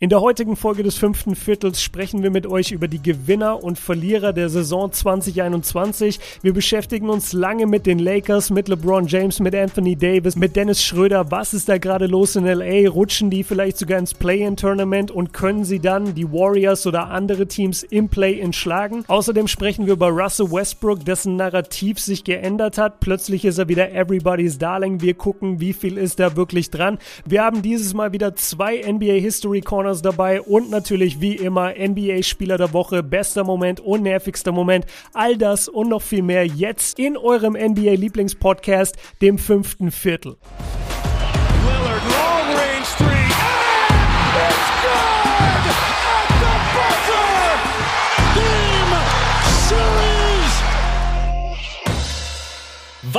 In der heutigen Folge des fünften Viertels sprechen wir mit euch über die Gewinner und Verlierer der Saison 2021. Wir beschäftigen uns lange mit den Lakers, mit LeBron James, mit Anthony Davis, mit Dennis Schröder. Was ist da gerade los in LA? Rutschen die vielleicht sogar ins Play-In-Tournament und können sie dann die Warriors oder andere Teams im Play-In schlagen? Außerdem sprechen wir über Russell Westbrook, dessen Narrativ sich geändert hat. Plötzlich ist er wieder Everybody's Darling. Wir gucken, wie viel ist da wirklich dran. Wir haben dieses Mal wieder zwei NBA History Corner Corners dabei und natürlich wie immer NBA-Spieler der Woche, bester Moment und nervigster Moment. All das und noch viel mehr jetzt in eurem NBA-Lieblingspodcast, dem fünften Viertel. Lillard,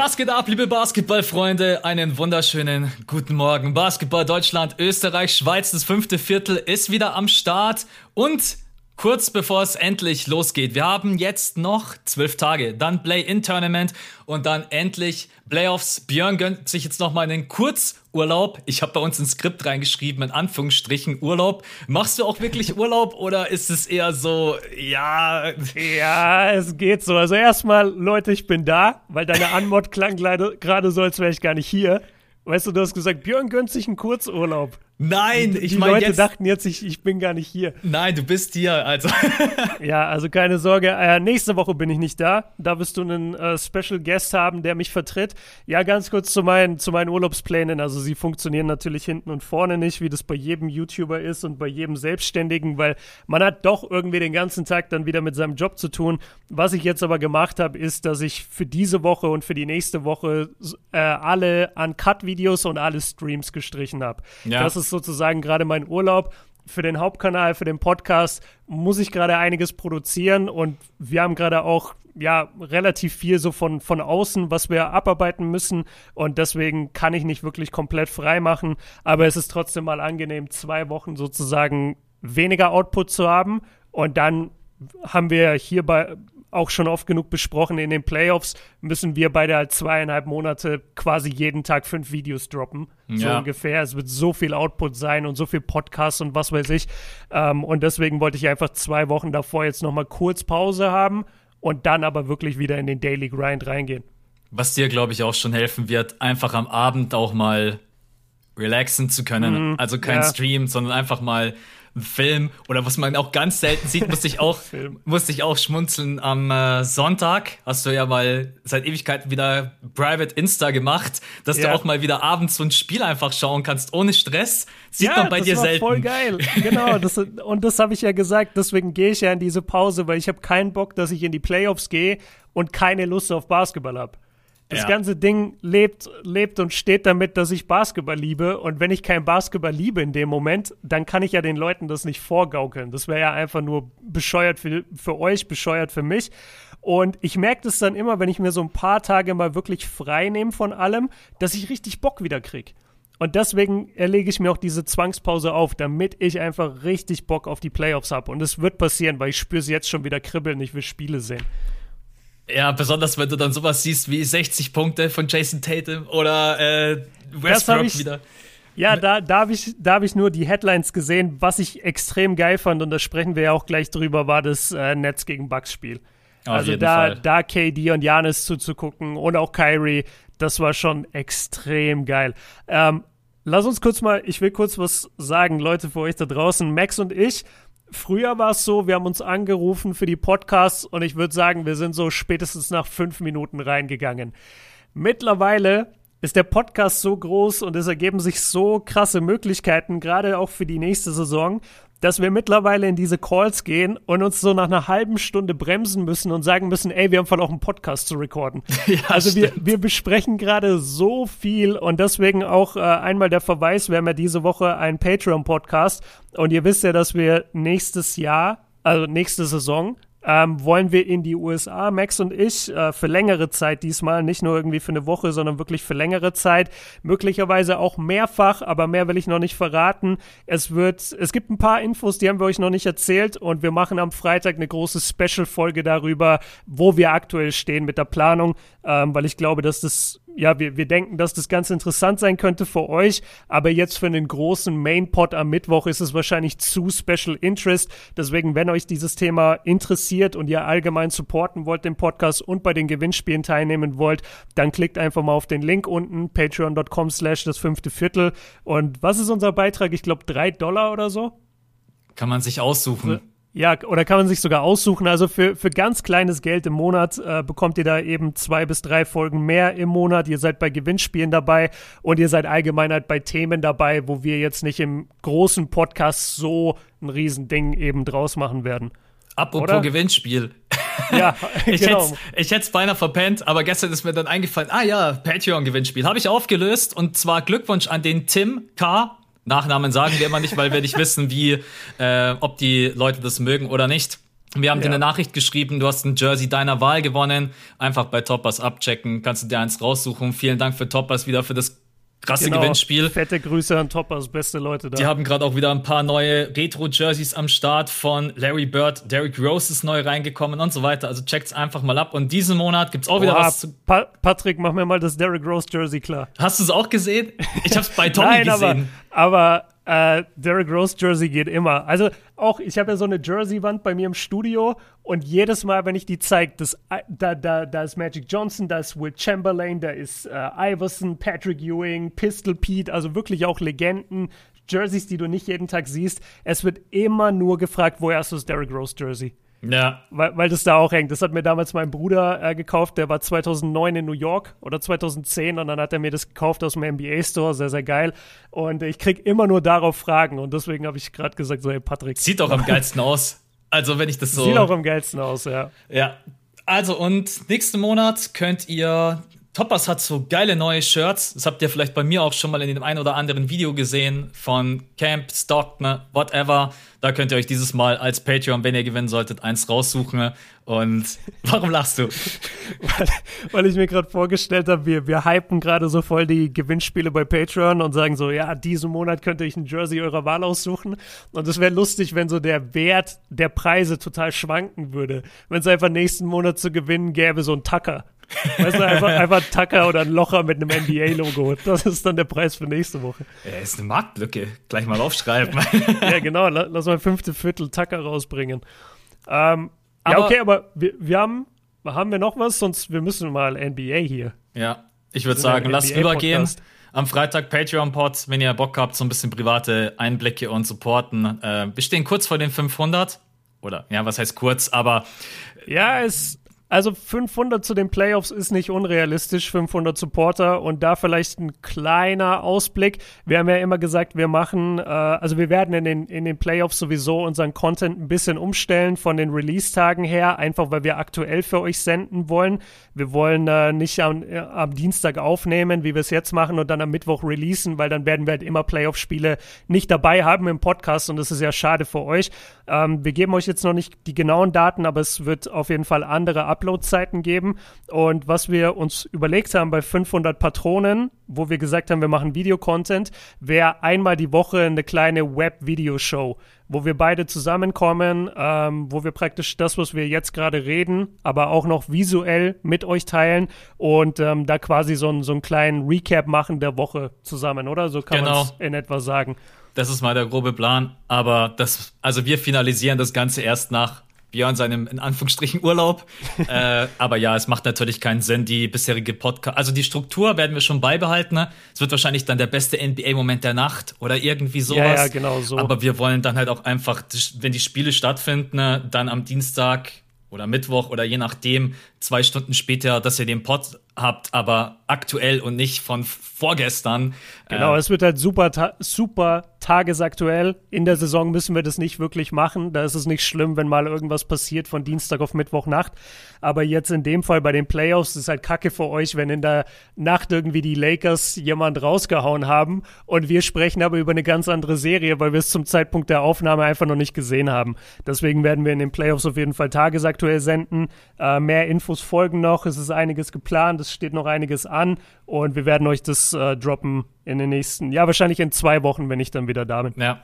Was geht ab, liebe Basketballfreunde? Einen wunderschönen guten Morgen. Basketball Deutschland, Österreich, Schweiz, das fünfte Viertel ist wieder am Start und kurz bevor es endlich losgeht. Wir haben jetzt noch zwölf Tage, dann Play-In-Tournament und dann endlich Playoffs. Björn gönnt sich jetzt noch mal einen Kurzurlaub. Ich habe bei uns ein Skript reingeschrieben, in Anführungsstrichen Urlaub. Machst du auch wirklich Urlaub oder ist es eher so, ja... Ja, es geht so. Also erstmal, Leute, ich bin da, weil deine Anmod klang gerade so, als wäre ich gar nicht hier. Weißt du, du hast gesagt, Björn gönnt sich einen Kurzurlaub. Nein, ich meine. Die Leute jetzt, dachten jetzt, ich, ich bin gar nicht hier. Nein, du bist hier, also. ja, also keine Sorge. Äh, nächste Woche bin ich nicht da. Da wirst du einen äh, Special Guest haben, der mich vertritt. Ja, ganz kurz zu meinen, zu meinen Urlaubsplänen. Also, sie funktionieren natürlich hinten und vorne nicht, wie das bei jedem YouTuber ist und bei jedem Selbstständigen, weil man hat doch irgendwie den ganzen Tag dann wieder mit seinem Job zu tun. Was ich jetzt aber gemacht habe, ist, dass ich für diese Woche und für die nächste Woche äh, alle Uncut-Videos und alle Streams gestrichen habe. Ja. Das ist sozusagen gerade mein Urlaub. Für den Hauptkanal, für den Podcast muss ich gerade einiges produzieren und wir haben gerade auch ja relativ viel so von, von außen, was wir abarbeiten müssen und deswegen kann ich nicht wirklich komplett frei machen, aber es ist trotzdem mal angenehm, zwei Wochen sozusagen weniger Output zu haben und dann haben wir hier bei, auch schon oft genug besprochen, in den Playoffs müssen wir beide halt zweieinhalb Monate quasi jeden Tag fünf Videos droppen. Ja. So ungefähr. Es wird so viel Output sein und so viel Podcasts und was weiß ich. Ähm, und deswegen wollte ich einfach zwei Wochen davor jetzt nochmal kurz Pause haben und dann aber wirklich wieder in den Daily Grind reingehen. Was dir, glaube ich, auch schon helfen wird, einfach am Abend auch mal relaxen zu können. Mhm, also kein ja. Stream, sondern einfach mal Film oder was man auch ganz selten sieht, musste ich auch, musste ich auch schmunzeln. Am äh, Sonntag hast du ja mal seit Ewigkeiten wieder Private Insta gemacht, dass ja. du auch mal wieder abends so ein Spiel einfach schauen kannst, ohne Stress. Sieht ja, man bei dir war selten. voll geil. Genau, das, und das habe ich ja gesagt, deswegen gehe ich ja in diese Pause, weil ich habe keinen Bock, dass ich in die Playoffs gehe und keine Lust auf Basketball habe. Das ja. ganze Ding lebt, lebt und steht damit, dass ich Basketball liebe. Und wenn ich kein Basketball liebe in dem Moment, dann kann ich ja den Leuten das nicht vorgaukeln. Das wäre ja einfach nur bescheuert für, für euch, bescheuert für mich. Und ich merke das dann immer, wenn ich mir so ein paar Tage mal wirklich frei nehme von allem, dass ich richtig Bock wieder krieg. Und deswegen erlege ich mir auch diese Zwangspause auf, damit ich einfach richtig Bock auf die Playoffs habe. Und es wird passieren, weil ich spüre es jetzt schon wieder kribbeln. Ich will Spiele sehen. Ja, besonders wenn du dann sowas siehst wie 60 Punkte von Jason Tatum oder äh, Westbrook ich, wieder. Ja, da, da habe ich, hab ich nur die Headlines gesehen. Was ich extrem geil fand, und da sprechen wir ja auch gleich drüber, war das äh, Netz gegen Bucks Spiel. Auf also da, Fall. da KD und Janis zuzugucken und auch Kyrie, das war schon extrem geil. Ähm, lass uns kurz mal, ich will kurz was sagen, Leute, für euch da draußen. Max und ich Früher war es so, wir haben uns angerufen für die Podcasts und ich würde sagen, wir sind so spätestens nach fünf Minuten reingegangen. Mittlerweile ist der Podcast so groß und es ergeben sich so krasse Möglichkeiten, gerade auch für die nächste Saison, dass wir mittlerweile in diese Calls gehen und uns so nach einer halben Stunde bremsen müssen und sagen müssen, ey, wir haben auch einen Podcast zu recorden. Ja, also wir, wir besprechen gerade so viel und deswegen auch äh, einmal der Verweis, wir haben ja diese Woche einen Patreon-Podcast und ihr wisst ja, dass wir nächstes Jahr, also nächste Saison, ähm, wollen wir in die USA, Max und ich, äh, für längere Zeit diesmal, nicht nur irgendwie für eine Woche, sondern wirklich für längere Zeit, möglicherweise auch mehrfach, aber mehr will ich noch nicht verraten. Es wird, es gibt ein paar Infos, die haben wir euch noch nicht erzählt und wir machen am Freitag eine große Special-Folge darüber, wo wir aktuell stehen mit der Planung, ähm, weil ich glaube, dass das ja, wir, wir denken, dass das ganz interessant sein könnte für euch, aber jetzt für einen großen Main-Pod am Mittwoch ist es wahrscheinlich zu Special Interest. Deswegen, wenn euch dieses Thema interessiert und ihr allgemein supporten wollt, den Podcast und bei den Gewinnspielen teilnehmen wollt, dann klickt einfach mal auf den Link unten, patreon.com slash das fünfte Viertel. Und was ist unser Beitrag? Ich glaube, drei Dollar oder so? Kann man sich aussuchen. Ja, oder kann man sich sogar aussuchen. Also für, für ganz kleines Geld im Monat äh, bekommt ihr da eben zwei bis drei Folgen mehr im Monat. Ihr seid bei Gewinnspielen dabei und ihr seid allgemein halt bei Themen dabei, wo wir jetzt nicht im großen Podcast so ein Riesending eben draus machen werden. Apropos oder? Gewinnspiel. Ja, ich genau. hätte es beinahe verpennt, aber gestern ist mir dann eingefallen, ah ja, Patreon-Gewinnspiel. Habe ich aufgelöst und zwar Glückwunsch an den Tim K Nachnamen sagen wir immer nicht, weil wir nicht wissen, wie, äh, ob die Leute das mögen oder nicht. Wir haben ja. dir eine Nachricht geschrieben, du hast ein Jersey deiner Wahl gewonnen. Einfach bei Toppers abchecken, kannst du dir eins raussuchen. Vielen Dank für Toppers wieder für das krasse genau. Gewinnspiel. Fette Grüße an Toppers, beste Leute da. Die haben gerade auch wieder ein paar neue Retro-Jerseys am Start von Larry Bird, Derrick Rose ist neu reingekommen und so weiter. Also checkt's einfach mal ab. Und diesen Monat gibt's auch wieder Oha, was zu. Pa Patrick, mach mir mal das Derrick Rose Jersey klar. Hast du es auch gesehen? Ich hab's bei Tommy Nein, gesehen. Aber, aber äh, Derrick Rose Jersey geht immer. Also auch, ich habe ja so eine Jersey-Wand bei mir im Studio und jedes Mal, wenn ich die zeige, da, da, da ist Magic Johnson, da ist Will Chamberlain, da ist äh, Iverson, Patrick Ewing, Pistol Pete, also wirklich auch Legenden, Jerseys, die du nicht jeden Tag siehst. Es wird immer nur gefragt, woher hast du das Derrick Rose Jersey? Ja. Weil, weil das da auch hängt. Das hat mir damals mein Bruder äh, gekauft. Der war 2009 in New York oder 2010 und dann hat er mir das gekauft aus dem NBA Store. Sehr, sehr geil. Und ich krieg immer nur darauf Fragen und deswegen habe ich gerade gesagt, so, hey Patrick. Sieht doch am geilsten aus. Also, wenn ich das so. Sieht auch am geilsten aus, ja. Ja. Also, und nächsten Monat könnt ihr Toppers hat so geile neue Shirts. Das habt ihr vielleicht bei mir auch schon mal in dem einen oder anderen Video gesehen von Camp, Stockton, whatever. Da könnt ihr euch dieses Mal als Patreon, wenn ihr gewinnen solltet, eins raussuchen. Und warum lachst du? weil, weil ich mir gerade vorgestellt habe, wir, wir hypen gerade so voll die Gewinnspiele bei Patreon und sagen so, ja, diesen Monat könnt ihr euch ein Jersey eurer Wahl aussuchen. Und es wäre lustig, wenn so der Wert der Preise total schwanken würde. Wenn es einfach nächsten Monat zu gewinnen gäbe, so ein Tucker. Weißt du, einfach, einfach ein Tacker oder ein Locher mit einem NBA-Logo. Das ist dann der Preis für nächste Woche. Ja, ist eine Marktlücke. Gleich mal aufschreiben. ja, genau. Lass mal fünfte Viertel Tacker rausbringen. Ähm, ja, okay, aber wir, wir haben, haben wir noch was? Sonst, wir müssen mal NBA hier. Ja, ich würde sagen, lass übergehen. Am Freitag Patreon-Pod, wenn ihr Bock habt, so ein bisschen private Einblicke und Supporten. Äh, wir stehen kurz vor den 500. Oder, ja, was heißt kurz, aber. Ja, es, also 500 zu den Playoffs ist nicht unrealistisch, 500 Supporter und da vielleicht ein kleiner Ausblick. Wir haben ja immer gesagt, wir machen, äh, also wir werden in den, in den Playoffs sowieso unseren Content ein bisschen umstellen von den Release-Tagen her, einfach weil wir aktuell für euch senden wollen. Wir wollen äh, nicht am, äh, am Dienstag aufnehmen, wie wir es jetzt machen und dann am Mittwoch releasen, weil dann werden wir halt immer Playoff-Spiele nicht dabei haben im Podcast und das ist ja schade für euch. Ähm, wir geben euch jetzt noch nicht die genauen Daten, aber es wird auf jeden Fall andere Upload-Zeiten geben. Und was wir uns überlegt haben bei 500 Patronen, wo wir gesagt haben, wir machen Videocontent, wäre einmal die Woche eine kleine Web-Video-Show, wo wir beide zusammenkommen, ähm, wo wir praktisch das, was wir jetzt gerade reden, aber auch noch visuell mit euch teilen und ähm, da quasi so, ein, so einen kleinen Recap machen der Woche zusammen, oder? So kann genau. man es in etwa sagen. Das ist mal der grobe Plan. Aber das, also wir finalisieren das Ganze erst nach Björn seinem in Anführungsstrichen Urlaub. äh, aber ja, es macht natürlich keinen Sinn, die bisherige Podcast, also die Struktur werden wir schon beibehalten. Ne? Es wird wahrscheinlich dann der beste NBA-Moment der Nacht oder irgendwie sowas. Ja, ja, genau so. Aber wir wollen dann halt auch einfach, wenn die Spiele stattfinden, ne, dann am Dienstag oder Mittwoch oder je nachdem zwei Stunden später, dass ihr den Pod habt, aber aktuell und nicht von vorgestern. Genau, äh, es wird halt super, ta super tagesaktuell. In der Saison müssen wir das nicht wirklich machen. Da ist es nicht schlimm, wenn mal irgendwas passiert von Dienstag auf Mittwochnacht. Aber jetzt in dem Fall bei den Playoffs ist halt kacke für euch, wenn in der Nacht irgendwie die Lakers jemand rausgehauen haben und wir sprechen aber über eine ganz andere Serie, weil wir es zum Zeitpunkt der Aufnahme einfach noch nicht gesehen haben. Deswegen werden wir in den Playoffs auf jeden Fall tagesaktuell senden. Äh, mehr Infos folgen noch. Es ist einiges geplant. Es steht noch einiges an und wir werden euch das äh, droppen in den nächsten, ja, wahrscheinlich in zwei Wochen, wenn ich dann wieder da bin. Ja.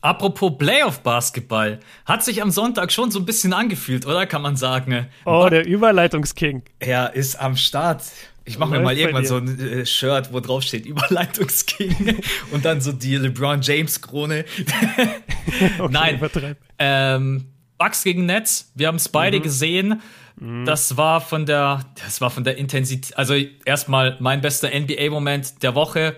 Apropos Playoff-Basketball, hat sich am Sonntag schon so ein bisschen angefühlt, oder? Kann man sagen. Oh, der Überleitungsking. Er ist am Start. Ich mache mir mal irgendwann so ein äh, Shirt, wo drauf steht Überleitungsking und dann so die LeBron James Krone. okay, Nein. Ähm, Bucks gegen Nets. Wir haben es beide mhm. gesehen. Mhm. Das war von der, das war von der Intensität. Also erstmal mein bester NBA-Moment der Woche.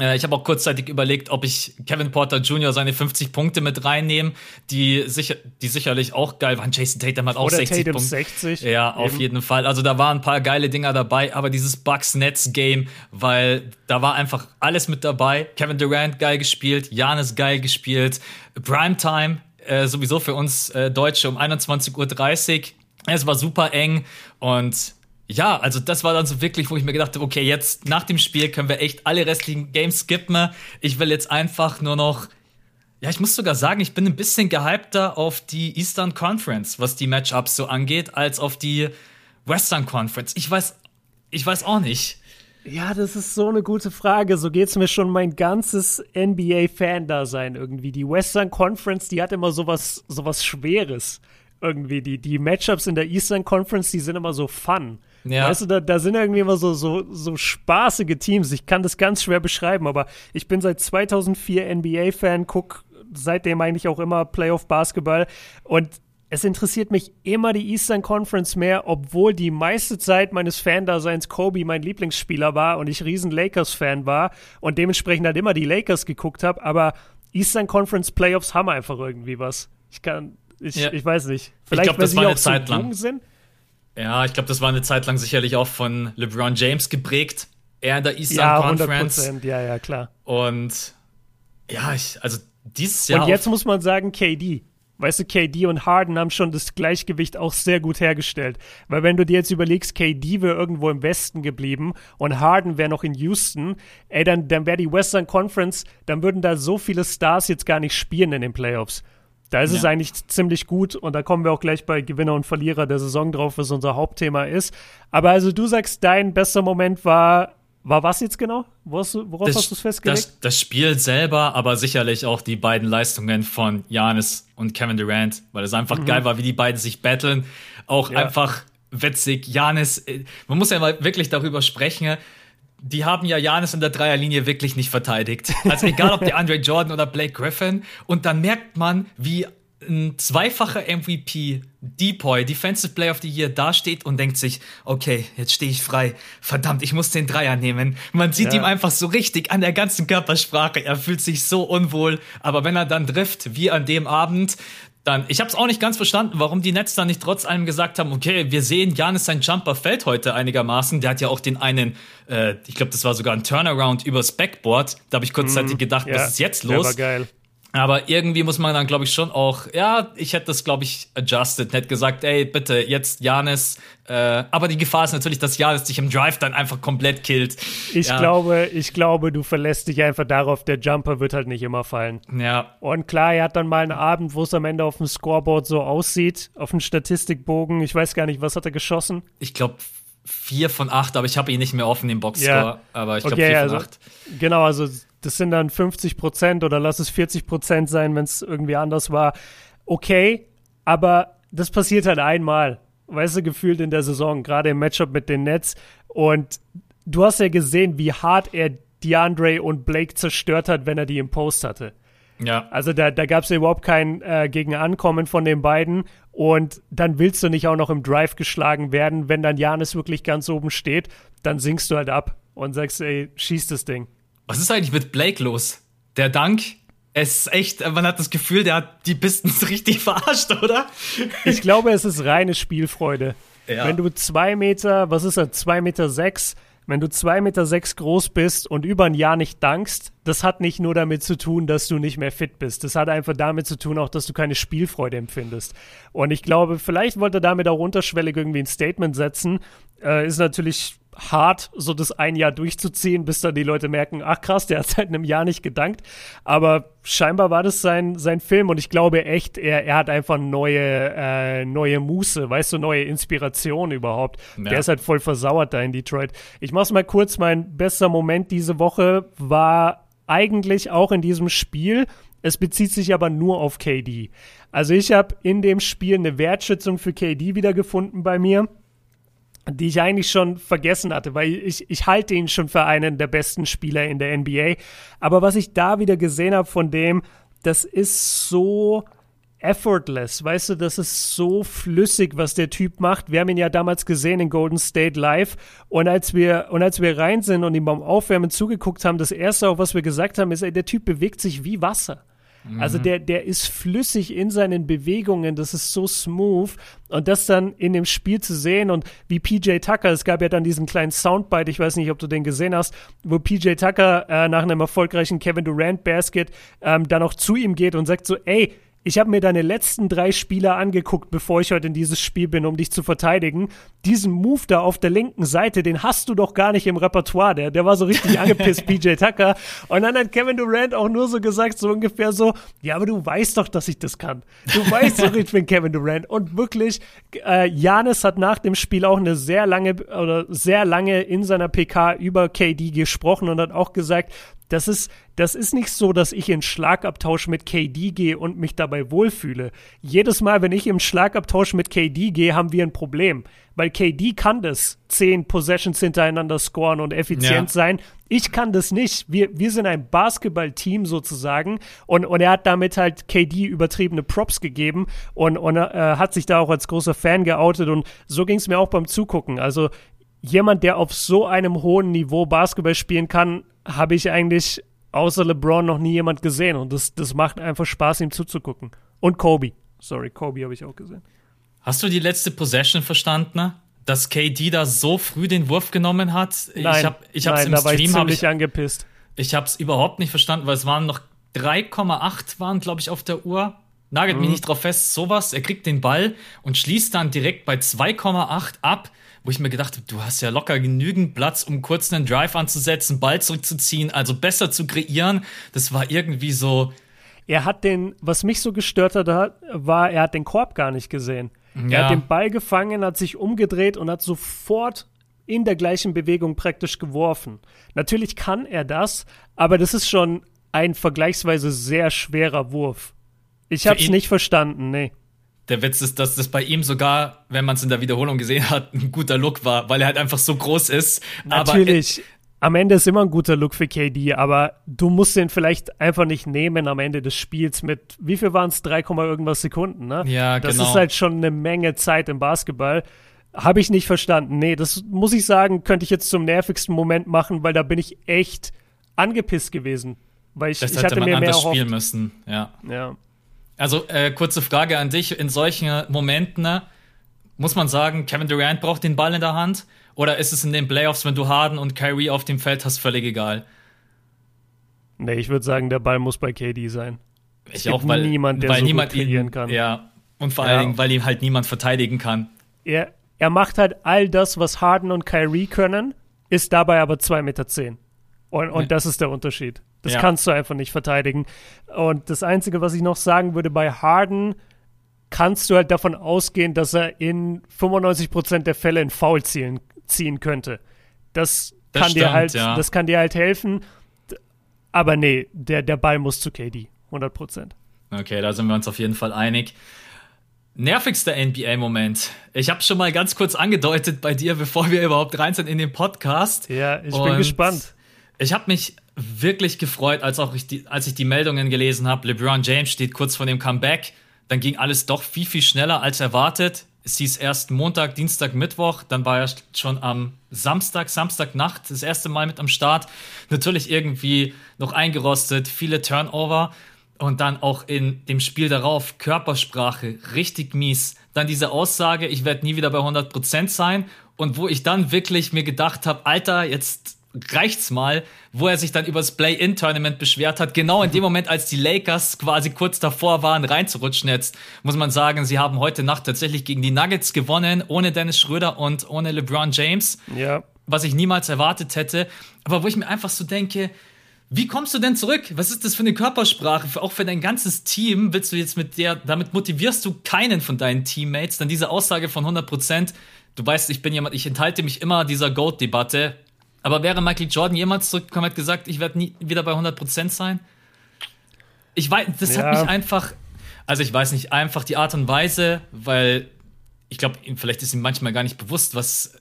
Äh, ich habe auch kurzzeitig überlegt, ob ich Kevin Porter Jr. seine 50 Punkte mit reinnehme, die, sicher, die sicherlich auch geil waren. Jason Tatum hat auch Oder 60 Tatum Punkte. 60. Ja, eben. auf jeden Fall. Also da waren ein paar geile Dinger dabei, aber dieses Bucks-Nets-Game, weil da war einfach alles mit dabei. Kevin Durant geil gespielt, Janis geil gespielt, Primetime äh, sowieso für uns äh, Deutsche um 21.30 Uhr. Es war super eng und ja, also das war dann so wirklich, wo ich mir gedacht habe, okay, jetzt nach dem Spiel können wir echt alle restlichen Games skippen. Ich will jetzt einfach nur noch ja, ich muss sogar sagen, ich bin ein bisschen gehypter auf die Eastern Conference, was die Matchups so angeht, als auf die Western Conference. Ich weiß, ich weiß auch nicht. Ja, das ist so eine gute Frage. So geht es mir schon mein ganzes NBA-Fan-Dasein irgendwie. Die Western Conference, die hat immer sowas, sowas Schweres. Irgendwie. Die, die Matchups in der Eastern Conference, die sind immer so fun. Ja. Weißt du, da, da sind irgendwie immer so, so, so spaßige Teams. Ich kann das ganz schwer beschreiben, aber ich bin seit 2004 NBA-Fan, guck seitdem eigentlich auch immer Playoff-Basketball und es interessiert mich immer die Eastern Conference mehr, obwohl die meiste Zeit meines Fan-Daseins Kobe mein Lieblingsspieler war und ich riesen Lakers-Fan war und dementsprechend halt immer die Lakers geguckt habe, aber Eastern Conference Playoffs haben einfach irgendwie was. Ich kann, ich, ja. ich weiß nicht. Vielleicht, ich glaub, weil sie auch Zeit lang. sind. Ja, ich glaube, das war eine Zeit lang sicherlich auch von LeBron James geprägt. Er in der Eastern ja, Conference. 100%, ja, ja, klar. Und ja, ich, also dieses Jahr. Und jetzt muss man sagen, KD. Weißt du, KD und Harden haben schon das Gleichgewicht auch sehr gut hergestellt. Weil wenn du dir jetzt überlegst, KD wäre irgendwo im Westen geblieben und Harden wäre noch in Houston, ey, dann, dann wäre die Western Conference, dann würden da so viele Stars jetzt gar nicht spielen in den Playoffs. Da ist ja. es eigentlich ziemlich gut und da kommen wir auch gleich bei Gewinner und Verlierer der Saison drauf, was unser Hauptthema ist. Aber also du sagst, dein bester Moment war, war was jetzt genau? Worauf, worauf das, hast du es festgelegt? Das, das, Spiel selber, aber sicherlich auch die beiden Leistungen von Janis und Kevin Durant, weil es einfach mhm. geil war, wie die beiden sich battlen. Auch ja. einfach witzig. Janis, äh, man muss ja mal wirklich darüber sprechen die haben ja Janis in der Dreierlinie wirklich nicht verteidigt. Also egal ob der Andre Jordan oder Blake Griffin. Und dann merkt man, wie ein zweifacher MVP, Depoy, Defensive Player of the Year, dasteht und denkt sich, okay, jetzt stehe ich frei. Verdammt, ich muss den Dreier nehmen. Man sieht ja. ihm einfach so richtig an der ganzen Körpersprache. Er fühlt sich so unwohl. Aber wenn er dann trifft, wie an dem Abend, dann, ich habe es auch nicht ganz verstanden, warum die Nets dann nicht trotz allem gesagt haben, okay, wir sehen, Janis sein Jumper fällt heute einigermaßen. Der hat ja auch den einen, äh, ich glaube, das war sogar ein Turnaround übers Backboard. Da habe ich kurzzeitig mm, gedacht, ja, was ist jetzt los? Der war geil. Aber irgendwie muss man dann, glaube ich, schon auch, ja, ich hätte das, glaube ich, adjusted, hätte gesagt, ey, bitte, jetzt Janis. Äh, aber die Gefahr ist natürlich, dass Janis dich im Drive dann einfach komplett killt. Ich ja. glaube, ich glaube, du verlässt dich einfach darauf, der Jumper wird halt nicht immer fallen. Ja. Und klar, er hat dann mal einen Abend, wo es am Ende auf dem Scoreboard so aussieht, auf dem Statistikbogen. Ich weiß gar nicht, was hat er geschossen? Ich glaube, vier von acht, aber ich habe ihn nicht mehr offen im Boxscore. Ja. Aber ich glaube, okay, vier von also, acht. Genau, also das sind dann 50 Prozent oder lass es 40 Prozent sein, wenn es irgendwie anders war. Okay, aber das passiert halt einmal, weißt du, gefühlt in der Saison, gerade im Matchup mit den Nets. Und du hast ja gesehen, wie hart er DeAndre und Blake zerstört hat, wenn er die im Post hatte. Ja. Also da, da gab es ja überhaupt kein äh, Gegenankommen von den beiden. Und dann willst du nicht auch noch im Drive geschlagen werden, wenn dann Janis wirklich ganz oben steht, dann sinkst du halt ab und sagst, ey, schieß das Ding. Was ist eigentlich mit Blake los? Der Dank, es ist echt, man hat das Gefühl, der hat die Pistons richtig verarscht, oder? Ich glaube, es ist reine Spielfreude. Ja. Wenn du zwei Meter, was ist das, zwei Meter sechs, wenn du zwei Meter sechs groß bist und über ein Jahr nicht dankst, das hat nicht nur damit zu tun, dass du nicht mehr fit bist. Das hat einfach damit zu tun, auch, dass du keine Spielfreude empfindest. Und ich glaube, vielleicht wollte er damit auch unterschwellig irgendwie ein Statement setzen. Äh, ist natürlich hart, so das ein Jahr durchzuziehen, bis dann die Leute merken, ach krass, der hat seit einem Jahr nicht gedankt. Aber scheinbar war das sein, sein Film und ich glaube echt, er, er hat einfach neue, äh, neue Muße, weißt du, neue Inspiration überhaupt. Ja. Der ist halt voll versauert da in Detroit. Ich mach's mal kurz, mein bester Moment diese Woche war eigentlich auch in diesem Spiel Es bezieht sich aber nur auf KD. Also ich habe in dem Spiel eine Wertschätzung für KD wiedergefunden bei mir, die ich eigentlich schon vergessen hatte, weil ich, ich halte ihn schon für einen der besten Spieler in der NBA. Aber was ich da wieder gesehen habe von dem, das ist so effortless, weißt du, das ist so flüssig, was der Typ macht. Wir haben ihn ja damals gesehen in Golden State Live und als wir und als wir rein sind und ihm beim Aufwärmen zugeguckt haben, das erste, auch was wir gesagt haben, ist, ey, der Typ bewegt sich wie Wasser. Also mhm. der, der ist flüssig in seinen Bewegungen, das ist so smooth. Und das dann in dem Spiel zu sehen und wie PJ Tucker, es gab ja dann diesen kleinen Soundbite, ich weiß nicht, ob du den gesehen hast, wo PJ Tucker äh, nach einem erfolgreichen Kevin Durant Basket ähm, dann auch zu ihm geht und sagt so, ey, ich habe mir deine letzten drei Spieler angeguckt, bevor ich heute in dieses Spiel bin, um dich zu verteidigen. Diesen Move da auf der linken Seite, den hast du doch gar nicht im Repertoire. Der, der war so richtig angepisst, PJ Tucker. Und dann hat Kevin Durant auch nur so gesagt, so ungefähr so, ja, aber du weißt doch, dass ich das kann. Du weißt doch, ich bin Kevin Durant. Und wirklich, äh, Janis hat nach dem Spiel auch eine sehr lange oder sehr lange in seiner PK über KD gesprochen und hat auch gesagt, das ist, das ist nicht so, dass ich in Schlagabtausch mit KD gehe und mich dabei wohlfühle. Jedes Mal, wenn ich im Schlagabtausch mit KD gehe, haben wir ein Problem. Weil KD kann das, zehn Possessions hintereinander scoren und effizient ja. sein. Ich kann das nicht. Wir, wir sind ein Basketballteam sozusagen. Und, und er hat damit halt KD übertriebene Props gegeben und, und äh, hat sich da auch als großer Fan geoutet. Und so ging es mir auch beim Zugucken. Also jemand, der auf so einem hohen Niveau Basketball spielen kann, habe ich eigentlich außer LeBron noch nie jemand gesehen. Und das, das macht einfach Spaß, ihm zuzugucken. Und Kobe. Sorry, Kobe habe ich auch gesehen. Hast du die letzte Possession verstanden? Dass KD da so früh den Wurf genommen hat? Nein, ich hab, ich hab's nein, im Stream war ich angepisst. Ich habe es überhaupt nicht verstanden, weil es waren noch 3,8 waren, glaube ich, auf der Uhr. Nagelt mhm. mich nicht drauf fest, sowas. Er kriegt den Ball und schließt dann direkt bei 2,8 ab wo ich mir gedacht habe, du hast ja locker genügend Platz, um kurz einen Drive anzusetzen, Ball zurückzuziehen, also besser zu kreieren. Das war irgendwie so. Er hat den, was mich so gestört hat, war, er hat den Korb gar nicht gesehen. Ja. Er hat den Ball gefangen, hat sich umgedreht und hat sofort in der gleichen Bewegung praktisch geworfen. Natürlich kann er das, aber das ist schon ein vergleichsweise sehr schwerer Wurf. Ich habe es nicht verstanden, nee der Witz ist, dass das bei ihm sogar, wenn man es in der Wiederholung gesehen hat, ein guter Look war, weil er halt einfach so groß ist. Natürlich. am Ende ist immer ein guter Look für KD, aber du musst den vielleicht einfach nicht nehmen am Ende des Spiels mit, wie viel waren es? 3, irgendwas Sekunden, ne? Ja, das genau. Das ist halt schon eine Menge Zeit im Basketball. Habe ich nicht verstanden. Nee, das muss ich sagen, könnte ich jetzt zum nervigsten Moment machen, weil da bin ich echt angepisst gewesen. Weil ich, das ich hatte man mir mehr erhofft. spielen müssen, ja. Ja. Also, äh, kurze Frage an dich. In solchen Momenten ne, muss man sagen, Kevin Durant braucht den Ball in der Hand? Oder ist es in den Playoffs, wenn du Harden und Kyrie auf dem Feld hast, völlig egal? Nee, ich würde sagen, der Ball muss bei KD sein. Es ich auch, weil niemand, der weil so niemand kreieren kann. Ja, und vor allen Dingen, weil ihn halt niemand verteidigen kann. Er, er macht halt all das, was Harden und Kyrie können, ist dabei aber 2,10 Meter. Zehn. Und, und das ist der Unterschied. Das ja. kannst du einfach nicht verteidigen. Und das Einzige, was ich noch sagen würde, bei Harden kannst du halt davon ausgehen, dass er in 95% der Fälle ein Foul ziehen, ziehen könnte. Das, das kann stimmt, dir halt, ja. das kann dir halt helfen. Aber nee, der, der Ball muss zu KD. 100%. Okay, da sind wir uns auf jeden Fall einig. Nervigster NBA-Moment. Ich habe schon mal ganz kurz angedeutet bei dir, bevor wir überhaupt rein sind in den Podcast. Ja, ich Und bin gespannt. Ich habe mich wirklich gefreut, als, auch ich die, als ich die Meldungen gelesen habe. LeBron James steht kurz vor dem Comeback. Dann ging alles doch viel, viel schneller als erwartet. Es hieß erst Montag, Dienstag, Mittwoch. Dann war er schon am Samstag, Samstagnacht das erste Mal mit am Start. Natürlich irgendwie noch eingerostet, viele Turnover. Und dann auch in dem Spiel darauf Körpersprache richtig mies. Dann diese Aussage, ich werde nie wieder bei 100% sein. Und wo ich dann wirklich mir gedacht habe, Alter, jetzt reicht's mal, wo er sich dann über das Play-In-Tournament beschwert hat. Genau in dem Moment, als die Lakers quasi kurz davor waren, reinzurutschen. Jetzt muss man sagen, sie haben heute Nacht tatsächlich gegen die Nuggets gewonnen, ohne Dennis Schröder und ohne LeBron James. Ja. Was ich niemals erwartet hätte. Aber wo ich mir einfach so denke, wie kommst du denn zurück? Was ist das für eine Körpersprache? Auch für dein ganzes Team willst du jetzt mit der, damit motivierst du keinen von deinen Teammates. Dann diese Aussage von 100 Prozent. Du weißt, ich bin jemand, ich enthalte mich immer dieser Goat-Debatte. Aber wäre Michael Jordan jemals zurückgekommen und hat gesagt, ich werde nie wieder bei 100% sein? Ich weiß, das ja. hat mich einfach, also ich weiß nicht, einfach die Art und Weise, weil ich glaube, vielleicht ist ihm manchmal gar nicht bewusst, was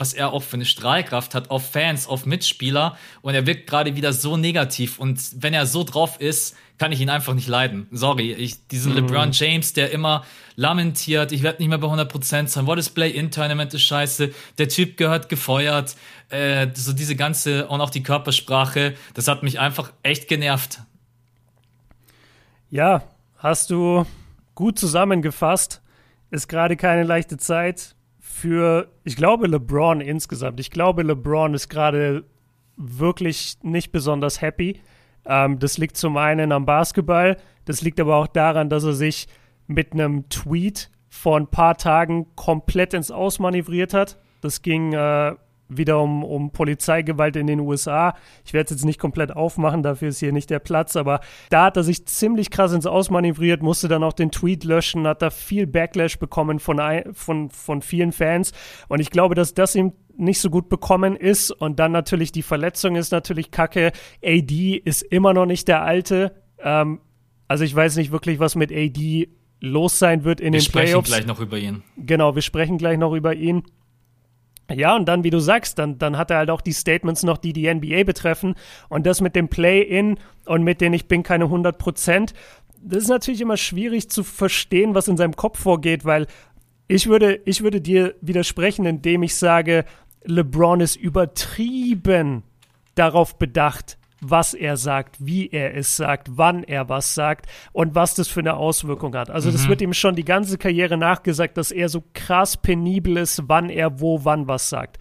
was er auch für eine Strahlkraft hat auf Fans, auf Mitspieler. Und er wirkt gerade wieder so negativ. Und wenn er so drauf ist, kann ich ihn einfach nicht leiden. Sorry, ich, diesen mhm. LeBron James, der immer lamentiert, ich werde nicht mehr bei 100% sein, what is Play-In-Tournament ist scheiße, der Typ gehört gefeuert, äh, so diese ganze, und auch die Körpersprache, das hat mich einfach echt genervt. Ja, hast du gut zusammengefasst. Ist gerade keine leichte Zeit für, ich glaube, LeBron insgesamt. Ich glaube, LeBron ist gerade wirklich nicht besonders happy. Ähm, das liegt zum einen am Basketball, das liegt aber auch daran, dass er sich mit einem Tweet vor ein paar Tagen komplett ins Ausmanövriert hat. Das ging äh, wieder um, um Polizeigewalt in den USA. Ich werde es jetzt nicht komplett aufmachen, dafür ist hier nicht der Platz, aber da hat er sich ziemlich krass ins Ausmanövriert, musste dann auch den Tweet löschen, hat da viel Backlash bekommen von, von, von vielen Fans und ich glaube, dass das ihm nicht so gut bekommen ist und dann natürlich die Verletzung ist natürlich kacke. AD ist immer noch nicht der alte. Ähm, also ich weiß nicht wirklich, was mit AD los sein wird in wir den Playoffs. Wir sprechen gleich noch über ihn. Genau, wir sprechen gleich noch über ihn. Ja, und dann, wie du sagst, dann, dann hat er halt auch die Statements noch, die die NBA betreffen. Und das mit dem Play-In und mit den Ich bin keine 100 Prozent. Das ist natürlich immer schwierig zu verstehen, was in seinem Kopf vorgeht, weil ich würde, ich würde dir widersprechen, indem ich sage, LeBron ist übertrieben darauf bedacht, was er sagt, wie er es sagt, wann er was sagt und was das für eine Auswirkung hat. Also mhm. das wird ihm schon die ganze Karriere nachgesagt, dass er so krass penibel ist, wann er wo, wann was sagt.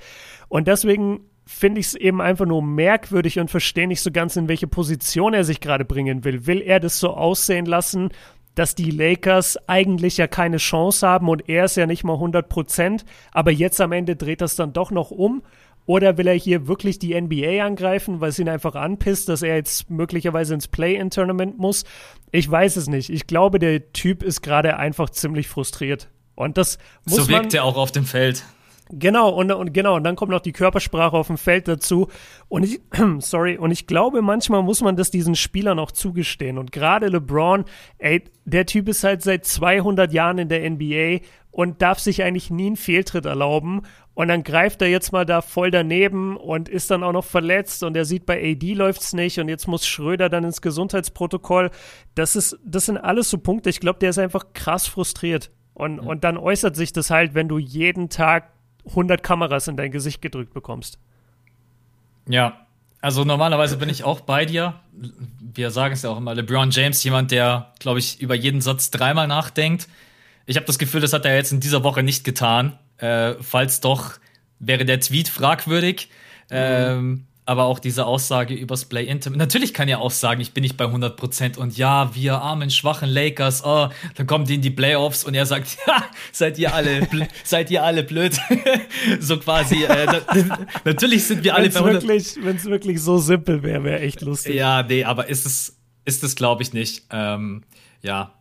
Und deswegen finde ich es eben einfach nur merkwürdig und verstehe nicht so ganz, in welche Position er sich gerade bringen will. Will er das so aussehen lassen, dass die Lakers eigentlich ja keine Chance haben und er ist ja nicht mal 100 Prozent, aber jetzt am Ende dreht das dann doch noch um oder will er hier wirklich die NBA angreifen, weil es ihn einfach anpisst, dass er jetzt möglicherweise ins Play-In-Tournament muss? Ich weiß es nicht. Ich glaube, der Typ ist gerade einfach ziemlich frustriert. Und das muss So wirkt er auch auf dem Feld. Genau, und, und genau, und dann kommt noch die Körpersprache auf dem Feld dazu. Und ich, sorry, und ich glaube, manchmal muss man das diesen Spielern auch zugestehen. Und gerade LeBron, ey, der Typ ist halt seit 200 Jahren in der NBA und darf sich eigentlich nie einen Fehltritt erlauben. Und dann greift er jetzt mal da voll daneben und ist dann auch noch verletzt und er sieht bei AD läuft's nicht und jetzt muss Schröder dann ins Gesundheitsprotokoll. Das ist, das sind alles so Punkte. Ich glaube, der ist einfach krass frustriert. Und, ja. und dann äußert sich das halt, wenn du jeden Tag 100 Kameras in dein Gesicht gedrückt bekommst. Ja, also normalerweise bin ich auch bei dir. Wir sagen es ja auch immer, LeBron James, jemand, der, glaube ich, über jeden Satz dreimal nachdenkt. Ich habe das Gefühl, das hat er jetzt in dieser Woche nicht getan. Äh, falls doch, wäre der Tweet fragwürdig. Mhm. Ähm, aber auch diese Aussage übers Play Intim. Natürlich kann er auch sagen, ich bin nicht bei 100% und ja, wir armen, schwachen Lakers, oh, dann kommen die in die Playoffs und er sagt, ja, seid ihr alle, seid ihr alle blöd. so quasi, äh, natürlich sind wir alle bei Wirklich, Wenn es wirklich so simpel wäre, wäre echt lustig. Ja, nee, aber ist es, ist es glaube ich nicht. Ähm, ja,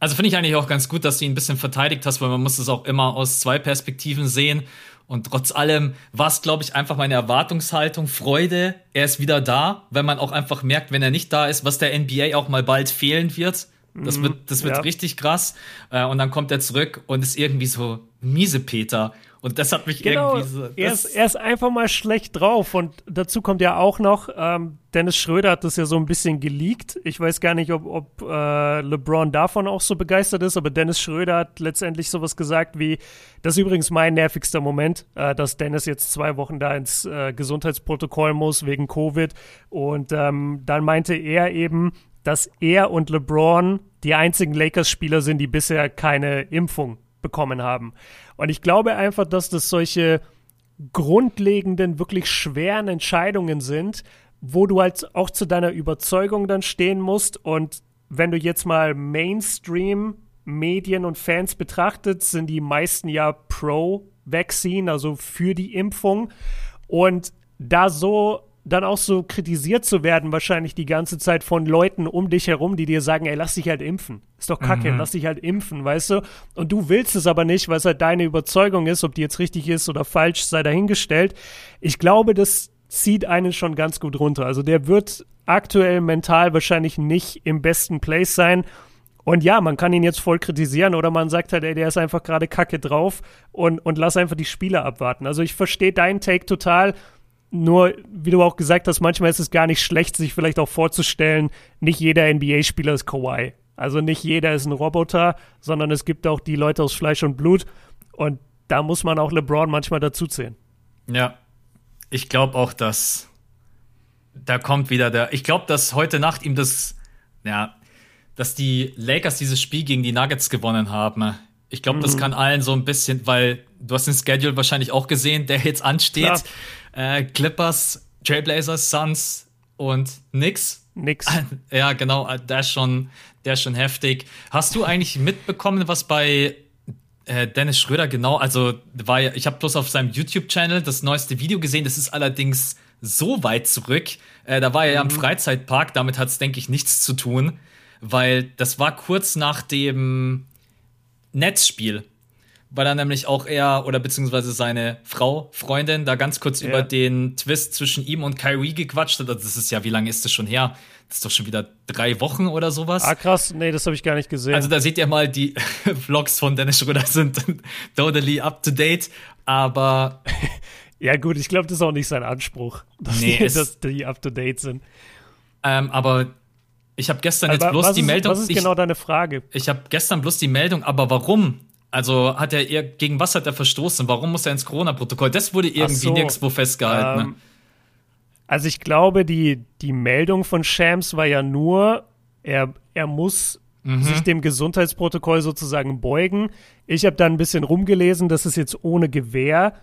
also finde ich eigentlich auch ganz gut, dass du ihn ein bisschen verteidigt hast, weil man muss es auch immer aus zwei Perspektiven sehen. Und trotz allem war es, glaube ich, einfach meine Erwartungshaltung, Freude, er ist wieder da, weil man auch einfach merkt, wenn er nicht da ist, was der NBA auch mal bald fehlen wird. Das mhm, wird, das wird ja. richtig krass. Äh, und dann kommt er zurück und ist irgendwie so miese Peter. Und das hat mich genau, irgendwie so. Er ist, er ist einfach mal schlecht drauf. Und dazu kommt ja auch noch, ähm, Dennis Schröder hat das ja so ein bisschen geleakt. Ich weiß gar nicht, ob, ob äh, LeBron davon auch so begeistert ist, aber Dennis Schröder hat letztendlich sowas gesagt wie, das ist übrigens mein nervigster Moment, äh, dass Dennis jetzt zwei Wochen da ins äh, Gesundheitsprotokoll muss wegen Covid. Und ähm, dann meinte er eben, dass er und LeBron die einzigen Lakers-Spieler sind, die bisher keine Impfung bekommen haben. Und ich glaube einfach, dass das solche grundlegenden, wirklich schweren Entscheidungen sind, wo du halt auch zu deiner Überzeugung dann stehen musst. Und wenn du jetzt mal Mainstream Medien und Fans betrachtet, sind die meisten ja pro Vaccine, also für die Impfung. Und da so dann auch so kritisiert zu werden, wahrscheinlich die ganze Zeit von Leuten um dich herum, die dir sagen, ey, lass dich halt impfen. Ist doch kacke, mhm. lass dich halt impfen, weißt du? Und du willst es aber nicht, weil es halt deine Überzeugung ist, ob die jetzt richtig ist oder falsch, sei dahingestellt. Ich glaube, das zieht einen schon ganz gut runter. Also der wird aktuell mental wahrscheinlich nicht im besten Place sein. Und ja, man kann ihn jetzt voll kritisieren oder man sagt halt, ey, der ist einfach gerade kacke drauf und, und lass einfach die Spieler abwarten. Also ich verstehe deinen Take total. Nur, wie du auch gesagt hast, manchmal ist es gar nicht schlecht, sich vielleicht auch vorzustellen, nicht jeder NBA-Spieler ist Kawhi. Also nicht jeder ist ein Roboter, sondern es gibt auch die Leute aus Fleisch und Blut. Und da muss man auch LeBron manchmal dazuzählen. Ja, ich glaube auch, dass da kommt wieder der. Ich glaube, dass heute Nacht ihm das, ja, dass die Lakers dieses Spiel gegen die Nuggets gewonnen haben. Ich glaube, mhm. das kann allen so ein bisschen, weil du hast den Schedule wahrscheinlich auch gesehen, der jetzt ansteht. Äh, Clippers, Trailblazers, Suns und Knicks. Nix. Ja, genau, der ist schon, der ist schon heftig. Hast du eigentlich mitbekommen, was bei äh, Dennis Schröder genau, also war ja, ich habe bloß auf seinem YouTube-Channel das neueste Video gesehen, das ist allerdings so weit zurück. Äh, da war er ja im mhm. Freizeitpark, damit hat es, denke ich, nichts zu tun, weil das war kurz nach dem Netzspiel weil er nämlich auch er oder beziehungsweise seine Frau, Freundin, da ganz kurz ja. über den Twist zwischen ihm und Kyrie gequatscht hat. Also das ist ja, wie lange ist das schon her? Das ist doch schon wieder drei Wochen oder sowas. Ah, krass, nee, das habe ich gar nicht gesehen. Also da seht ihr mal, die Vlogs von Dennis Schröder sind totally up to date, aber. ja, gut, ich glaube, das ist auch nicht sein Anspruch, dass, nee, die, dass die up to date sind. Ähm, aber ich habe gestern aber jetzt bloß die ist, Meldung. Was ist genau deine Frage? Ich habe gestern bloß die Meldung, aber warum also hat er gegen was hat er verstoßen? Warum muss er ins Corona-Protokoll? Das wurde irgendwie so, nirgendwo festgehalten. Ne? Ähm, also ich glaube, die, die Meldung von Shams war ja nur, er, er muss mhm. sich dem Gesundheitsprotokoll sozusagen beugen. Ich habe da ein bisschen rumgelesen, das ist jetzt ohne Gewehr.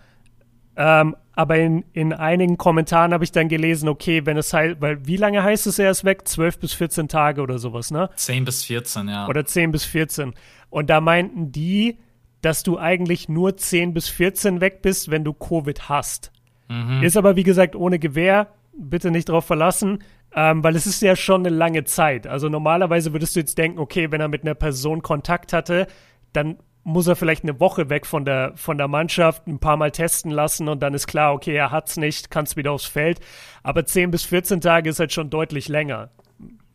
Ähm, aber in, in einigen Kommentaren habe ich dann gelesen, okay, wenn es heißt, weil wie lange heißt es, er ist weg? 12 bis 14 Tage oder sowas, ne? 10 bis 14, ja. Oder 10 bis 14. Und da meinten die, dass du eigentlich nur 10 bis 14 weg bist, wenn du Covid hast. Mhm. Ist aber, wie gesagt, ohne Gewehr. Bitte nicht drauf verlassen, ähm, weil es ist ja schon eine lange Zeit. Also normalerweise würdest du jetzt denken, okay, wenn er mit einer Person Kontakt hatte, dann muss er vielleicht eine Woche weg von der, von der Mannschaft, ein paar Mal testen lassen und dann ist klar, okay, er hat's nicht, kannst wieder aufs Feld. Aber 10 bis 14 Tage ist halt schon deutlich länger.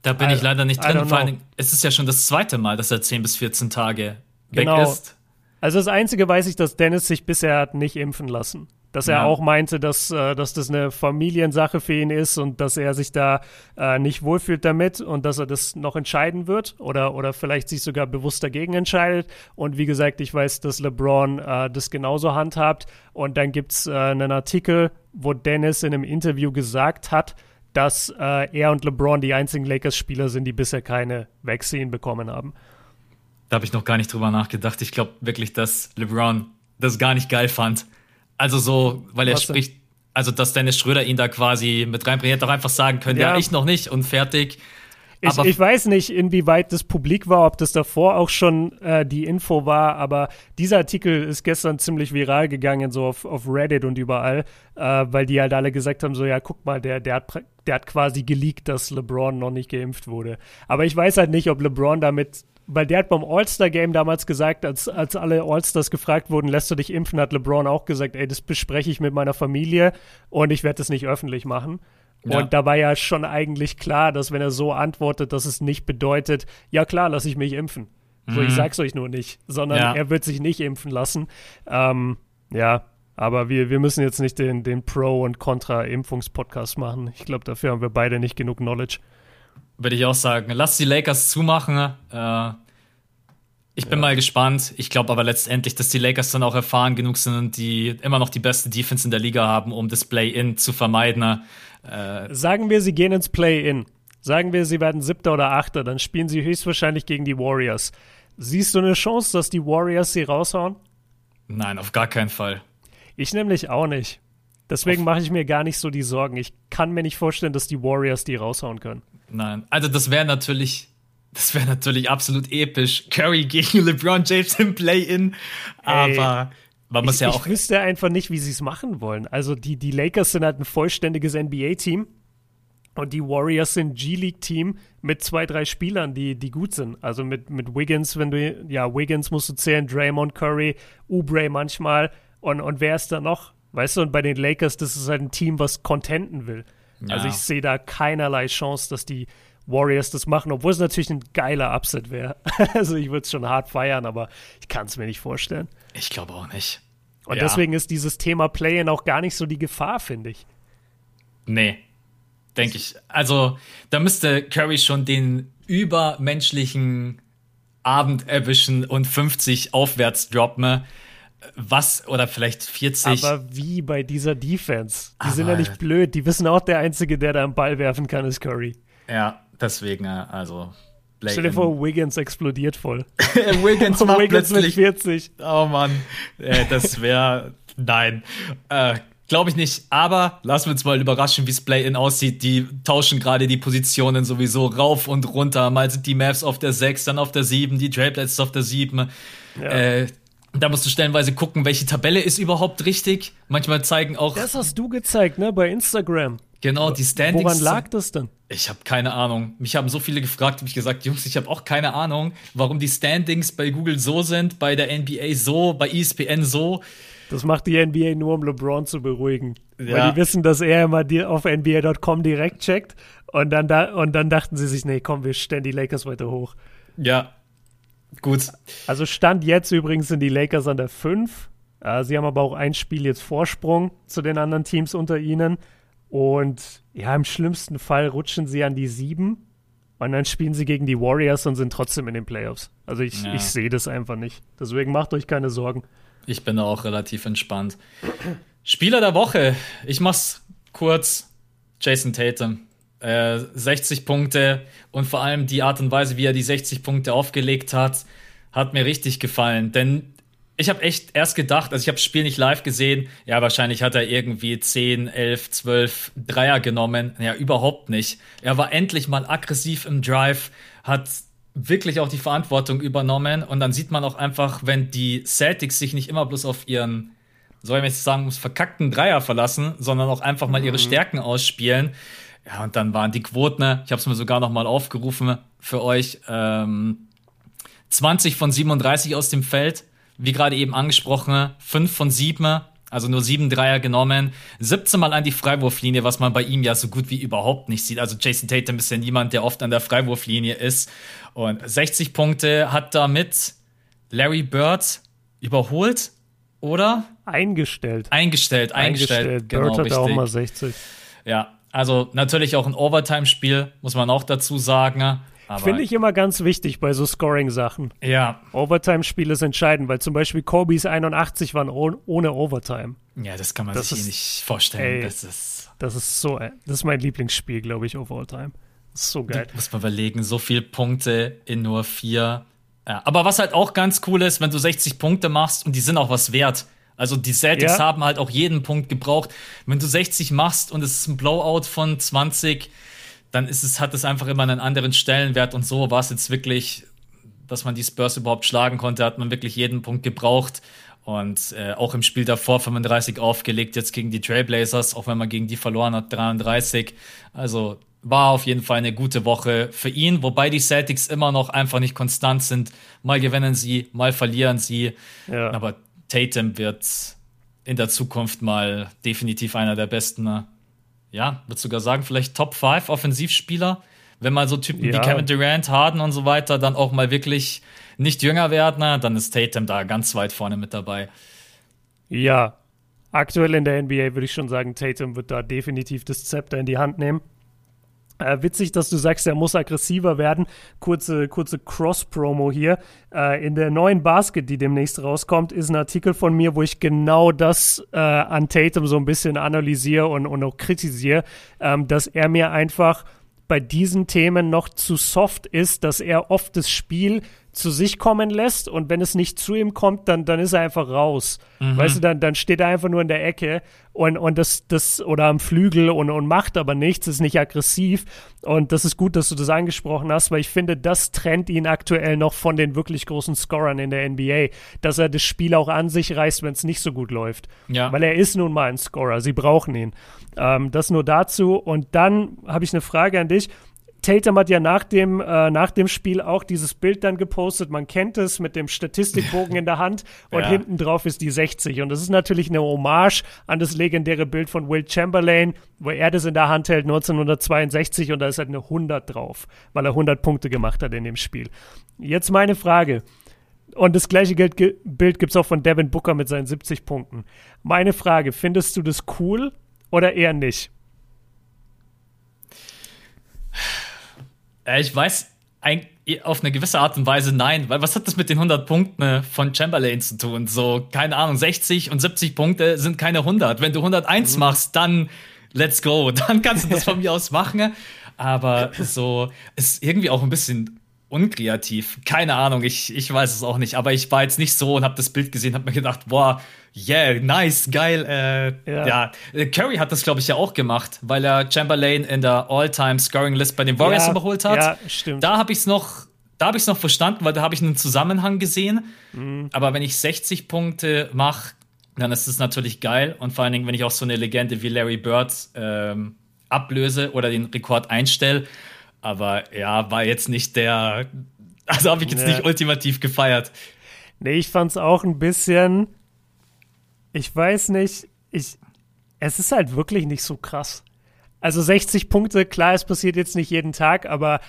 Da bin I, ich leider nicht drin. Vor allem, es ist ja schon das zweite Mal, dass er 10 bis 14 Tage genau. weg ist. Also das Einzige weiß ich, dass Dennis sich bisher hat nicht impfen lassen. Dass er ja. auch meinte, dass, äh, dass das eine Familiensache für ihn ist und dass er sich da äh, nicht wohlfühlt damit und dass er das noch entscheiden wird oder, oder vielleicht sich sogar bewusst dagegen entscheidet. Und wie gesagt, ich weiß, dass LeBron äh, das genauso handhabt. Und dann gibt es äh, einen Artikel, wo Dennis in einem Interview gesagt hat, dass äh, er und LeBron die einzigen Lakers-Spieler sind, die bisher keine Vaccine bekommen haben. Da habe ich noch gar nicht drüber nachgedacht. Ich glaube wirklich, dass LeBron das gar nicht geil fand. Also so, weil er Was spricht, denn? also dass Dennis Schröder ihn da quasi mit reinbringt. Er hätte doch einfach sagen können, ja, ja ich noch nicht und fertig. Ich, ich, weiß nicht, inwieweit das publik war, ob das davor auch schon äh, die Info war, aber dieser Artikel ist gestern ziemlich viral gegangen, so auf, auf Reddit und überall, äh, weil die halt alle gesagt haben, so ja, guck mal, der, der, hat, der hat quasi geleakt, dass LeBron noch nicht geimpft wurde. Aber ich weiß halt nicht, ob LeBron damit weil der hat beim All-Star-Game damals gesagt, als, als alle All-Stars gefragt wurden, lässt du dich impfen, hat LeBron auch gesagt, ey, das bespreche ich mit meiner Familie und ich werde das nicht öffentlich machen. Ja. Und da war ja schon eigentlich klar, dass wenn er so antwortet, dass es nicht bedeutet, ja klar, lasse ich mich impfen. Mhm. So, ich mhm. sag's euch nur nicht, sondern ja. er wird sich nicht impfen lassen. Ähm, ja, aber wir, wir müssen jetzt nicht den, den Pro- und Contra-Impfungs-Podcast machen. Ich glaube, dafür haben wir beide nicht genug Knowledge würde ich auch sagen. Lass die Lakers zumachen. Äh, ich bin ja. mal gespannt. Ich glaube aber letztendlich, dass die Lakers dann auch erfahren genug sind und die immer noch die beste Defense in der Liga haben, um das Play-In zu vermeiden. Äh, Sagen wir, sie gehen ins Play-In. Sagen wir, sie werden Siebter oder Achter, dann spielen sie höchstwahrscheinlich gegen die Warriors. Siehst du eine Chance, dass die Warriors sie raushauen? Nein, auf gar keinen Fall. Ich nämlich auch nicht. Deswegen mache ich mir gar nicht so die Sorgen. Ich kann mir nicht vorstellen, dass die Warriors die raushauen können. Nein, also das wäre natürlich, das wäre natürlich absolut episch. Curry gegen LeBron James im Play-In, aber man muss ich, ja auch. Ich wüsste einfach nicht, wie sie es machen wollen. Also die, die Lakers sind halt ein vollständiges NBA-Team. Und die Warriors sind G-League-Team mit zwei, drei Spielern, die, die gut sind. Also mit, mit Wiggins, wenn du, ja, Wiggins musst du zählen, Draymond Curry, Oubre manchmal. Und, und wer ist da noch? Weißt du, und bei den Lakers, das ist halt ein Team, was contenten will. Ja. Also ich sehe da keinerlei Chance, dass die Warriors das machen, obwohl es natürlich ein geiler Upset wäre. also ich würde es schon hart feiern, aber ich kann es mir nicht vorstellen. Ich glaube auch nicht. Und ja. deswegen ist dieses Thema Play-In auch gar nicht so die Gefahr, finde ich. Nee, denke ich. Also da müsste Curry schon den übermenschlichen Abend erwischen und 50 aufwärts droppen. Was oder vielleicht 40. Aber wie bei dieser Defense? Die Aber sind ja nicht blöd. Die wissen auch, der Einzige, der da einen Ball werfen kann, ist Curry. Ja, deswegen, äh, also. Stell dir vor, Wiggins explodiert voll. Wiggins macht Wiggins plötzlich. mit 40. Oh Mann, äh, das wäre, nein. Äh, Glaube ich nicht, aber lassen wir uns mal überraschen, wie es Play-In aussieht. Die tauschen gerade die Positionen sowieso rauf und runter. Mal sind die Mavs auf der 6, dann auf der 7, die Trailblades auf der 7. Ja. Äh, da musst du stellenweise gucken, welche Tabelle ist überhaupt richtig. Manchmal zeigen auch. Das hast du gezeigt, ne, bei Instagram. Genau, die Standings. Woran lag das denn? Ich habe keine Ahnung. Mich haben so viele gefragt, habe ich gesagt, Jungs, ich habe auch keine Ahnung, warum die Standings bei Google so sind, bei der NBA so, bei ESPN so. Das macht die NBA nur, um LeBron zu beruhigen. Ja. Weil die wissen, dass er immer auf NBA.com direkt checkt. Und dann, da, und dann dachten sie sich, nee, komm, wir stellen die Lakers weiter hoch. Ja, gut. Also Stand jetzt übrigens sind die Lakers an der 5. Äh, sie haben aber auch ein Spiel jetzt Vorsprung zu den anderen Teams unter ihnen. Und ja, im schlimmsten Fall rutschen sie an die 7. Und dann spielen sie gegen die Warriors und sind trotzdem in den Playoffs. Also ich, ja. ich sehe das einfach nicht. Deswegen macht euch keine Sorgen. Ich bin da auch relativ entspannt. Spieler der Woche. Ich mach's kurz. Jason Tatum. Äh, 60 Punkte und vor allem die Art und Weise, wie er die 60 Punkte aufgelegt hat, hat mir richtig gefallen. Denn ich habe echt erst gedacht, also ich habe das Spiel nicht live gesehen, ja, wahrscheinlich hat er irgendwie 10, 11, 12 Dreier genommen. Ja, überhaupt nicht. Er war endlich mal aggressiv im Drive, hat wirklich auch die Verantwortung übernommen. Und dann sieht man auch einfach, wenn die Celtics sich nicht immer bloß auf ihren, soll ich jetzt sagen, verkackten Dreier verlassen, sondern auch einfach mal ihre mhm. Stärken ausspielen. Ja, und dann waren die Quoten, ich habe es mir sogar noch mal aufgerufen für euch, ähm, 20 von 37 aus dem Feld, wie gerade eben angesprochen, 5 von 7 also nur sieben Dreier genommen, 17 Mal an die Freiwurflinie, was man bei ihm ja so gut wie überhaupt nicht sieht. Also Jason Tatum ist ja niemand, der oft an der Freiwurflinie ist. Und 60 Punkte hat damit Larry Bird überholt, oder? Eingestellt. Eingestellt, eingestellt. eingestellt. Genau, Bird hat richtig. auch mal 60. Ja, also natürlich auch ein Overtime-Spiel, muss man auch dazu sagen. Finde ich immer ganz wichtig bei so Scoring-Sachen. Ja. Overtime-Spiel ist entscheidend, weil zum Beispiel Kobe's 81 waren ohne Overtime. Ja, das kann man das sich ist, nicht vorstellen. Ey, das ist, das ist so, das ist mein Lieblingsspiel, glaube ich, of all time. Das ist so geil. Muss man überlegen, so viele Punkte in nur vier. Ja, aber was halt auch ganz cool ist, wenn du 60 Punkte machst und die sind auch was wert. Also die Celtics ja. haben halt auch jeden Punkt gebraucht. Wenn du 60 machst und es ist ein Blowout von 20, dann ist es, hat es einfach immer einen anderen Stellenwert und so war es jetzt wirklich, dass man die Spurs überhaupt schlagen konnte, hat man wirklich jeden Punkt gebraucht. Und äh, auch im Spiel davor 35 aufgelegt, jetzt gegen die Trailblazers, auch wenn man gegen die verloren hat, 33. Also war auf jeden Fall eine gute Woche für ihn, wobei die Celtics immer noch einfach nicht konstant sind. Mal gewinnen sie, mal verlieren sie. Ja. Aber Tatum wird in der Zukunft mal definitiv einer der besten ne? ja, würde sogar sagen, vielleicht Top 5 Offensivspieler. Wenn mal so Typen ja. wie Kevin Durant, Harden und so weiter dann auch mal wirklich nicht jünger werden, dann ist Tatum da ganz weit vorne mit dabei. Ja, aktuell in der NBA würde ich schon sagen, Tatum wird da definitiv das Zepter in die Hand nehmen. Äh, witzig, dass du sagst, er muss aggressiver werden. Kurze, kurze Cross-Promo hier. Äh, in der neuen Basket, die demnächst rauskommt, ist ein Artikel von mir, wo ich genau das äh, an Tatum so ein bisschen analysiere und, und auch kritisiere, ähm, dass er mir einfach bei diesen Themen noch zu soft ist, dass er oft das Spiel zu sich kommen lässt und wenn es nicht zu ihm kommt, dann, dann ist er einfach raus. Mhm. Weißt du, dann, dann steht er einfach nur in der Ecke und, und das, das, oder am Flügel und, und macht aber nichts, ist nicht aggressiv. Und das ist gut, dass du das angesprochen hast, weil ich finde, das trennt ihn aktuell noch von den wirklich großen Scorern in der NBA, dass er das Spiel auch an sich reißt, wenn es nicht so gut läuft. Ja. Weil er ist nun mal ein Scorer, sie brauchen ihn. Ähm, das nur dazu. Und dann habe ich eine Frage an dich Tatum hat ja nach dem, äh, nach dem Spiel auch dieses Bild dann gepostet. Man kennt es mit dem Statistikbogen in der Hand und ja. hinten drauf ist die 60. Und das ist natürlich eine Hommage an das legendäre Bild von Will Chamberlain, wo er das in der Hand hält 1962 und da ist halt eine 100 drauf, weil er 100 Punkte gemacht hat in dem Spiel. Jetzt meine Frage. Und das gleiche Bild gibt es auch von Devin Booker mit seinen 70 Punkten. Meine Frage, findest du das cool oder eher nicht? Äh, ich weiß auf eine gewisse Art und Weise nein, weil was hat das mit den 100 Punkten äh, von Chamberlain zu tun? So, keine Ahnung, 60 und 70 Punkte sind keine 100. Wenn du 101 mhm. machst, dann let's go, dann kannst du das von mir aus machen. Aber so ist irgendwie auch ein bisschen unkreativ. Keine Ahnung, ich, ich weiß es auch nicht. Aber ich war jetzt nicht so und habe das Bild gesehen, habe mir gedacht, boah, yeah, nice, geil. Äh, ja. ja. Äh, Curry hat das, glaube ich, ja auch gemacht, weil er Chamberlain in der All-Time-Scoring-List bei den Warriors ja, überholt hat. Ja, stimmt. Da habe ich es noch, da habe ich noch verstanden, weil da habe ich einen Zusammenhang gesehen. Mhm. Aber wenn ich 60 Punkte mache, dann ist es natürlich geil. Und vor allen Dingen, wenn ich auch so eine Legende wie Larry Bird ähm, ablöse oder den Rekord einstelle, aber ja, war jetzt nicht der. Also habe ich jetzt ja. nicht ultimativ gefeiert. Nee, ich fand es auch ein bisschen. Ich weiß nicht, ich. Es ist halt wirklich nicht so krass. Also 60 Punkte, klar, es passiert jetzt nicht jeden Tag, aber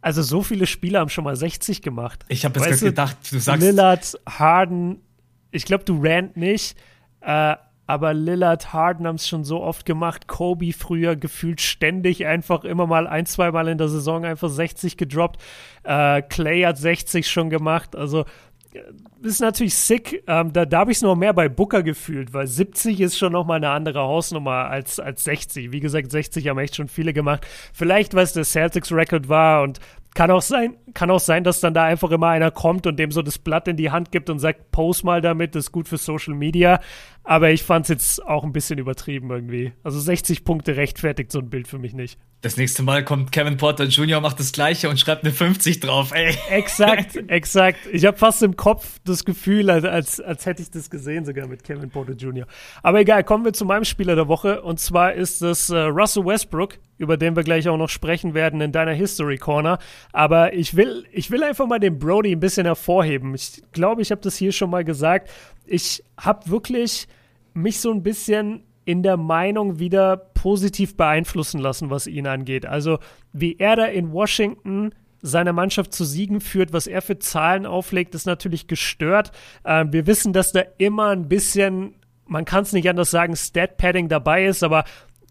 also so viele Spieler haben schon mal 60 gemacht. Ich habe jetzt gedacht, du sagst. Lillard, Harden, ich glaube, du Rand nicht, äh, aber Lillard, Harden haben es schon so oft gemacht. Kobe früher gefühlt ständig einfach immer mal ein, zwei Mal in der Saison einfach 60 gedroppt. Äh, Clay hat 60 schon gemacht. Also äh, ist natürlich sick. Ähm, da da habe ich es noch mehr bei Booker gefühlt, weil 70 ist schon nochmal eine andere Hausnummer als, als 60. Wie gesagt, 60 haben echt schon viele gemacht. Vielleicht, weil es der Celtics-Record war und kann auch sein, kann auch sein, dass dann da einfach immer einer kommt und dem so das Blatt in die Hand gibt und sagt, post mal damit, das ist gut für Social Media. Aber ich fand es jetzt auch ein bisschen übertrieben irgendwie. Also 60 Punkte rechtfertigt so ein Bild für mich nicht. Das nächste Mal kommt Kevin Porter Jr., macht das gleiche und schreibt eine 50 drauf, ey. Exakt, exakt. Ich habe fast im Kopf das Gefühl, als, als, als hätte ich das gesehen, sogar mit Kevin Porter Jr. Aber egal, kommen wir zu meinem Spieler der Woche. Und zwar ist es äh, Russell Westbrook, über den wir gleich auch noch sprechen werden in deiner History Corner. Aber ich will, ich will einfach mal den Brody ein bisschen hervorheben. Ich glaube, ich habe das hier schon mal gesagt. Ich habe wirklich mich so ein bisschen in der Meinung wieder positiv beeinflussen lassen, was ihn angeht. Also wie er da in Washington seine Mannschaft zu Siegen führt, was er für Zahlen auflegt, ist natürlich gestört. Äh, wir wissen, dass da immer ein bisschen, man kann es nicht anders sagen, Stat-Padding dabei ist, aber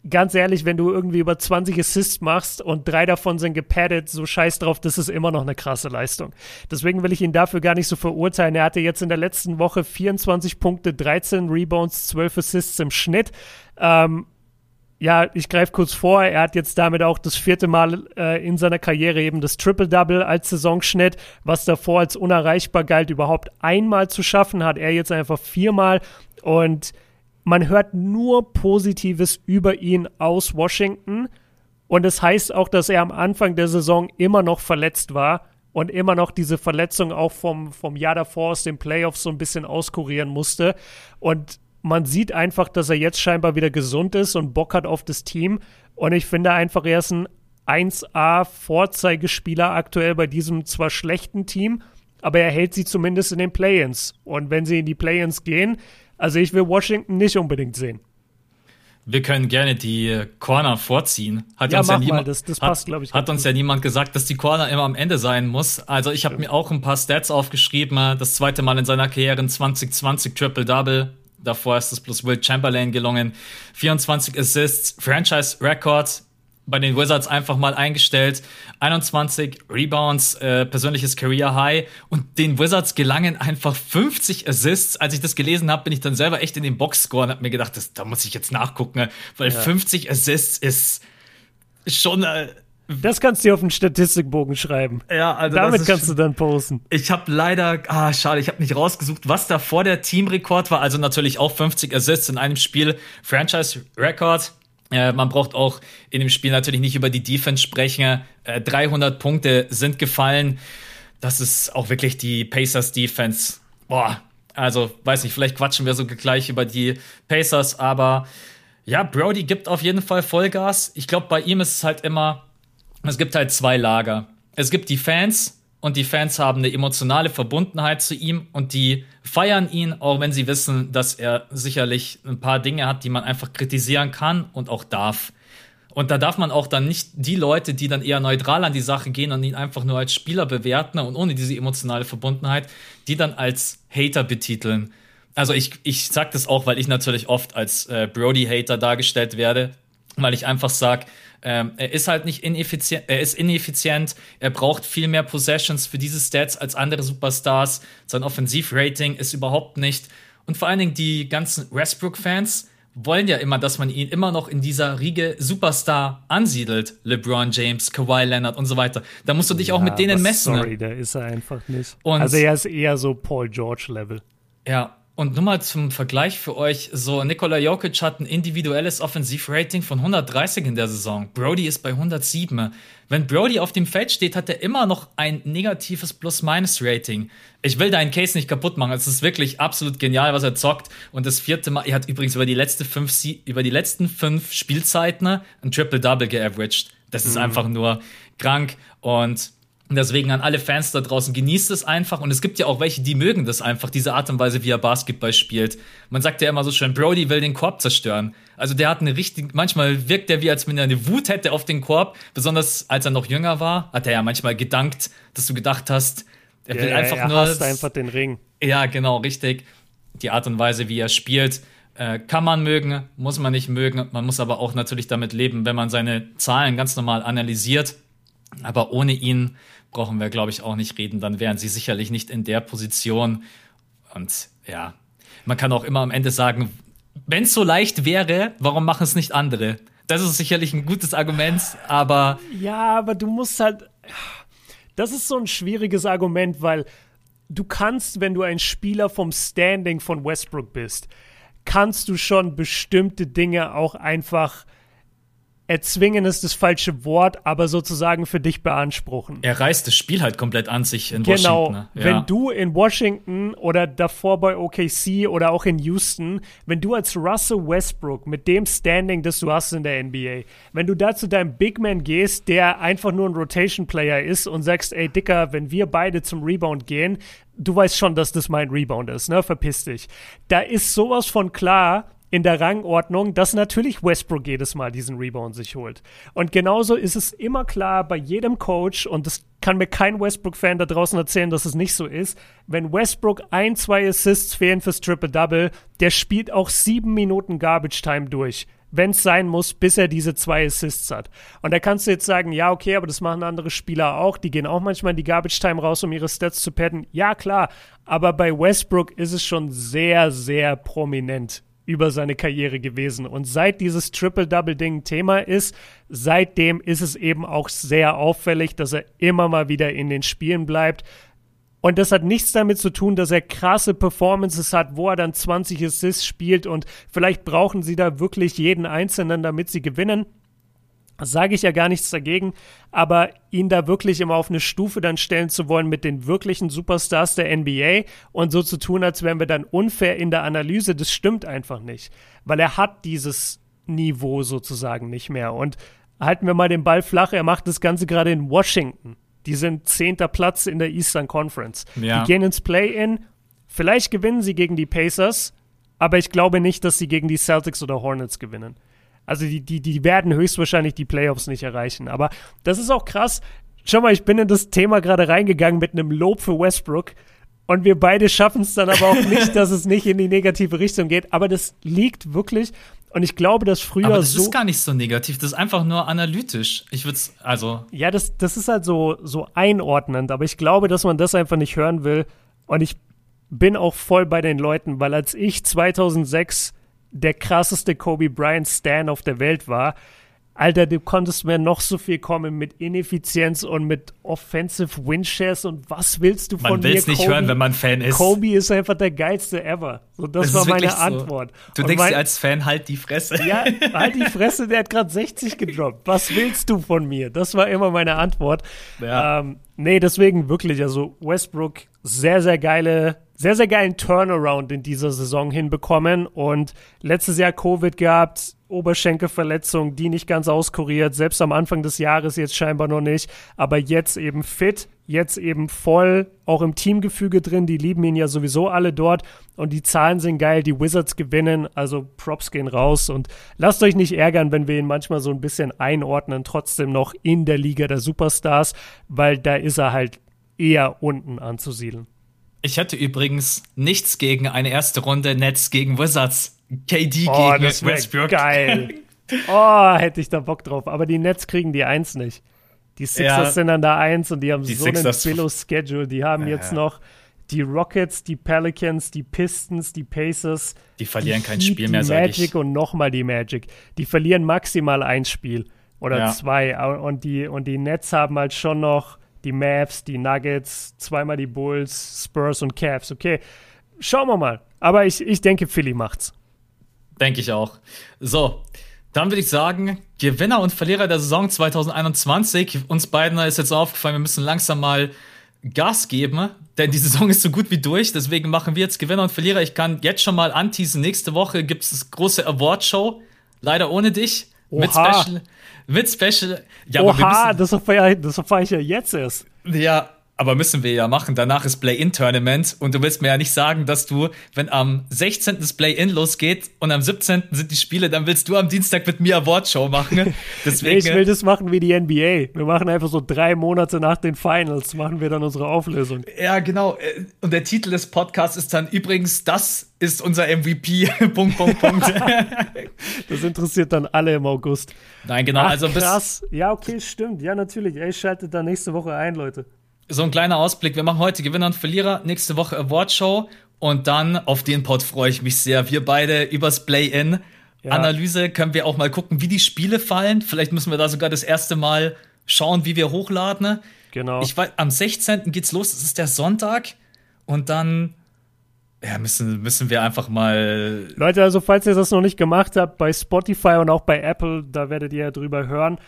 ganz ehrlich, wenn du irgendwie über 20 Assists machst und drei davon sind gepaddet, so scheiß drauf, das ist immer noch eine krasse Leistung. Deswegen will ich ihn dafür gar nicht so verurteilen. Er hatte jetzt in der letzten Woche 24 Punkte, 13 Rebounds, 12 Assists im Schnitt. Ähm, ja, ich greife kurz vor, er hat jetzt damit auch das vierte Mal äh, in seiner Karriere eben das Triple-Double als Saisonschnitt, was davor als unerreichbar galt, überhaupt einmal zu schaffen, hat er jetzt einfach viermal und man hört nur Positives über ihn aus Washington. Und es das heißt auch, dass er am Anfang der Saison immer noch verletzt war und immer noch diese Verletzung auch vom, vom Jahr davor aus den Playoffs so ein bisschen auskurieren musste. Und man sieht einfach, dass er jetzt scheinbar wieder gesund ist und Bock hat auf das Team. Und ich finde einfach, er ist ein 1A-Vorzeigespieler aktuell bei diesem zwar schlechten Team, aber er hält sie zumindest in den Play-ins. Und wenn sie in die Play-ins gehen, also ich will Washington nicht unbedingt sehen. Wir können gerne die Corner vorziehen. Hat ja, uns ja niemand, das, das passt, glaube ich. Hat uns gut. ja niemand gesagt, dass die Corner immer am Ende sein muss. Also ich habe mir auch ein paar Stats aufgeschrieben. Das zweite Mal in seiner Karriere in 2020 Triple-Double. Davor ist es plus Will Chamberlain gelungen. 24 Assists, Franchise Record bei den Wizards einfach mal eingestellt. 21 Rebounds, äh, persönliches Career High. Und den Wizards gelangen einfach 50 Assists. Als ich das gelesen habe, bin ich dann selber echt in den Boxscore und habe mir gedacht, das, da muss ich jetzt nachgucken, weil ja. 50 Assists ist schon. Äh, das kannst du dir auf den Statistikbogen schreiben. Ja, also damit kannst du dann posten. Ich habe leider, ah schade, ich habe nicht rausgesucht, was da vor der Teamrekord war. Also natürlich auch 50 Assists in einem Spiel, Franchise Record. Äh, man braucht auch in dem Spiel natürlich nicht über die Defense sprechen. Äh, 300 Punkte sind gefallen. Das ist auch wirklich die Pacers Defense. Boah, also weiß nicht, vielleicht quatschen wir so gleich über die Pacers, aber ja, Brody gibt auf jeden Fall Vollgas. Ich glaube, bei ihm ist es halt immer es gibt halt zwei Lager. Es gibt die Fans und die Fans haben eine emotionale Verbundenheit zu ihm und die feiern ihn, auch wenn sie wissen, dass er sicherlich ein paar Dinge hat, die man einfach kritisieren kann und auch darf. Und da darf man auch dann nicht die Leute, die dann eher neutral an die Sache gehen und ihn einfach nur als Spieler bewerten und ohne diese emotionale Verbundenheit, die dann als Hater betiteln. Also ich, ich sag das auch, weil ich natürlich oft als äh, Brody-Hater dargestellt werde, weil ich einfach sag, ähm, er ist halt nicht ineffizient, er ist ineffizient, er braucht viel mehr Possessions für diese Stats als andere Superstars. Sein Offensivrating ist überhaupt nicht. Und vor allen Dingen die ganzen Westbrook-Fans, wollen ja immer, dass man ihn immer noch in dieser Riege Superstar ansiedelt. LeBron James, Kawhi Leonard und so weiter. Da musst du dich ja, auch mit denen messen. Ne? Sorry, da ist er einfach nicht. Und also er ist eher so Paul George Level. Ja, und nur mal zum Vergleich für euch, so Nikola Jokic hat ein individuelles Offensivrating von 130 in der Saison. Brody ist bei 107. Wenn Brody auf dem Feld steht, hat er immer noch ein negatives Plus-Minus-Rating. Ich will deinen Case nicht kaputt machen. Es ist wirklich absolut genial, was er zockt. Und das vierte Mal, er hat übrigens über die, letzte fünf, über die letzten fünf Spielzeiten ein Triple-Double geaveraged. Das ist mhm. einfach nur krank. Und und deswegen an alle Fans da draußen, genießt es einfach. Und es gibt ja auch welche, die mögen das einfach, diese Art und Weise, wie er Basketball spielt. Man sagt ja immer so schön, Brody will den Korb zerstören. Also der hat eine richtig, manchmal wirkt er wie, als wenn er eine Wut hätte auf den Korb. Besonders als er noch jünger war, hat er ja manchmal gedankt, dass du gedacht hast, er will ja, einfach er nur. Er hasst einfach den Ring. Ja, genau, richtig. Die Art und Weise, wie er spielt, äh, kann man mögen, muss man nicht mögen. Man muss aber auch natürlich damit leben, wenn man seine Zahlen ganz normal analysiert. Aber ohne ihn brauchen wir, glaube ich, auch nicht reden. Dann wären sie sicherlich nicht in der Position. Und ja, man kann auch immer am Ende sagen, wenn es so leicht wäre, warum machen es nicht andere? Das ist sicherlich ein gutes Argument, aber. Ja, aber du musst halt. Das ist so ein schwieriges Argument, weil du kannst, wenn du ein Spieler vom Standing von Westbrook bist, kannst du schon bestimmte Dinge auch einfach erzwingen ist das falsche Wort, aber sozusagen für dich beanspruchen. Er reißt das Spiel halt komplett an sich in genau. Washington. Genau. Ja. Wenn du in Washington oder davor bei OKC oder auch in Houston, wenn du als Russell Westbrook mit dem Standing, das du hast in der NBA, wenn du da zu deinem Big Man gehst, der einfach nur ein Rotation Player ist und sagst, ey Dicker, wenn wir beide zum Rebound gehen, du weißt schon, dass das mein Rebound ist, ne? Verpiss dich. Da ist sowas von klar, in der Rangordnung, dass natürlich Westbrook jedes Mal diesen Rebound sich holt. Und genauso ist es immer klar bei jedem Coach, und das kann mir kein Westbrook-Fan da draußen erzählen, dass es nicht so ist, wenn Westbrook ein, zwei Assists fehlen fürs Triple-Double, der spielt auch sieben Minuten Garbage-Time durch wenn es sein muss, bis er diese zwei Assists hat. Und da kannst du jetzt sagen, ja, okay, aber das machen andere Spieler auch. Die gehen auch manchmal in die Garbage Time raus, um ihre Stats zu padden. Ja, klar. Aber bei Westbrook ist es schon sehr, sehr prominent, über seine Karriere gewesen. Und seit dieses Triple-Double-Ding Thema ist, seitdem ist es eben auch sehr auffällig, dass er immer mal wieder in den Spielen bleibt. Und das hat nichts damit zu tun, dass er krasse Performances hat, wo er dann 20 Assists spielt und vielleicht brauchen sie da wirklich jeden Einzelnen, damit sie gewinnen sage ich ja gar nichts dagegen, aber ihn da wirklich immer auf eine Stufe dann stellen zu wollen mit den wirklichen Superstars der NBA und so zu tun, als wären wir dann unfair in der Analyse, das stimmt einfach nicht, weil er hat dieses Niveau sozusagen nicht mehr und halten wir mal den Ball flach, er macht das Ganze gerade in Washington. Die sind zehnter Platz in der Eastern Conference. Ja. Die gehen ins Play-In, vielleicht gewinnen sie gegen die Pacers, aber ich glaube nicht, dass sie gegen die Celtics oder Hornets gewinnen. Also die, die, die werden höchstwahrscheinlich die Playoffs nicht erreichen. Aber das ist auch krass. Schau mal, ich bin in das Thema gerade reingegangen mit einem Lob für Westbrook. Und wir beide schaffen es dann aber auch nicht, dass es nicht in die negative Richtung geht. Aber das liegt wirklich. Und ich glaube, dass früher aber das so. ist gar nicht so negativ. Das ist einfach nur analytisch. Ich würde es, also. Ja, das, das ist halt so, so einordnend. Aber ich glaube, dass man das einfach nicht hören will. Und ich bin auch voll bei den Leuten, weil als ich 2006 der krasseste Kobe Bryant Stan auf der Welt war. Alter, du konntest mir noch so viel kommen mit Ineffizienz und mit Offensive Windshares und was willst du von man mir? Man will es nicht hören, wenn man Fan ist. Kobe ist einfach der geilste ever. So, das, das war meine so. Antwort. Du und denkst mein, dir als Fan halt die Fresse. Ja, halt die Fresse, der hat gerade 60 gedroppt. Was willst du von mir? Das war immer meine Antwort. Ja. Ähm, Nee, deswegen wirklich. Also Westbrook, sehr, sehr geile, sehr, sehr geilen Turnaround in dieser Saison hinbekommen. Und letztes Jahr Covid gehabt, Oberschenkelverletzung, die nicht ganz auskuriert, selbst am Anfang des Jahres jetzt scheinbar noch nicht, aber jetzt eben fit, jetzt eben voll auch im Teamgefüge drin, die lieben ihn ja sowieso alle dort und die Zahlen sind geil, die Wizards gewinnen, also Props gehen raus und lasst euch nicht ärgern, wenn wir ihn manchmal so ein bisschen einordnen, trotzdem noch in der Liga der Superstars, weil da ist er halt eher unten anzusiedeln. Ich hätte übrigens nichts gegen eine erste Runde Nets gegen Wizards KD oh, gegen das Westbrook. Geil. oh, hätte ich da Bock drauf. Aber die Nets kriegen die Eins nicht. Die Sixers ja, sind an der Eins und die haben die so Sixers. einen Billow-Schedule. Die haben äh. jetzt noch die Rockets, die Pelicans, die Pistons, die Pacers. Die verlieren die kein Heat, Spiel mehr, die Magic und nochmal die Magic. Die verlieren maximal ein Spiel oder ja. zwei. Und die, und die Nets haben halt schon noch die Mavs, die Nuggets, zweimal die Bulls, Spurs und Cavs. Okay, schauen wir mal. Aber ich, ich denke, Philly macht's. Denke ich auch. So, dann würde ich sagen, Gewinner und Verlierer der Saison 2021. Uns beiden ist jetzt aufgefallen, wir müssen langsam mal Gas geben, denn die Saison ist so gut wie durch. Deswegen machen wir jetzt Gewinner und Verlierer. Ich kann jetzt schon mal anteasen. Nächste Woche gibt es das große Award-Show. Leider ohne dich. Oha. Mit Special. Mit Special. Ja, Oha, das erfahre ich ja jetzt erst. Ja, aber müssen wir ja machen. Danach ist Play-In-Tournament und du willst mir ja nicht sagen, dass du, wenn am 16. das Play-In losgeht und am 17. sind die Spiele, dann willst du am Dienstag mit mir Awardshow machen. Deswegen, ich will das machen wie die NBA. Wir machen einfach so drei Monate nach den Finals, machen wir dann unsere Auflösung. Ja, genau. Und der Titel des Podcasts ist dann übrigens, das ist unser MVP. Punkt, Punkt, Punkt. das interessiert dann alle im August. Nein, genau. Ach, also krass. Ja, okay, stimmt. Ja, natürlich. Ey, schaltet da nächste Woche ein, Leute so ein kleiner Ausblick. Wir machen heute Gewinner und Verlierer, nächste Woche Awardshow und dann auf den Pod freue ich mich sehr. Wir beide übers Play-In. Ja. Analyse können wir auch mal gucken, wie die Spiele fallen. Vielleicht müssen wir da sogar das erste Mal schauen, wie wir hochladen. Genau. Ich weiß, am 16. geht's los, es ist der Sonntag und dann ja, müssen, müssen wir einfach mal. Leute, also falls ihr das noch nicht gemacht habt, bei Spotify und auch bei Apple, da werdet ihr ja drüber hören,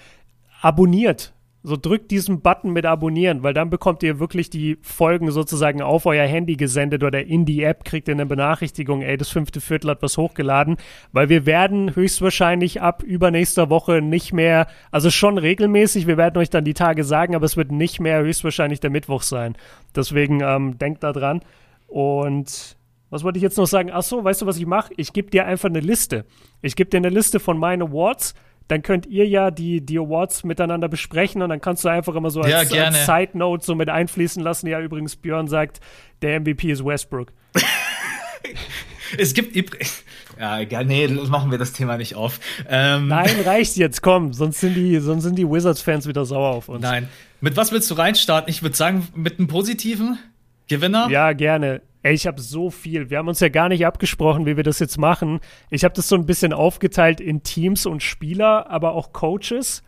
abonniert so drückt diesen Button mit Abonnieren, weil dann bekommt ihr wirklich die Folgen sozusagen auf euer Handy gesendet oder in die App kriegt ihr eine Benachrichtigung, ey, das fünfte Viertel hat was hochgeladen, weil wir werden höchstwahrscheinlich ab übernächster Woche nicht mehr, also schon regelmäßig, wir werden euch dann die Tage sagen, aber es wird nicht mehr höchstwahrscheinlich der Mittwoch sein. Deswegen ähm, denkt da dran. Und was wollte ich jetzt noch sagen? Ach so, weißt du, was ich mache? Ich gebe dir einfach eine Liste. Ich gebe dir eine Liste von meinen Awards dann könnt ihr ja die, die Awards miteinander besprechen und dann kannst du einfach immer so als, ja, als Side Note so mit einfließen lassen. Ja, übrigens, Björn sagt, der MVP ist Westbrook. es gibt ja, nee, machen wir das Thema nicht auf. Ähm, Nein, reicht jetzt, komm, sonst sind die, sonst sind die Wizards-Fans wieder sauer auf uns. Nein. Mit was willst du reinstarten? Ich würde sagen, mit einem positiven Gewinner? Ja, gerne. Ey, ich habe so viel. Wir haben uns ja gar nicht abgesprochen, wie wir das jetzt machen. Ich habe das so ein bisschen aufgeteilt in Teams und Spieler, aber auch Coaches.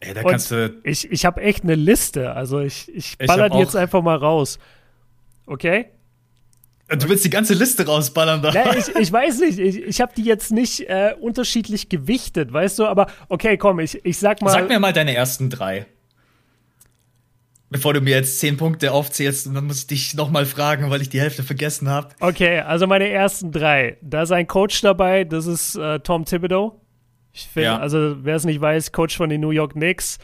Ey, da kannst du. Ich, ich habe echt eine Liste. Also ich, ich baller die jetzt einfach mal raus. Okay? Du willst die ganze Liste rausballern da? Nein, ich, ich weiß nicht. Ich, ich habe die jetzt nicht äh, unterschiedlich gewichtet, weißt du? Aber okay, komm, ich, ich sag mal. Sag mir mal deine ersten drei. Bevor du mir jetzt zehn Punkte aufzählst, dann muss ich dich nochmal fragen, weil ich die Hälfte vergessen habe. Okay, also meine ersten drei. Da ist ein Coach dabei, das ist äh, Tom Thibodeau. Ich finde, ja. also wer es nicht weiß, Coach von den New York Knicks,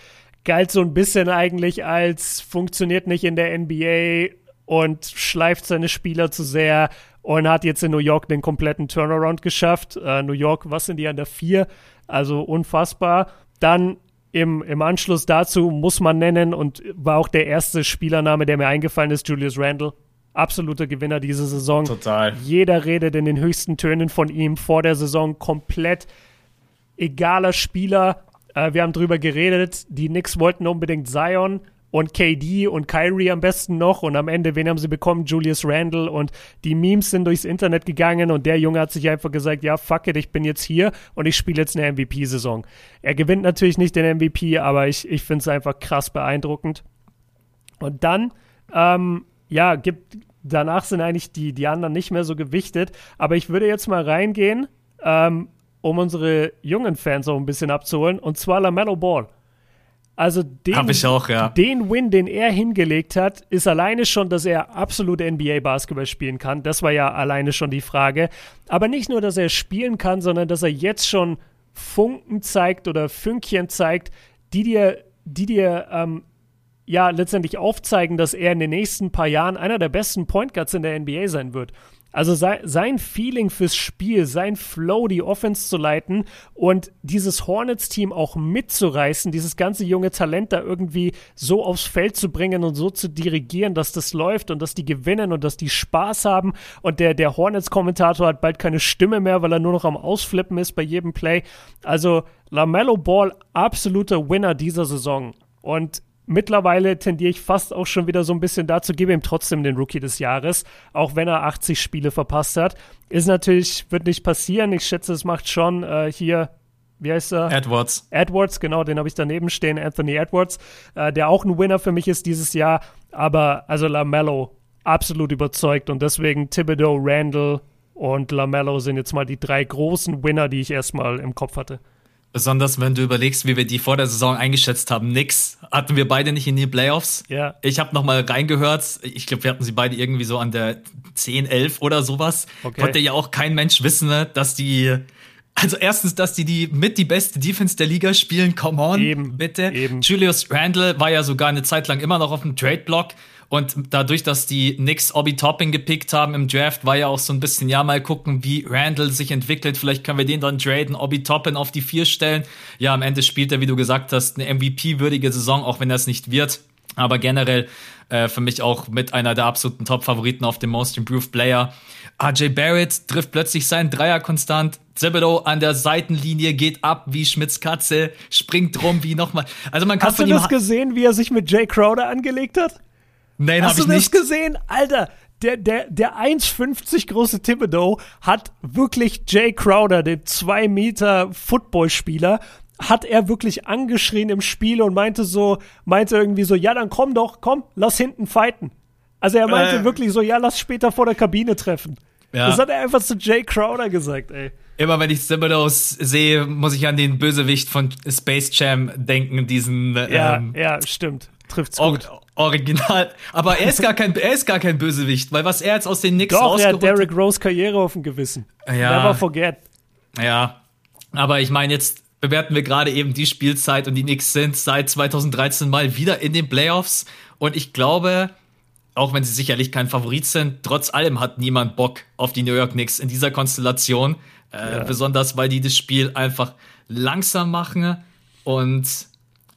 galt so ein bisschen eigentlich als funktioniert nicht in der NBA und schleift seine Spieler zu sehr und hat jetzt in New York den kompletten Turnaround geschafft. Äh, New York, was sind die an der vier? Also unfassbar. Dann im, Im Anschluss dazu muss man nennen und war auch der erste Spielername, der mir eingefallen ist, Julius Randle. Absoluter Gewinner diese Saison. Total. Jeder redet in den höchsten Tönen von ihm vor der Saison. Komplett egaler Spieler. Äh, wir haben drüber geredet. Die Knicks wollten unbedingt Zion und KD und Kyrie am besten noch und am Ende, wen haben sie bekommen? Julius Randle und die Memes sind durchs Internet gegangen und der Junge hat sich einfach gesagt, ja, fuck it, ich bin jetzt hier und ich spiele jetzt eine MVP-Saison. Er gewinnt natürlich nicht den MVP, aber ich, ich finde es einfach krass beeindruckend. Und dann, ähm, ja, gibt, danach sind eigentlich die, die anderen nicht mehr so gewichtet, aber ich würde jetzt mal reingehen, ähm, um unsere jungen Fans auch ein bisschen abzuholen und zwar LaMelo Ball. Also den, auch, ja. den Win, den er hingelegt hat, ist alleine schon, dass er absolut NBA-Basketball spielen kann. Das war ja alleine schon die Frage. Aber nicht nur, dass er spielen kann, sondern dass er jetzt schon Funken zeigt oder Fünkchen zeigt, die dir, die dir ähm, ja letztendlich aufzeigen, dass er in den nächsten paar Jahren einer der besten Point Guards in der NBA sein wird. Also sein, sein Feeling fürs Spiel, sein Flow, die Offense zu leiten und dieses Hornets-Team auch mitzureißen, dieses ganze junge Talent da irgendwie so aufs Feld zu bringen und so zu dirigieren, dass das läuft und dass die gewinnen und dass die Spaß haben. Und der, der Hornets-Kommentator hat bald keine Stimme mehr, weil er nur noch am Ausflippen ist bei jedem Play. Also LaMelo Ball, absoluter Winner dieser Saison. Und Mittlerweile tendiere ich fast auch schon wieder so ein bisschen dazu, gebe ihm trotzdem den Rookie des Jahres, auch wenn er 80 Spiele verpasst hat. Ist natürlich, wird nicht passieren. Ich schätze, es macht schon äh, hier, wie heißt er? Edwards. Edwards, genau, den habe ich daneben stehen, Anthony Edwards, äh, der auch ein Winner für mich ist dieses Jahr. Aber also LaMelo absolut überzeugt und deswegen Thibodeau, Randall und LaMelo sind jetzt mal die drei großen Winner, die ich erstmal im Kopf hatte. Besonders wenn du überlegst, wie wir die vor der Saison eingeschätzt haben. Nix hatten wir beide nicht in die Playoffs. Ja. Ich habe noch mal reingehört. Ich glaube, wir hatten sie beide irgendwie so an der 10, 11 oder sowas. Okay. Konnte ja auch kein Mensch wissen, ne, dass die also erstens, dass die, die mit die beste Defense der Liga spielen. Come on, eben, bitte. Eben. Julius Randle war ja sogar eine Zeit lang immer noch auf dem Trade-Block. Und dadurch, dass die Knicks Obi Topping gepickt haben im Draft, war ja auch so ein bisschen, ja, mal gucken, wie Randall sich entwickelt. Vielleicht können wir den dann traden, Obi Toppin auf die vier stellen. Ja, am Ende spielt er, wie du gesagt hast, eine MVP-würdige Saison, auch wenn er es nicht wird. Aber generell äh, für mich auch mit einer der absoluten Top-Favoriten auf dem Most Improved Player. RJ Barrett trifft plötzlich seinen Dreier konstant. Thibodeau an der Seitenlinie geht ab wie Schmitz Katze, springt rum wie nochmal. Also man kann Hast du das gesehen, wie er sich mit Jay Crowder angelegt hat? Nein, hab ich nicht. Hast du das gesehen? Alter, der, der, der 1,50 große Thibodeau hat wirklich Jay Crowder, den 2 Meter Footballspieler, hat er wirklich angeschrien im Spiel und meinte so, meinte irgendwie so, ja, dann komm doch, komm, lass hinten fighten. Also er meinte äh. wirklich so, ja, lass später vor der Kabine treffen. Ja. Das hat er einfach zu Jay Crowder gesagt, ey. Immer wenn ich Thibodeaus sehe, muss ich an den Bösewicht von Space Jam denken, diesen. Ja, ähm, ja, stimmt. Trifft's gut. Original. Aber er ist gar kein, er ist gar kein Bösewicht, weil was er jetzt aus den Knicks Doch, er hat Derrick Rose Karriere auf dem Gewissen. Ja. Never forget. Ja. Aber ich meine, jetzt bewerten wir gerade eben die Spielzeit und die Knicks sind seit 2013 mal wieder in den Playoffs. Und ich glaube, auch wenn sie sicherlich kein Favorit sind, trotz allem hat niemand Bock auf die New York Knicks in dieser Konstellation. Äh, ja. Besonders, weil die das Spiel einfach langsam machen und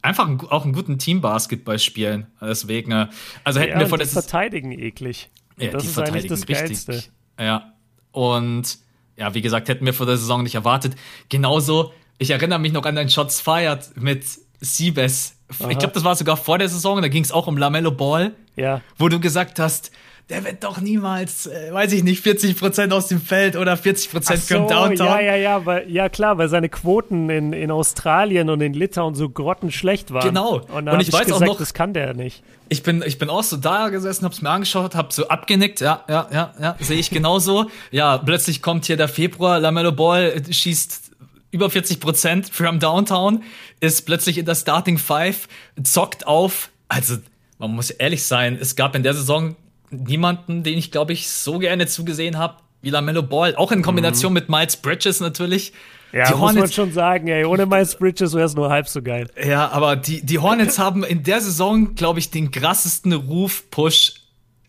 einfach ein, auch einen guten Team-Basketball spielen. Deswegen, äh, also hätten ja, wir vor der verteidigen eklig. Ja, das die ist verteidigen das richtig. Geilste. Ja. Und ja, wie gesagt, hätten wir vor der Saison nicht erwartet. Genauso, ich erinnere mich noch an deinen Shots fired mit Siebes. Ich glaube, das war sogar vor der Saison, da ging es auch um Lamello Ball. Ja. Wo du gesagt hast, der wird doch niemals, äh, weiß ich nicht, 40 Prozent aus dem Feld oder 40 Prozent so, Downtown. Ja, ja, ja, weil, ja klar, weil seine Quoten in, in Australien und in Litauen so grottenschlecht waren. Genau. Und, und ich, ich weiß gesagt, auch noch, das kann der nicht. Ich bin, ich bin auch so da gesessen, hab's mir angeschaut, hab so abgenickt, ja, ja, ja, ja, sehe ich genauso. ja, plötzlich kommt hier der Februar, Lamello Ball schießt über 40 Prozent from Downtown, ist plötzlich in der Starting Five, zockt auf. Also, man muss ehrlich sein, es gab in der Saison niemanden, den ich, glaube ich, so gerne zugesehen habe wie LaMelo Ball. Auch in Kombination mhm. mit Miles Bridges natürlich. Ja, die muss Hornets, man schon sagen, ey, ohne Miles Bridges wäre es nur halb so geil. Ja, aber die, die Hornets haben in der Saison, glaube ich, den krassesten Ruf-Push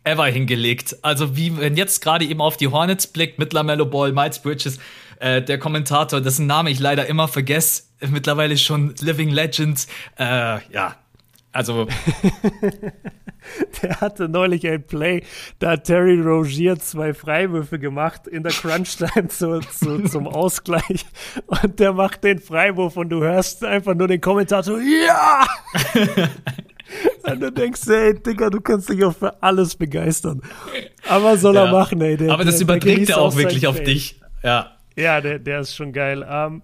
ever hingelegt. Also wie, wenn jetzt gerade eben auf die Hornets blickt mit LaMelo Ball, Miles Bridges, äh, der Kommentator, dessen Name ich leider immer vergesse, mittlerweile schon Living Legend, äh, ja, also. der hatte neulich ein Play, da hat Terry Rogier zwei Freiwürfe gemacht in der Crunch-Time zu, zu, zum Ausgleich. Und der macht den Freiwurf und du hörst einfach nur den Kommentator, ja! und du denkst, ey, Digga, du kannst dich auch für alles begeistern. Aber soll ja. er machen, ey. Der, Aber das der, überträgt er auch wirklich auf dich. Ja. Ja, der, der ist schon geil. Ähm,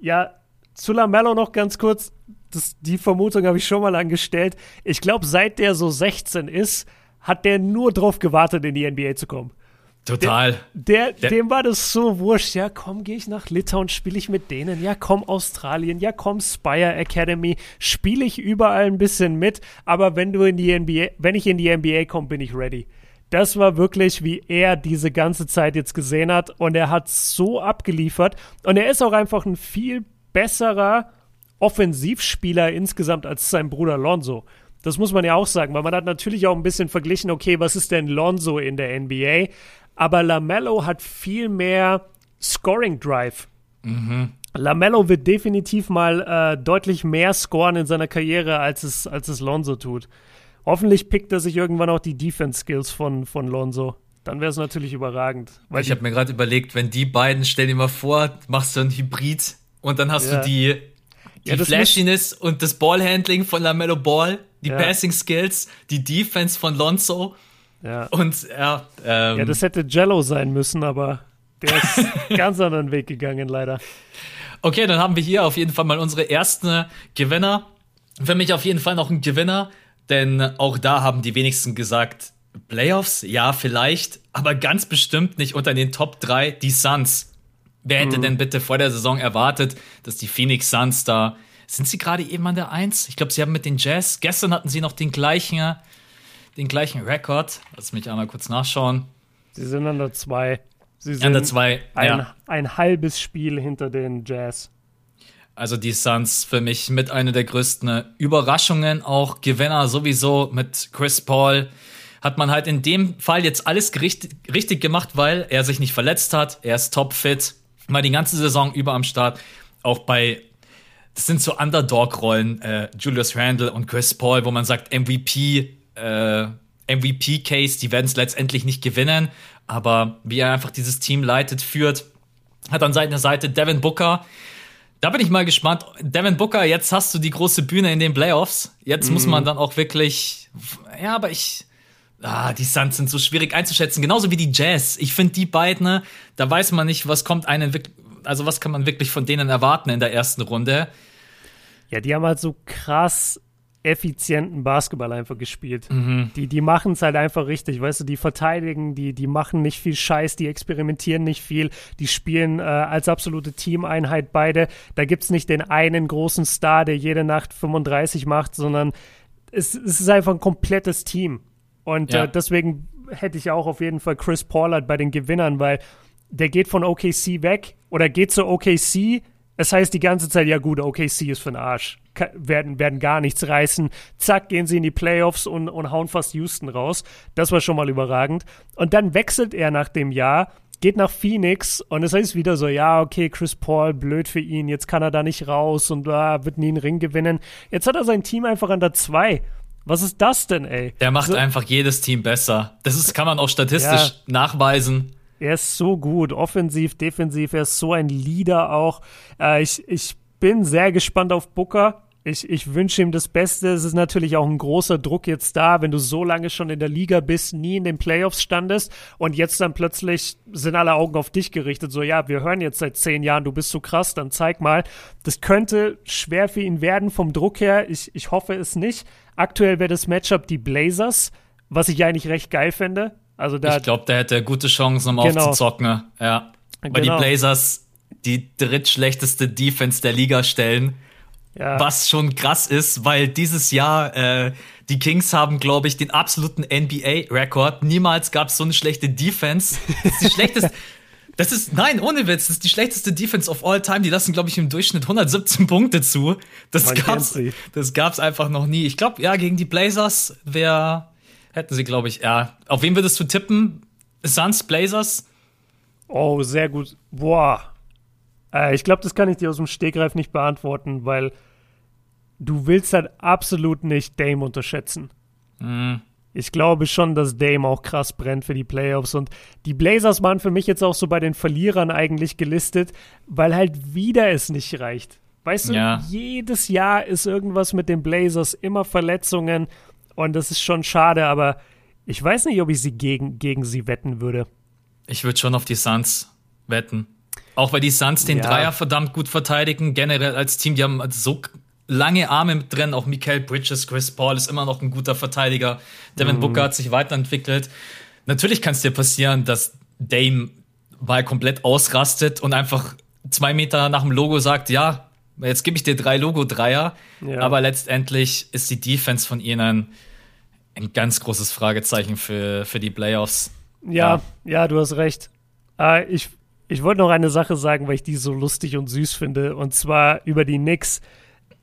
ja, zu Lamello noch ganz kurz das, die Vermutung habe ich schon mal angestellt. Ich glaube, seit der so 16 ist, hat der nur drauf gewartet, in die NBA zu kommen. Total. Der, der, dem war das so wurscht. Ja, komm, gehe ich nach Litauen, spiele ich mit denen. Ja, komm, Australien. Ja, komm, Spire Academy. Spiele ich überall ein bisschen mit. Aber wenn du in die NBA, wenn ich in die NBA komme, bin ich ready. Das war wirklich, wie er diese ganze Zeit jetzt gesehen hat. Und er hat so abgeliefert. Und er ist auch einfach ein viel besserer Offensivspieler insgesamt als sein Bruder Lonzo. Das muss man ja auch sagen, weil man hat natürlich auch ein bisschen verglichen, okay, was ist denn Lonzo in der NBA? aber LaMelo hat viel mehr Scoring Drive. Mhm. LaMelo wird definitiv mal äh, deutlich mehr scoren in seiner Karriere, als es, als es Lonzo tut. Hoffentlich pickt er sich irgendwann auch die Defense-Skills von, von Lonzo. Dann wäre es natürlich überragend. ich habe mir gerade überlegt, wenn die beiden, stell dir mal vor, machst du ein Hybrid und dann hast ja. du die, die ja, Flashiness und das Ballhandling von LaMelo Ball, die ja. Passing Skills, die Defense von Lonzo ja. Und ja. Ähm, ja, das hätte Jello sein müssen, aber der ist ganz anderen Weg gegangen, leider. Okay, dann haben wir hier auf jeden Fall mal unsere ersten Gewinner. Für mich auf jeden Fall noch ein Gewinner, denn auch da haben die wenigsten gesagt, Playoffs, ja, vielleicht, aber ganz bestimmt nicht unter den Top 3 die Suns. Wer hätte mhm. denn bitte vor der Saison erwartet, dass die Phoenix Suns da. Sind sie gerade eben an der 1? Ich glaube, sie haben mit den Jazz. Gestern hatten sie noch den gleichen den gleichen Rekord. Lass mich einmal kurz nachschauen. Sie sind an der 2. Sie sind an der 2, ein, ja. ein halbes Spiel hinter den Jazz. Also die Suns für mich mit einer der größten Überraschungen, auch Gewinner sowieso mit Chris Paul. Hat man halt in dem Fall jetzt alles richtig, gemacht, weil er sich nicht verletzt hat. Er ist topfit, mal die ganze Saison über am Start. Auch bei, das sind so Underdog-Rollen, äh, Julius Randle und Chris Paul, wo man sagt, MVP äh, MVP-Case, die werden es letztendlich nicht gewinnen, aber wie er einfach dieses Team leitet, führt, hat an seiner Seite Devin Booker. Da bin ich mal gespannt. Devin Booker, jetzt hast du die große Bühne in den Playoffs. Jetzt mhm. muss man dann auch wirklich, ja, aber ich, ah, die Suns sind so schwierig einzuschätzen, genauso wie die Jazz. Ich finde die beiden, ne, da weiß man nicht, was kommt einen wirklich, also was kann man wirklich von denen erwarten in der ersten Runde. Ja, die haben halt so krass effizienten Basketball einfach gespielt. Mhm. Die, die machen es halt einfach richtig, weißt du, die verteidigen, die, die machen nicht viel Scheiß, die experimentieren nicht viel, die spielen äh, als absolute Teameinheit beide. Da gibt es nicht den einen großen Star, der jede Nacht 35 macht, sondern es, es ist einfach ein komplettes Team. Und äh, ja. äh, deswegen hätte ich auch auf jeden Fall Chris Paul bei den Gewinnern, weil der geht von OKC weg oder geht zu OKC. Es heißt die ganze Zeit, ja gut, OKC ist für den Arsch werden, werden gar nichts reißen. Zack, gehen sie in die Playoffs und, und hauen fast Houston raus. Das war schon mal überragend. Und dann wechselt er nach dem Jahr, geht nach Phoenix und es heißt wieder so, ja, okay, Chris Paul, blöd für ihn, jetzt kann er da nicht raus und ah, wird nie einen Ring gewinnen. Jetzt hat er sein Team einfach an der 2. Was ist das denn, ey? Der macht so, einfach jedes Team besser. Das ist, kann man auch statistisch ja. nachweisen. Er ist so gut, offensiv, defensiv, er ist so ein Leader auch. Äh, ich, ich bin sehr gespannt auf Booker. Ich, ich wünsche ihm das Beste. Es ist natürlich auch ein großer Druck jetzt da, wenn du so lange schon in der Liga bist, nie in den Playoffs standest und jetzt dann plötzlich sind alle Augen auf dich gerichtet. So, ja, wir hören jetzt seit zehn Jahren, du bist so krass, dann zeig mal. Das könnte schwer für ihn werden vom Druck her. Ich, ich hoffe es nicht. Aktuell wäre das Matchup die Blazers, was ich eigentlich recht geil fände. Also da, ich glaube, der hätte gute Chancen, um genau. aufzuzocken. Ja. Weil genau. die Blazers die drittschlechteste Defense der Liga stellen. Ja. Was schon krass ist, weil dieses Jahr äh, die Kings haben, glaube ich, den absoluten NBA-Rekord. Niemals gab es so eine schlechte Defense. Das ist die schlechteste. Das ist, nein, ohne Witz, das ist die schlechteste Defense of all time. Die lassen, glaube ich, im Durchschnitt 117 Punkte zu. Das Man gab's, das gab's einfach noch nie. Ich glaube, ja, gegen die Blazers wäre, hätten sie, glaube ich, ja. Auf wen würdest du tippen? Suns, Blazers? Oh, sehr gut. Boah. Äh, ich glaube, das kann ich dir aus dem Stegreif nicht beantworten, weil du willst halt absolut nicht Dame unterschätzen. Mhm. Ich glaube schon, dass Dame auch krass brennt für die Playoffs und die Blazers waren für mich jetzt auch so bei den Verlierern eigentlich gelistet, weil halt wieder es nicht reicht. Weißt du, ja. jedes Jahr ist irgendwas mit den Blazers, immer Verletzungen und das ist schon schade, aber ich weiß nicht, ob ich sie gegen, gegen sie wetten würde. Ich würde schon auf die Suns wetten. Auch weil die Suns den ja. Dreier verdammt gut verteidigen, generell als Team, die haben so lange Arme mit drin, auch Michael Bridges, Chris Paul ist immer noch ein guter Verteidiger. Devin mhm. Booker hat sich weiterentwickelt. Natürlich kann es dir passieren, dass Dame mal komplett ausrastet und einfach zwei Meter nach dem Logo sagt, ja, jetzt gebe ich dir drei Logo-Dreier. Ja. Aber letztendlich ist die Defense von ihnen ein ganz großes Fragezeichen für, für die Playoffs. Ja, ja, ja du hast recht. Äh, ich, ich wollte noch eine Sache sagen, weil ich die so lustig und süß finde. Und zwar über die Knicks,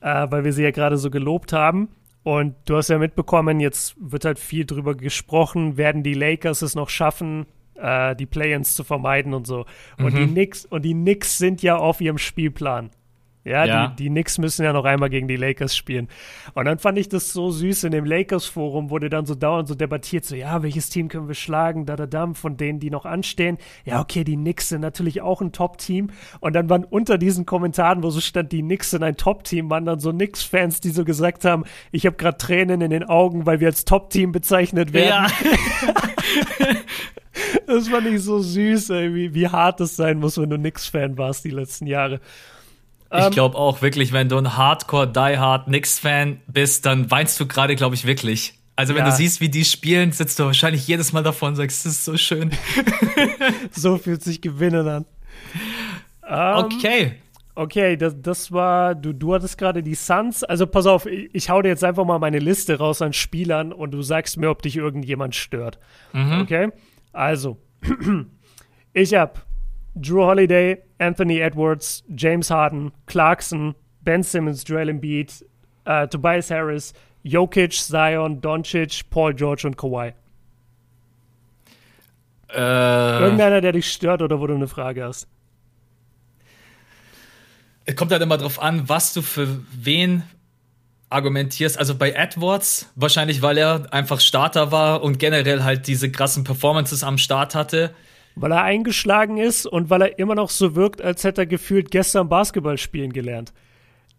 äh, weil wir sie ja gerade so gelobt haben. Und du hast ja mitbekommen, jetzt wird halt viel drüber gesprochen, werden die Lakers es noch schaffen, äh, die Play-ins zu vermeiden und so. Und mhm. die Knicks und die Knicks sind ja auf ihrem Spielplan. Ja, ja, Die, die Knicks müssen ja noch einmal gegen die Lakers spielen. Und dann fand ich das so süß. In dem Lakers-Forum wurde dann so dauernd so debattiert, so, ja, welches Team können wir schlagen, da, da, da, von denen, die noch anstehen. Ja, okay, die Knicks sind natürlich auch ein Top-Team. Und dann waren unter diesen Kommentaren, wo so stand, die Knicks sind ein Top-Team, waren dann so Knicks-Fans, die so gesagt haben, ich habe gerade Tränen in den Augen, weil wir als Top-Team bezeichnet werden. Ja. das fand ich so süß, ey, wie, wie hart es sein muss, wenn du Knicks-Fan warst die letzten Jahre. Ich ähm, glaube auch wirklich, wenn du ein Hardcore Die Hard Knicks-Fan bist, dann weinst du gerade, glaube ich, wirklich. Also wenn ja. du siehst, wie die spielen, sitzt du wahrscheinlich jedes Mal davor und sagst, das ist so schön. so fühlt sich Gewinnen an. Um, okay. Okay, das, das war, du, du hattest gerade die Suns. Also pass auf, ich, ich hau dir jetzt einfach mal meine Liste raus an Spielern und du sagst mir, ob dich irgendjemand stört. Mhm. Okay? Also, ich hab Drew Holiday, Anthony Edwards, James Harden, Clarkson, Ben Simmons, Joel Embiid, uh, Tobias Harris, Jokic, Zion, Doncic, Paul George und Kawhi. Äh, Irgendeiner, der dich stört oder wo du eine Frage hast. Es kommt halt immer drauf an, was du für wen argumentierst. Also bei Edwards, wahrscheinlich weil er einfach Starter war und generell halt diese krassen Performances am Start hatte weil er eingeschlagen ist und weil er immer noch so wirkt, als hätte er gefühlt gestern Basketball spielen gelernt.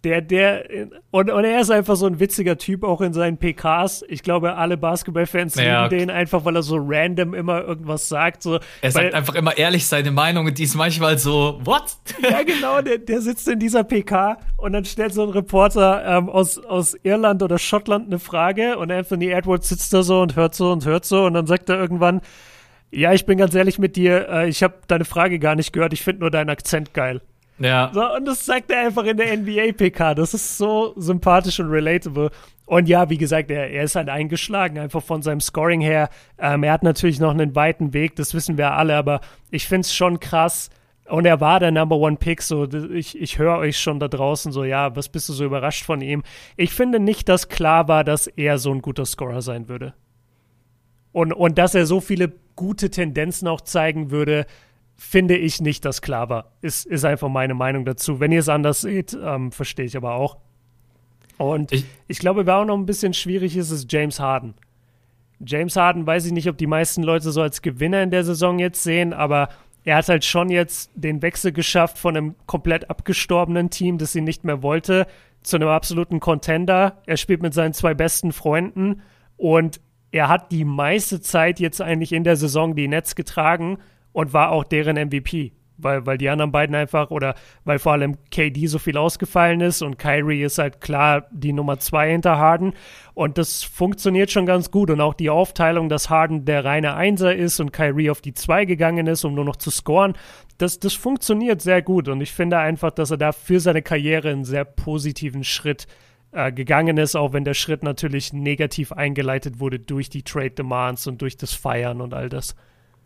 Der, der, und, und er ist einfach so ein witziger Typ, auch in seinen PKs. Ich glaube, alle Basketballfans ja. lieben den einfach, weil er so random immer irgendwas sagt. So, er sagt einfach immer ehrlich seine Meinung und die ist manchmal so, what? Ja, genau, der, der sitzt in dieser PK und dann stellt so ein Reporter ähm, aus, aus Irland oder Schottland eine Frage und Anthony Edwards sitzt da so und hört so und hört so und dann sagt er irgendwann, ja, ich bin ganz ehrlich mit dir, äh, ich habe deine Frage gar nicht gehört, ich finde nur deinen Akzent geil. Ja. So, und das sagt er einfach in der NBA-PK. Das ist so sympathisch und relatable. Und ja, wie gesagt, er, er ist halt eingeschlagen, einfach von seinem Scoring her. Ähm, er hat natürlich noch einen weiten Weg, das wissen wir alle, aber ich finde es schon krass. Und er war der Number One Pick, so ich, ich höre euch schon da draußen so, ja, was bist du so überrascht von ihm? Ich finde nicht, dass klar war, dass er so ein guter Scorer sein würde. Und, und dass er so viele gute Tendenzen auch zeigen würde, finde ich nicht, dass klar war. Ist, ist einfach meine Meinung dazu. Wenn ihr es anders seht, ähm, verstehe ich aber auch. Und ich, ich glaube, wer auch noch ein bisschen schwierig ist, ist James Harden. James Harden weiß ich nicht, ob die meisten Leute so als Gewinner in der Saison jetzt sehen, aber er hat halt schon jetzt den Wechsel geschafft von einem komplett abgestorbenen Team, das ihn nicht mehr wollte, zu einem absoluten Contender. Er spielt mit seinen zwei besten Freunden und er hat die meiste Zeit jetzt eigentlich in der Saison die Nets getragen und war auch deren MVP. Weil, weil die anderen beiden einfach oder weil vor allem KD so viel ausgefallen ist und Kyrie ist halt klar die Nummer zwei hinter Harden. Und das funktioniert schon ganz gut. Und auch die Aufteilung, dass Harden der reine Einser ist und Kyrie auf die zwei gegangen ist, um nur noch zu scoren, das, das funktioniert sehr gut. Und ich finde einfach, dass er da für seine Karriere einen sehr positiven Schritt äh, äh, gegangen ist, auch wenn der Schritt natürlich negativ eingeleitet wurde durch die Trade Demands und durch das Feiern und all das.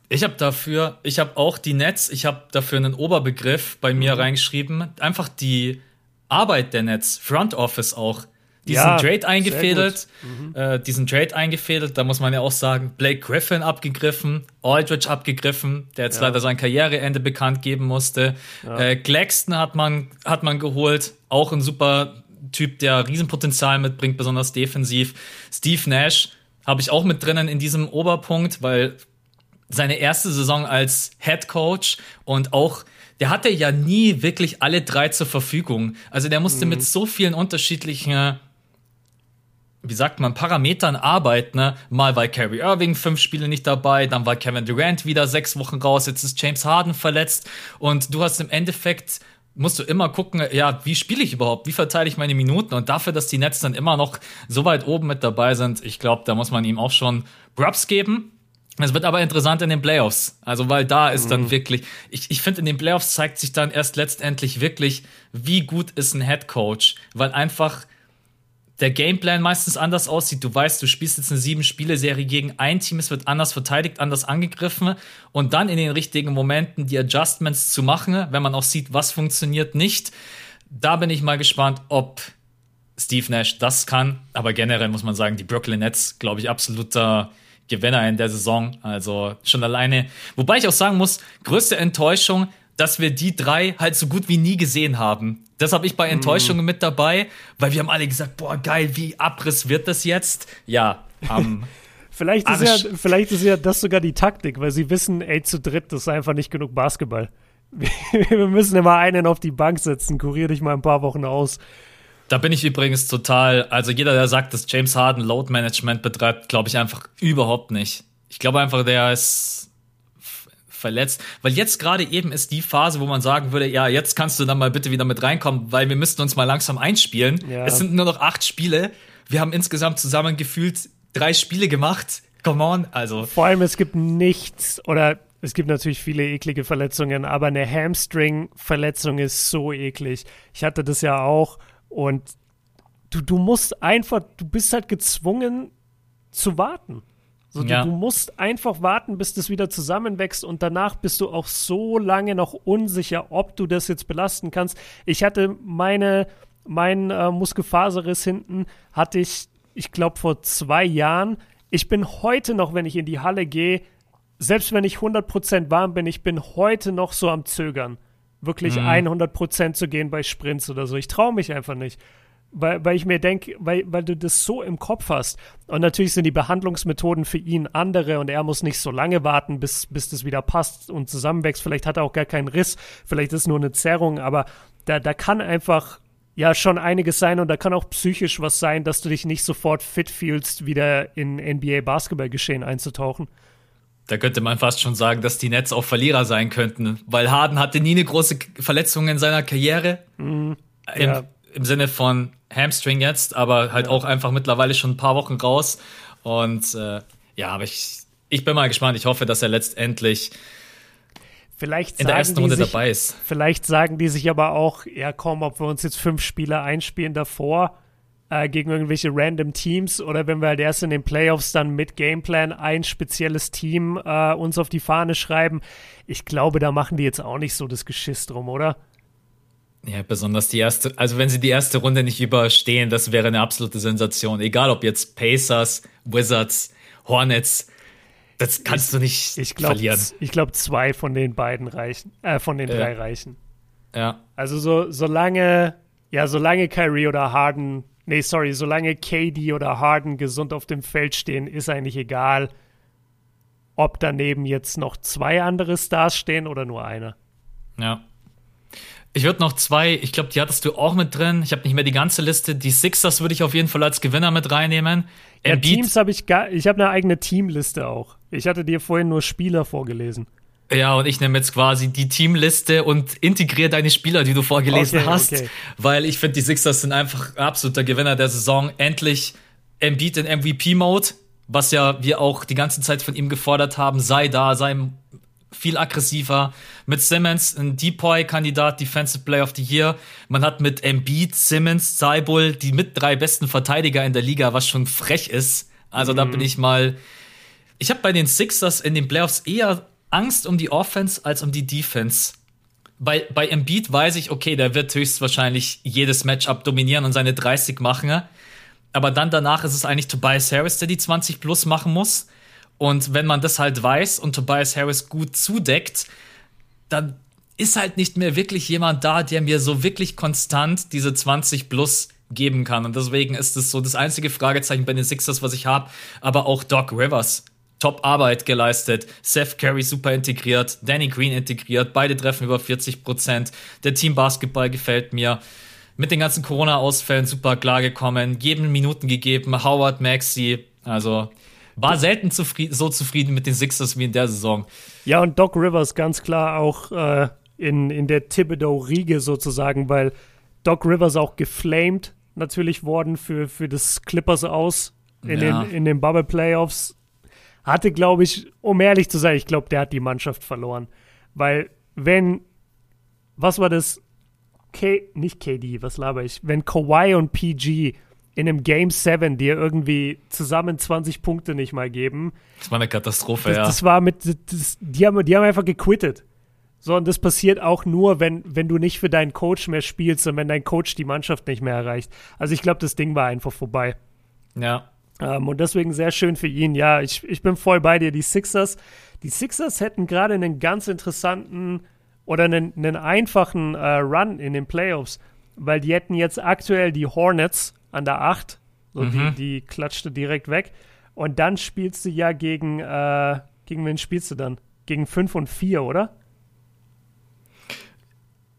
Ich habe dafür, ich habe auch die Nets, ich habe dafür einen Oberbegriff bei mir mhm. reingeschrieben. Einfach die Arbeit der Nets, Front Office auch. Diesen ja, Trade eingefädelt, mhm. äh, diesen Trade eingefädelt, da muss man ja auch sagen, Blake Griffin abgegriffen, Aldridge abgegriffen, der jetzt ja. leider sein Karriereende bekannt geben musste. Ja. Äh, Claxton hat man, hat man geholt, auch ein super Typ, der Riesenpotenzial mitbringt, besonders defensiv. Steve Nash habe ich auch mit drinnen in diesem Oberpunkt, weil seine erste Saison als Head Coach und auch der hatte ja nie wirklich alle drei zur Verfügung. Also der musste mhm. mit so vielen unterschiedlichen wie sagt man, Parametern arbeiten. Ne? Mal war Kyrie Irving fünf Spiele nicht dabei, dann war Kevin Durant wieder sechs Wochen raus, jetzt ist James Harden verletzt und du hast im Endeffekt musst du immer gucken, ja, wie spiele ich überhaupt? Wie verteile ich meine Minuten? Und dafür, dass die Nets dann immer noch so weit oben mit dabei sind, ich glaube, da muss man ihm auch schon Grubs geben. Es wird aber interessant in den Playoffs. Also, weil da ist dann mhm. wirklich, ich, ich finde, in den Playoffs zeigt sich dann erst letztendlich wirklich, wie gut ist ein Head Coach, weil einfach der Gameplan meistens anders aussieht. Du weißt, du spielst jetzt eine sieben-Spiele-Serie gegen ein Team, es wird anders verteidigt, anders angegriffen und dann in den richtigen Momenten die Adjustments zu machen, wenn man auch sieht, was funktioniert nicht. Da bin ich mal gespannt, ob Steve Nash das kann. Aber generell muss man sagen, die Brooklyn Nets, glaube ich, absoluter Gewinner in der Saison. Also schon alleine. Wobei ich auch sagen muss, größte Enttäuschung, dass wir die drei halt so gut wie nie gesehen haben. Das habe ich bei Enttäuschungen mm. mit dabei, weil wir haben alle gesagt, boah, geil, wie Abriss wird das jetzt? Ja, am vielleicht, ist ja, vielleicht ist ja das sogar die Taktik, weil sie wissen, ey, zu dritt, das ist einfach nicht genug Basketball. Wir müssen immer einen auf die Bank setzen, kurier dich mal ein paar Wochen aus. Da bin ich übrigens total, also jeder, der sagt, dass James Harden Load Management betreibt, glaube ich einfach überhaupt nicht. Ich glaube einfach, der ist verletzt, weil jetzt gerade eben ist die Phase, wo man sagen würde, ja, jetzt kannst du dann mal bitte wieder mit reinkommen, weil wir müssten uns mal langsam einspielen. Ja. Es sind nur noch acht Spiele. Wir haben insgesamt zusammen gefühlt drei Spiele gemacht. Come on, also. Vor allem, es gibt nichts oder es gibt natürlich viele eklige Verletzungen, aber eine Hamstring-Verletzung ist so eklig. Ich hatte das ja auch und du, du musst einfach, du bist halt gezwungen zu warten. So, ja. du, du, musst einfach warten, bis das wieder zusammenwächst und danach bist du auch so lange noch unsicher, ob du das jetzt belasten kannst. Ich hatte meine, mein äh, Muskelfaserriss hinten, hatte ich, ich glaube, vor zwei Jahren. Ich bin heute noch, wenn ich in die Halle gehe, selbst wenn ich 100% warm bin, ich bin heute noch so am Zögern wirklich mhm. 100% zu gehen bei Sprints oder so. Ich traue mich einfach nicht. Weil, weil ich mir denke, weil, weil du das so im Kopf hast. Und natürlich sind die Behandlungsmethoden für ihn andere und er muss nicht so lange warten, bis, bis das wieder passt und zusammenwächst. Vielleicht hat er auch gar keinen Riss, vielleicht ist es nur eine Zerrung, aber da, da kann einfach ja schon einiges sein und da kann auch psychisch was sein, dass du dich nicht sofort fit fühlst, wieder in NBA-Basketball-Geschehen einzutauchen. Da könnte man fast schon sagen, dass die Nets auch Verlierer sein könnten, weil Harden hatte nie eine große Verletzung in seiner Karriere. Mhm. Ja. Im, Im, Sinne von Hamstring jetzt, aber halt ja. auch einfach mittlerweile schon ein paar Wochen raus. Und äh, ja, aber ich, ich bin mal gespannt. Ich hoffe, dass er letztendlich Vielleicht in der ersten Runde sich, dabei ist. Vielleicht sagen die sich aber auch, ja komm, ob wir uns jetzt fünf Spieler einspielen davor, äh, gegen irgendwelche random Teams oder wenn wir halt erst in den Playoffs dann mit Gameplan ein spezielles Team äh, uns auf die Fahne schreiben. Ich glaube, da machen die jetzt auch nicht so das Geschiss drum, oder? Ja, besonders die erste, also wenn sie die erste Runde nicht überstehen, das wäre eine absolute Sensation. Egal ob jetzt Pacers, Wizards, Hornets, das kannst ich, du nicht ich glaub, verlieren. Ich glaube, zwei von den beiden reichen, äh, von den drei reichen. Ja. Also so, solange, ja, solange Kyrie oder Harden Nee, sorry, solange KD oder Harden gesund auf dem Feld stehen, ist eigentlich egal, ob daneben jetzt noch zwei andere Stars stehen oder nur einer. Ja. Ich würde noch zwei, ich glaube, die hattest du auch mit drin. Ich habe nicht mehr die ganze Liste. Die Sixers würde ich auf jeden Fall als Gewinner mit reinnehmen. Ja, Teams habe ich gar, ich habe eine eigene Teamliste auch. Ich hatte dir vorhin nur Spieler vorgelesen. Ja, und ich nehme jetzt quasi die Teamliste und integriere deine Spieler, die du vorgelesen okay, hast, okay. weil ich finde, die Sixers sind einfach absoluter Gewinner der Saison. Endlich Embiid in MVP-Mode, was ja wir auch die ganze Zeit von ihm gefordert haben, sei da, sei viel aggressiver. Mit Simmons ein Depoy-Kandidat, Defensive Player of the Year. Man hat mit Embiid, Simmons, Seibul die mit drei besten Verteidiger in der Liga, was schon frech ist. Also mhm. da bin ich mal. Ich habe bei den Sixers in den Playoffs eher Angst um die Offense als um die Defense. Bei, bei Embiid weiß ich, okay, der wird höchstwahrscheinlich jedes Matchup dominieren und seine 30 machen. Aber dann danach ist es eigentlich Tobias Harris, der die 20 plus machen muss. Und wenn man das halt weiß und Tobias Harris gut zudeckt, dann ist halt nicht mehr wirklich jemand da, der mir so wirklich konstant diese 20 plus geben kann. Und deswegen ist es so das einzige Fragezeichen bei den Sixers, was ich habe. Aber auch Doc Rivers Top-Arbeit geleistet. Seth Curry super integriert, Danny Green integriert, beide treffen über 40 Prozent. Der Team Basketball gefällt mir. Mit den ganzen Corona-Ausfällen super klargekommen, jedem Minuten gegeben, Howard, Maxi, also war selten zufrieden, so zufrieden mit den Sixers wie in der Saison. Ja, und Doc Rivers ganz klar auch äh, in, in der Thibodeau-Riege sozusagen, weil Doc Rivers auch geflamed natürlich worden für, für das Clippers aus in, ja. den, in den Bubble Playoffs hatte, glaube ich, um ehrlich zu sein, ich glaube, der hat die Mannschaft verloren. Weil, wenn, was war das? K, nicht KD, was laber ich? Wenn Kawhi und PG in einem Game 7 dir irgendwie zusammen 20 Punkte nicht mal geben. Das war eine Katastrophe, das, ja. Das war mit, das, die, haben, die haben einfach gequittet. So, und das passiert auch nur, wenn, wenn du nicht für deinen Coach mehr spielst und wenn dein Coach die Mannschaft nicht mehr erreicht. Also ich glaube, das Ding war einfach vorbei. Ja. Ähm, und deswegen sehr schön für ihn. Ja, ich, ich bin voll bei dir. Die Sixers, die Sixers hätten gerade einen ganz interessanten oder einen, einen einfachen äh, Run in den Playoffs, weil die hätten jetzt aktuell die Hornets an der 8. So, mhm. die, die klatschte direkt weg. Und dann spielst du ja gegen, äh, gegen wen spielst du dann? Gegen 5 und 4, oder?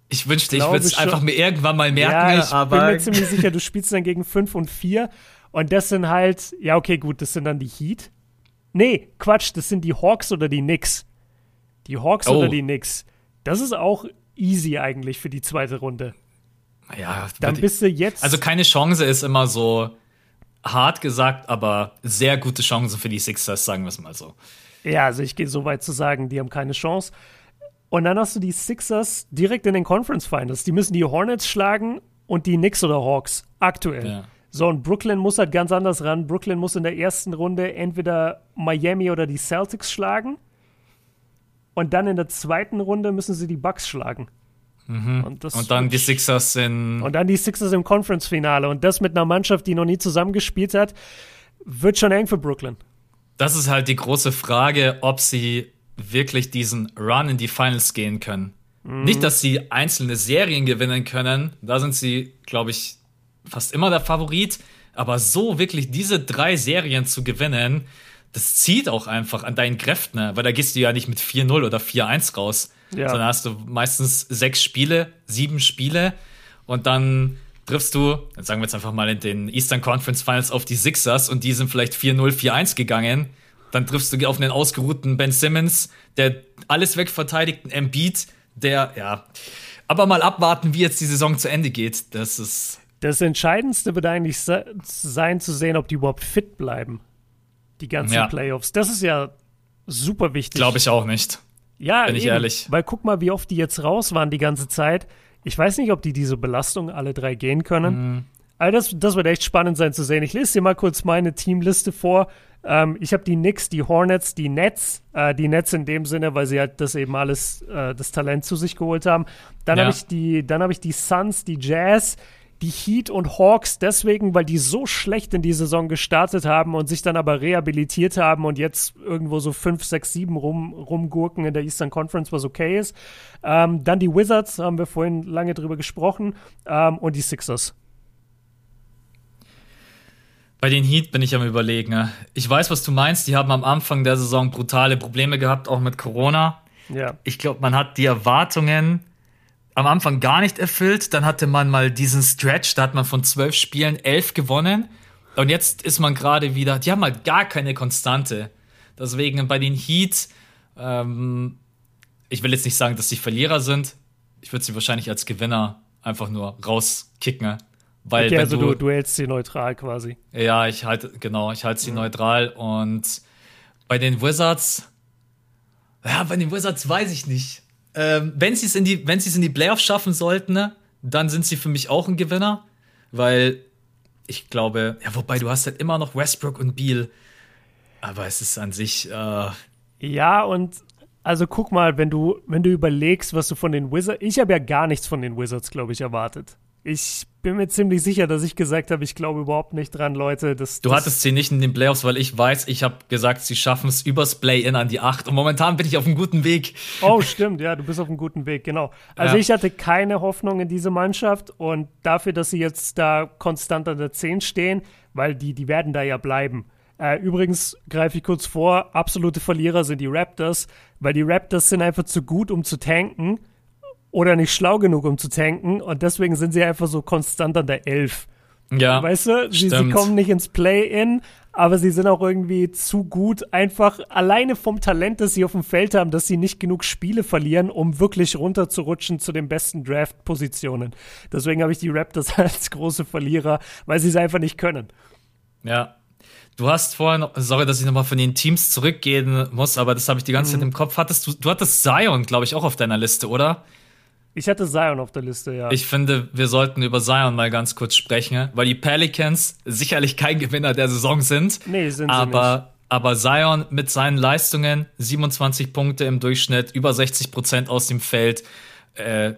Ich wünschte, ich würde es einfach mir irgendwann mal merken, ja, ich aber. bin mir ziemlich sicher, du spielst dann gegen 5 und 4. Und das sind halt, ja, okay, gut, das sind dann die Heat. Nee, Quatsch, das sind die Hawks oder die Knicks. Die Hawks oh. oder die Knicks. Das ist auch easy eigentlich für die zweite Runde. Ja, dann bist du jetzt. Also keine Chance ist immer so hart gesagt, aber sehr gute Chance für die Sixers, sagen wir es mal so. Ja, also ich gehe so weit zu sagen, die haben keine Chance. Und dann hast du die Sixers direkt in den Conference Finals. Die müssen die Hornets schlagen und die Knicks oder Hawks aktuell. Ja. So, und Brooklyn muss halt ganz anders ran. Brooklyn muss in der ersten Runde entweder Miami oder die Celtics schlagen. Und dann in der zweiten Runde müssen sie die Bucks schlagen. Mhm. Und, und, dann die Sixers in. Und dann die Sixers im Conference-Finale. Und das mit einer Mannschaft, die noch nie zusammengespielt hat, wird schon eng für Brooklyn. Das ist halt die große Frage, ob sie wirklich diesen Run in die Finals gehen können. Mhm. Nicht, dass sie einzelne Serien gewinnen können. Da sind sie, glaube ich, fast immer der Favorit. Aber so wirklich diese drei Serien zu gewinnen, das zieht auch einfach an deinen Kräften, ne? weil da gehst du ja nicht mit 4-0 oder 4-1 raus ja. Sondern hast du meistens sechs Spiele, sieben Spiele und dann triffst du, sagen wir jetzt einfach mal in den Eastern Conference Finals auf die Sixers und die sind vielleicht 4-0, 4-1 gegangen. Dann triffst du auf einen ausgeruhten Ben Simmons, der alles wegverteidigt, einen Embiid, der, ja. Aber mal abwarten, wie jetzt die Saison zu Ende geht. Das ist. Das Entscheidendste wird eigentlich sein, zu sehen, ob die überhaupt fit bleiben. Die ganzen ja. Playoffs. Das ist ja super wichtig. Glaube ich auch nicht. Ja, bin ich eben, ehrlich. Weil guck mal, wie oft die jetzt raus waren die ganze Zeit. Ich weiß nicht, ob die diese Belastung alle drei gehen können. Mhm. Aber das, das wird echt spannend sein zu sehen. Ich lese dir mal kurz meine Teamliste vor. Ähm, ich habe die Knicks, die Hornets, die Nets. Äh, die Nets in dem Sinne, weil sie halt das eben alles, äh, das Talent zu sich geholt haben. Dann ja. habe ich die, dann habe ich die Suns, die Jazz, die Heat und Hawks deswegen, weil die so schlecht in die Saison gestartet haben und sich dann aber rehabilitiert haben und jetzt irgendwo so 5, 6, 7 rum, rumgurken in der Eastern Conference, was okay ist. Ähm, dann die Wizards, haben wir vorhin lange drüber gesprochen, ähm, und die Sixers. Bei den Heat bin ich am überlegen. Ich weiß, was du meinst. Die haben am Anfang der Saison brutale Probleme gehabt, auch mit Corona. Ja. Ich glaube, man hat die Erwartungen am Anfang gar nicht erfüllt. Dann hatte man mal diesen Stretch, da hat man von zwölf Spielen elf gewonnen. Und jetzt ist man gerade wieder, die haben halt gar keine Konstante. Deswegen bei den Heat, ähm, ich will jetzt nicht sagen, dass sie Verlierer sind. Ich würde sie wahrscheinlich als Gewinner einfach nur rauskicken. Weil okay, also du, du, hältst sie neutral quasi. Ja, ich halte, genau, ich halte sie mhm. neutral. Und bei den Wizards, ja, bei den Wizards weiß ich nicht. Ähm, wenn sie es in die, wenn sie es in die Playoffs schaffen sollten, ne, dann sind sie für mich auch ein Gewinner, weil ich glaube, ja, wobei du hast halt immer noch Westbrook und Beal, aber es ist an sich. Äh ja, und also guck mal, wenn du, wenn du überlegst, was du von den Wizards, ich habe ja gar nichts von den Wizards, glaube ich, erwartet. Ich bin mir ziemlich sicher, dass ich gesagt habe, ich glaube überhaupt nicht dran, Leute. Das, du das hattest sie nicht in den Playoffs, weil ich weiß, ich habe gesagt, sie schaffen es übers Play-In an die 8 und momentan bin ich auf einem guten Weg. Oh, stimmt, ja, du bist auf einem guten Weg, genau. Also ja. ich hatte keine Hoffnung in diese Mannschaft und dafür, dass sie jetzt da konstant an der 10 stehen, weil die, die werden da ja bleiben. Äh, übrigens greife ich kurz vor, absolute Verlierer sind die Raptors, weil die Raptors sind einfach zu gut, um zu tanken oder nicht schlau genug, um zu tanken. Und deswegen sind sie einfach so konstant an der 11. Ja. Weißt du, sie, sie kommen nicht ins Play-In, aber sie sind auch irgendwie zu gut, einfach alleine vom Talent, das sie auf dem Feld haben, dass sie nicht genug Spiele verlieren, um wirklich runterzurutschen zu den besten Draft-Positionen. Deswegen habe ich die Raptors als große Verlierer, weil sie es einfach nicht können. Ja. Du hast vorhin, sorry, dass ich nochmal von den Teams zurückgehen muss, aber das habe ich die ganze mhm. Zeit im Kopf. Hattest du, du hattest Zion, glaube ich, auch auf deiner Liste, oder? Ich hatte Zion auf der Liste, ja. Ich finde, wir sollten über Zion mal ganz kurz sprechen, weil die Pelicans sicherlich kein Gewinner der Saison sind. Nee, sind aber, sie nicht. Aber Zion mit seinen Leistungen, 27 Punkte im Durchschnitt, über 60 Prozent aus dem Feld, äh,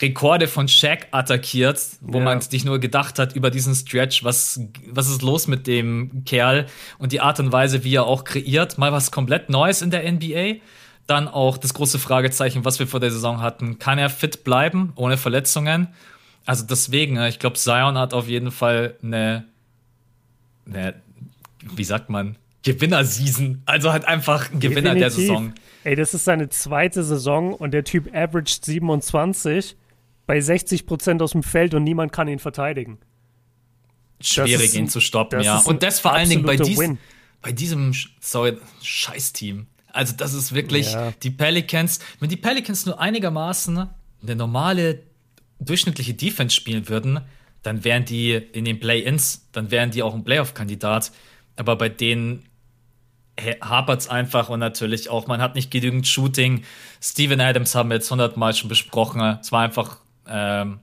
Rekorde von Shaq attackiert, wo ja. man sich nur gedacht hat über diesen Stretch, was, was ist los mit dem Kerl und die Art und Weise, wie er auch kreiert, mal was komplett Neues in der NBA. Dann auch das große Fragezeichen, was wir vor der Saison hatten. Kann er fit bleiben, ohne Verletzungen? Also deswegen, ich glaube, Zion hat auf jeden Fall eine, eine wie sagt man, Gewinner-Season. Also halt einfach ein Gewinner Definitiv. der Saison. Ey, das ist seine zweite Saison und der Typ averaged 27 bei 60 Prozent aus dem Feld und niemand kann ihn verteidigen. Schwierig, ihn zu stoppen, ja. Und das vor allen Dingen bei, dies, bei diesem sorry, Scheiß-Team. Also, das ist wirklich ja. die Pelicans. Wenn die Pelicans nur einigermaßen eine normale, durchschnittliche Defense spielen würden, dann wären die in den Play-Ins, dann wären die auch ein Playoff-Kandidat. Aber bei denen hapert es einfach und natürlich auch, man hat nicht genügend Shooting. Steven Adams haben wir jetzt hundertmal schon besprochen. Es war einfach ähm,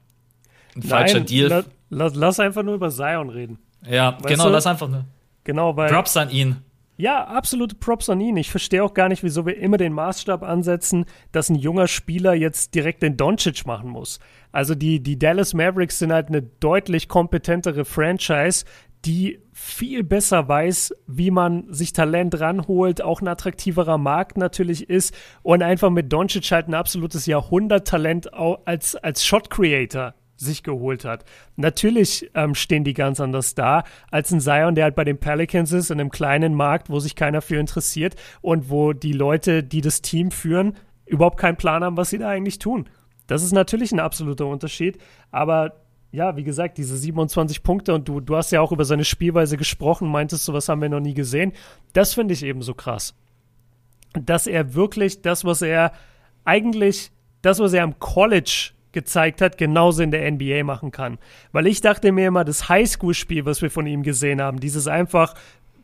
ein falscher Deal. La, lass, lass, einfach nur über Zion reden. Ja, weißt genau, du? lass einfach nur. Genau, weil. Props an ihn. Ja, absolute Props an ihn. Ich verstehe auch gar nicht, wieso wir immer den Maßstab ansetzen, dass ein junger Spieler jetzt direkt den Doncic machen muss. Also die, die Dallas Mavericks sind halt eine deutlich kompetentere Franchise, die viel besser weiß, wie man sich Talent ranholt, auch ein attraktiverer Markt natürlich ist und einfach mit Doncic halt ein absolutes Jahrhunderttalent als, als Shot Creator sich geholt hat. Natürlich ähm, stehen die ganz anders da als ein Zion, der halt bei den Pelicans ist, in einem kleinen Markt, wo sich keiner für interessiert und wo die Leute, die das Team führen, überhaupt keinen Plan haben, was sie da eigentlich tun. Das ist natürlich ein absoluter Unterschied, aber ja, wie gesagt, diese 27 Punkte und du, du hast ja auch über seine Spielweise gesprochen, meintest du, was haben wir noch nie gesehen. Das finde ich eben so krass. Dass er wirklich das, was er eigentlich, das, was er am College gezeigt hat, genauso in der NBA machen kann. Weil ich dachte mir immer, das Highschool-Spiel, was wir von ihm gesehen haben, dieses einfach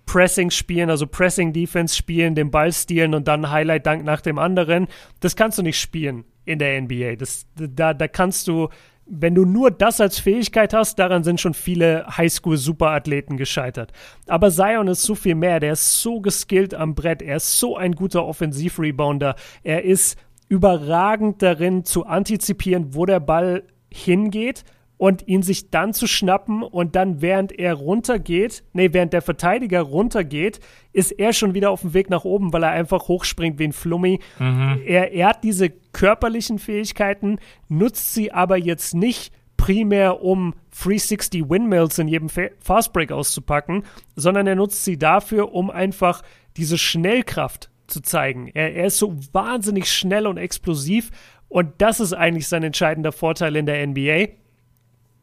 Pressing spielen, also Pressing Defense spielen, den Ball stehlen und dann Highlight Dank nach dem anderen, das kannst du nicht spielen in der NBA. Das, da, da kannst du wenn du nur das als Fähigkeit hast, daran sind schon viele Highschool-Superathleten gescheitert. Aber Zion ist so viel mehr. Der ist so geskillt am Brett. Er ist so ein guter Offensiv-Rebounder. Er ist überragend darin zu antizipieren, wo der Ball hingeht und ihn sich dann zu schnappen und dann während er runtergeht, nee, während der Verteidiger runtergeht, ist er schon wieder auf dem Weg nach oben, weil er einfach hochspringt wie ein Flummi. Mhm. Er, er hat diese körperlichen Fähigkeiten, nutzt sie aber jetzt nicht primär, um 360 Windmills in jedem Fastbreak auszupacken, sondern er nutzt sie dafür, um einfach diese Schnellkraft zu zeigen. Er, er ist so wahnsinnig schnell und explosiv und das ist eigentlich sein entscheidender Vorteil in der NBA.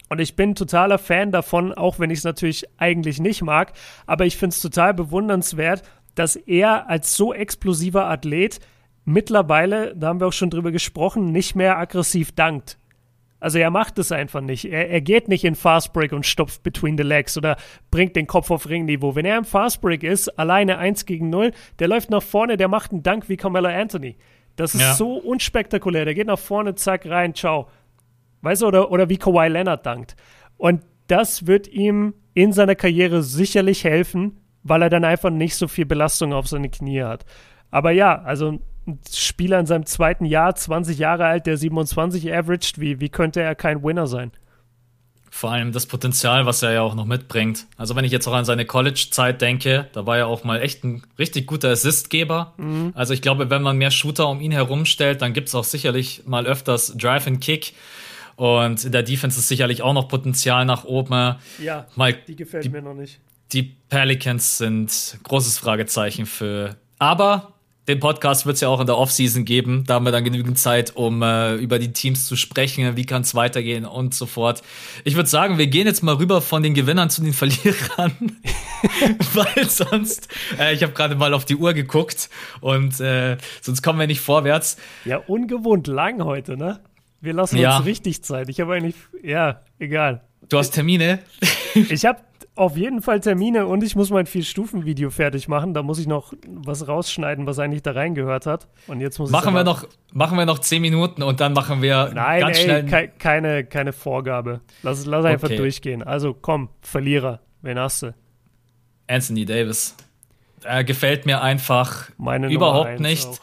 Und ich bin totaler Fan davon, auch wenn ich es natürlich eigentlich nicht mag. Aber ich finde es total bewundernswert, dass er als so explosiver Athlet mittlerweile, da haben wir auch schon drüber gesprochen, nicht mehr aggressiv dankt. Also er macht es einfach nicht. Er, er geht nicht in Fastbreak und stopft between the legs oder bringt den Kopf auf Ringniveau. Wenn er im Fastbreak ist, alleine 1 gegen 0, der läuft nach vorne, der macht einen Dank wie Carmelo Anthony. Das ist ja. so unspektakulär. Der geht nach vorne, zack, rein, ciao. Weißt du, oder, oder wie Kawhi Leonard dankt. Und das wird ihm in seiner Karriere sicherlich helfen, weil er dann einfach nicht so viel Belastung auf seine Knie hat. Aber ja, also Spieler in seinem zweiten Jahr, 20 Jahre alt, der 27 averaged, wie, wie könnte er kein Winner sein? Vor allem das Potenzial, was er ja auch noch mitbringt. Also wenn ich jetzt auch an seine College-Zeit denke, da war er auch mal echt ein richtig guter Assistgeber. Mhm. Also ich glaube, wenn man mehr Shooter um ihn herum stellt, dann gibt es auch sicherlich mal öfters Drive and Kick. Und in der Defense ist sicherlich auch noch Potenzial nach oben. Ja, Mal, die gefällt die, mir noch nicht. Die Pelicans sind großes Fragezeichen für. Aber den Podcast wird es ja auch in der Offseason geben. Da haben wir dann genügend Zeit, um äh, über die Teams zu sprechen, wie kann es weitergehen und so fort. Ich würde sagen, wir gehen jetzt mal rüber von den Gewinnern zu den Verlierern, weil sonst, äh, ich habe gerade mal auf die Uhr geguckt und äh, sonst kommen wir nicht vorwärts. Ja, ungewohnt lang heute, ne? Wir lassen ja. uns richtig Zeit. Ich habe eigentlich, ja, egal. Du hast Termine? ich habe auf jeden Fall Termine und ich muss mein Vier-Stufen-Video fertig machen. Da muss ich noch was rausschneiden, was eigentlich da reingehört hat. Und jetzt muss machen wir noch Machen wir noch zehn Minuten und dann machen wir Nein, ganz ey, schnell. Ke keine, keine Vorgabe. Lass, lass einfach okay. durchgehen. Also komm, Verlierer. Wen hast du? Anthony Davis. Er gefällt mir einfach Meine überhaupt nicht.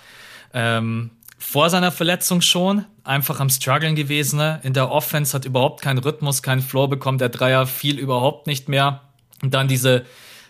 Ähm, vor seiner Verletzung schon einfach am struggeln gewesen. Ne? In der Offense hat überhaupt keinen Rhythmus, keinen Flow bekommen. Der Dreier fiel überhaupt nicht mehr. Und dann diese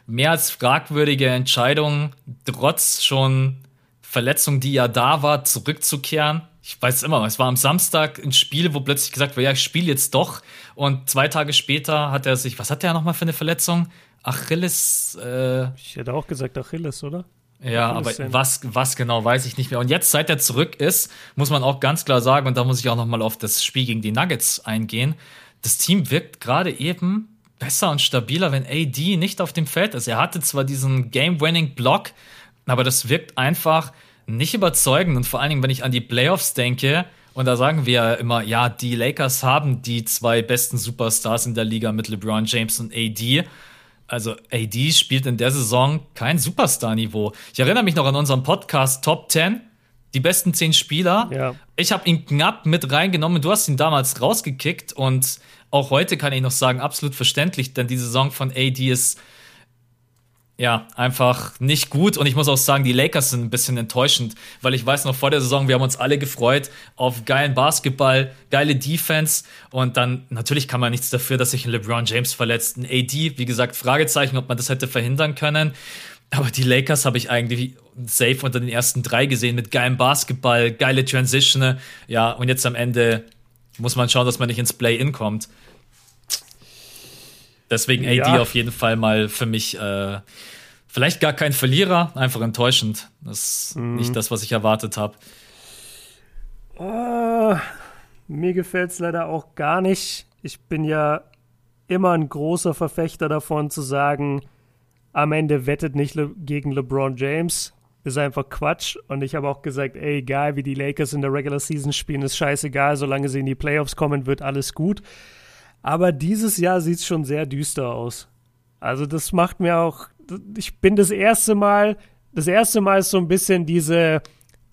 mehr als fragwürdige Entscheidung, trotz schon Verletzung, die ja da war, zurückzukehren. Ich weiß immer, es war am Samstag ein Spiel, wo plötzlich gesagt wurde, ja, ich spiele jetzt doch. Und zwei Tage später hat er sich, was hat er nochmal für eine Verletzung? Achilles. Äh, ich hätte auch gesagt Achilles, oder? Ja, aber was, was genau weiß ich nicht mehr. Und jetzt, seit er zurück ist, muss man auch ganz klar sagen, und da muss ich auch nochmal auf das Spiel gegen die Nuggets eingehen. Das Team wirkt gerade eben besser und stabiler, wenn AD nicht auf dem Feld ist. Er hatte zwar diesen Game-Winning-Block, aber das wirkt einfach nicht überzeugend. Und vor allen Dingen, wenn ich an die Playoffs denke, und da sagen wir ja immer, ja, die Lakers haben die zwei besten Superstars in der Liga mit LeBron James und AD. Also AD spielt in der Saison kein Superstar-Niveau. Ich erinnere mich noch an unseren Podcast Top 10, die besten 10 Spieler. Ja. Ich habe ihn knapp mit reingenommen. Du hast ihn damals rausgekickt und auch heute kann ich noch sagen, absolut verständlich, denn die Saison von AD ist ja, einfach nicht gut. Und ich muss auch sagen, die Lakers sind ein bisschen enttäuschend, weil ich weiß noch vor der Saison, wir haben uns alle gefreut auf geilen Basketball, geile Defense. Und dann, natürlich kann man nichts dafür, dass sich ein LeBron James verletzt. Ein AD, wie gesagt, Fragezeichen, ob man das hätte verhindern können. Aber die Lakers habe ich eigentlich safe unter den ersten drei gesehen mit geilem Basketball, geile Transition. Ja, und jetzt am Ende muss man schauen, dass man nicht ins Play-In kommt. Deswegen AD ja. auf jeden Fall mal für mich äh, vielleicht gar kein Verlierer, einfach enttäuschend. Das ist mhm. nicht das, was ich erwartet habe. Uh, ah, mir gefällt es leider auch gar nicht. Ich bin ja immer ein großer Verfechter davon zu sagen, am Ende wettet nicht Le gegen LeBron James. Ist einfach Quatsch. Und ich habe auch gesagt, ey, egal wie die Lakers in der Regular Season spielen, ist scheißegal. Solange sie in die Playoffs kommen, wird alles gut. Aber dieses Jahr sieht es schon sehr düster aus. Also das macht mir auch, ich bin das erste Mal, das erste Mal ist so ein bisschen diese,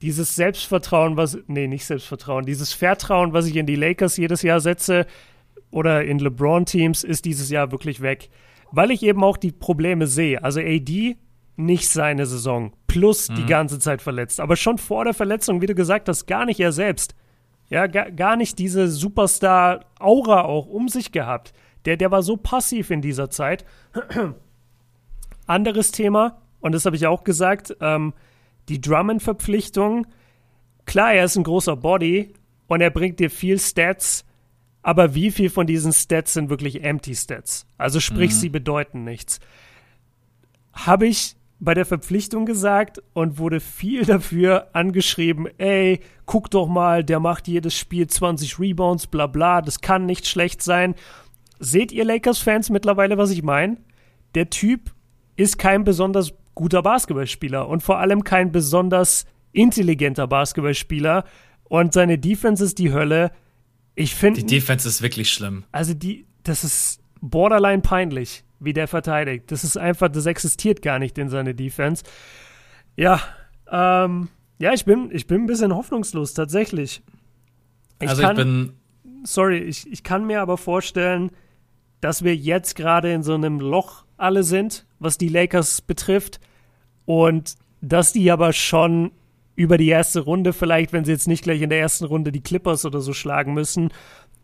dieses Selbstvertrauen, was, nee, nicht Selbstvertrauen, dieses Vertrauen, was ich in die Lakers jedes Jahr setze oder in LeBron-Teams, ist dieses Jahr wirklich weg. Weil ich eben auch die Probleme sehe. Also AD, nicht seine Saison, plus mhm. die ganze Zeit verletzt. Aber schon vor der Verletzung, wie du gesagt hast, gar nicht er selbst. Ja, gar, gar nicht diese Superstar-Aura auch um sich gehabt. Der, der war so passiv in dieser Zeit. Anderes Thema, und das habe ich auch gesagt, ähm, die Drummond-Verpflichtung. Klar, er ist ein großer Body und er bringt dir viel Stats, aber wie viel von diesen Stats sind wirklich Empty Stats? Also sprich, mhm. sie bedeuten nichts. Habe ich bei der Verpflichtung gesagt und wurde viel dafür angeschrieben, ey, guck doch mal, der macht jedes Spiel 20 Rebounds, bla bla, das kann nicht schlecht sein. Seht ihr Lakers-Fans mittlerweile, was ich meine? Der Typ ist kein besonders guter Basketballspieler und vor allem kein besonders intelligenter Basketballspieler und seine Defense ist die Hölle. Ich finde. Die Defense ist wirklich schlimm. Also die, das ist borderline peinlich wie der verteidigt. Das ist einfach, das existiert gar nicht in seiner Defense. Ja, ähm, ja, ich bin, ich bin ein bisschen hoffnungslos, tatsächlich. Ich also kann, ich bin. Sorry, ich, ich kann mir aber vorstellen, dass wir jetzt gerade in so einem Loch alle sind, was die Lakers betrifft. Und dass die aber schon über die erste Runde, vielleicht, wenn sie jetzt nicht gleich in der ersten Runde die Clippers oder so schlagen müssen,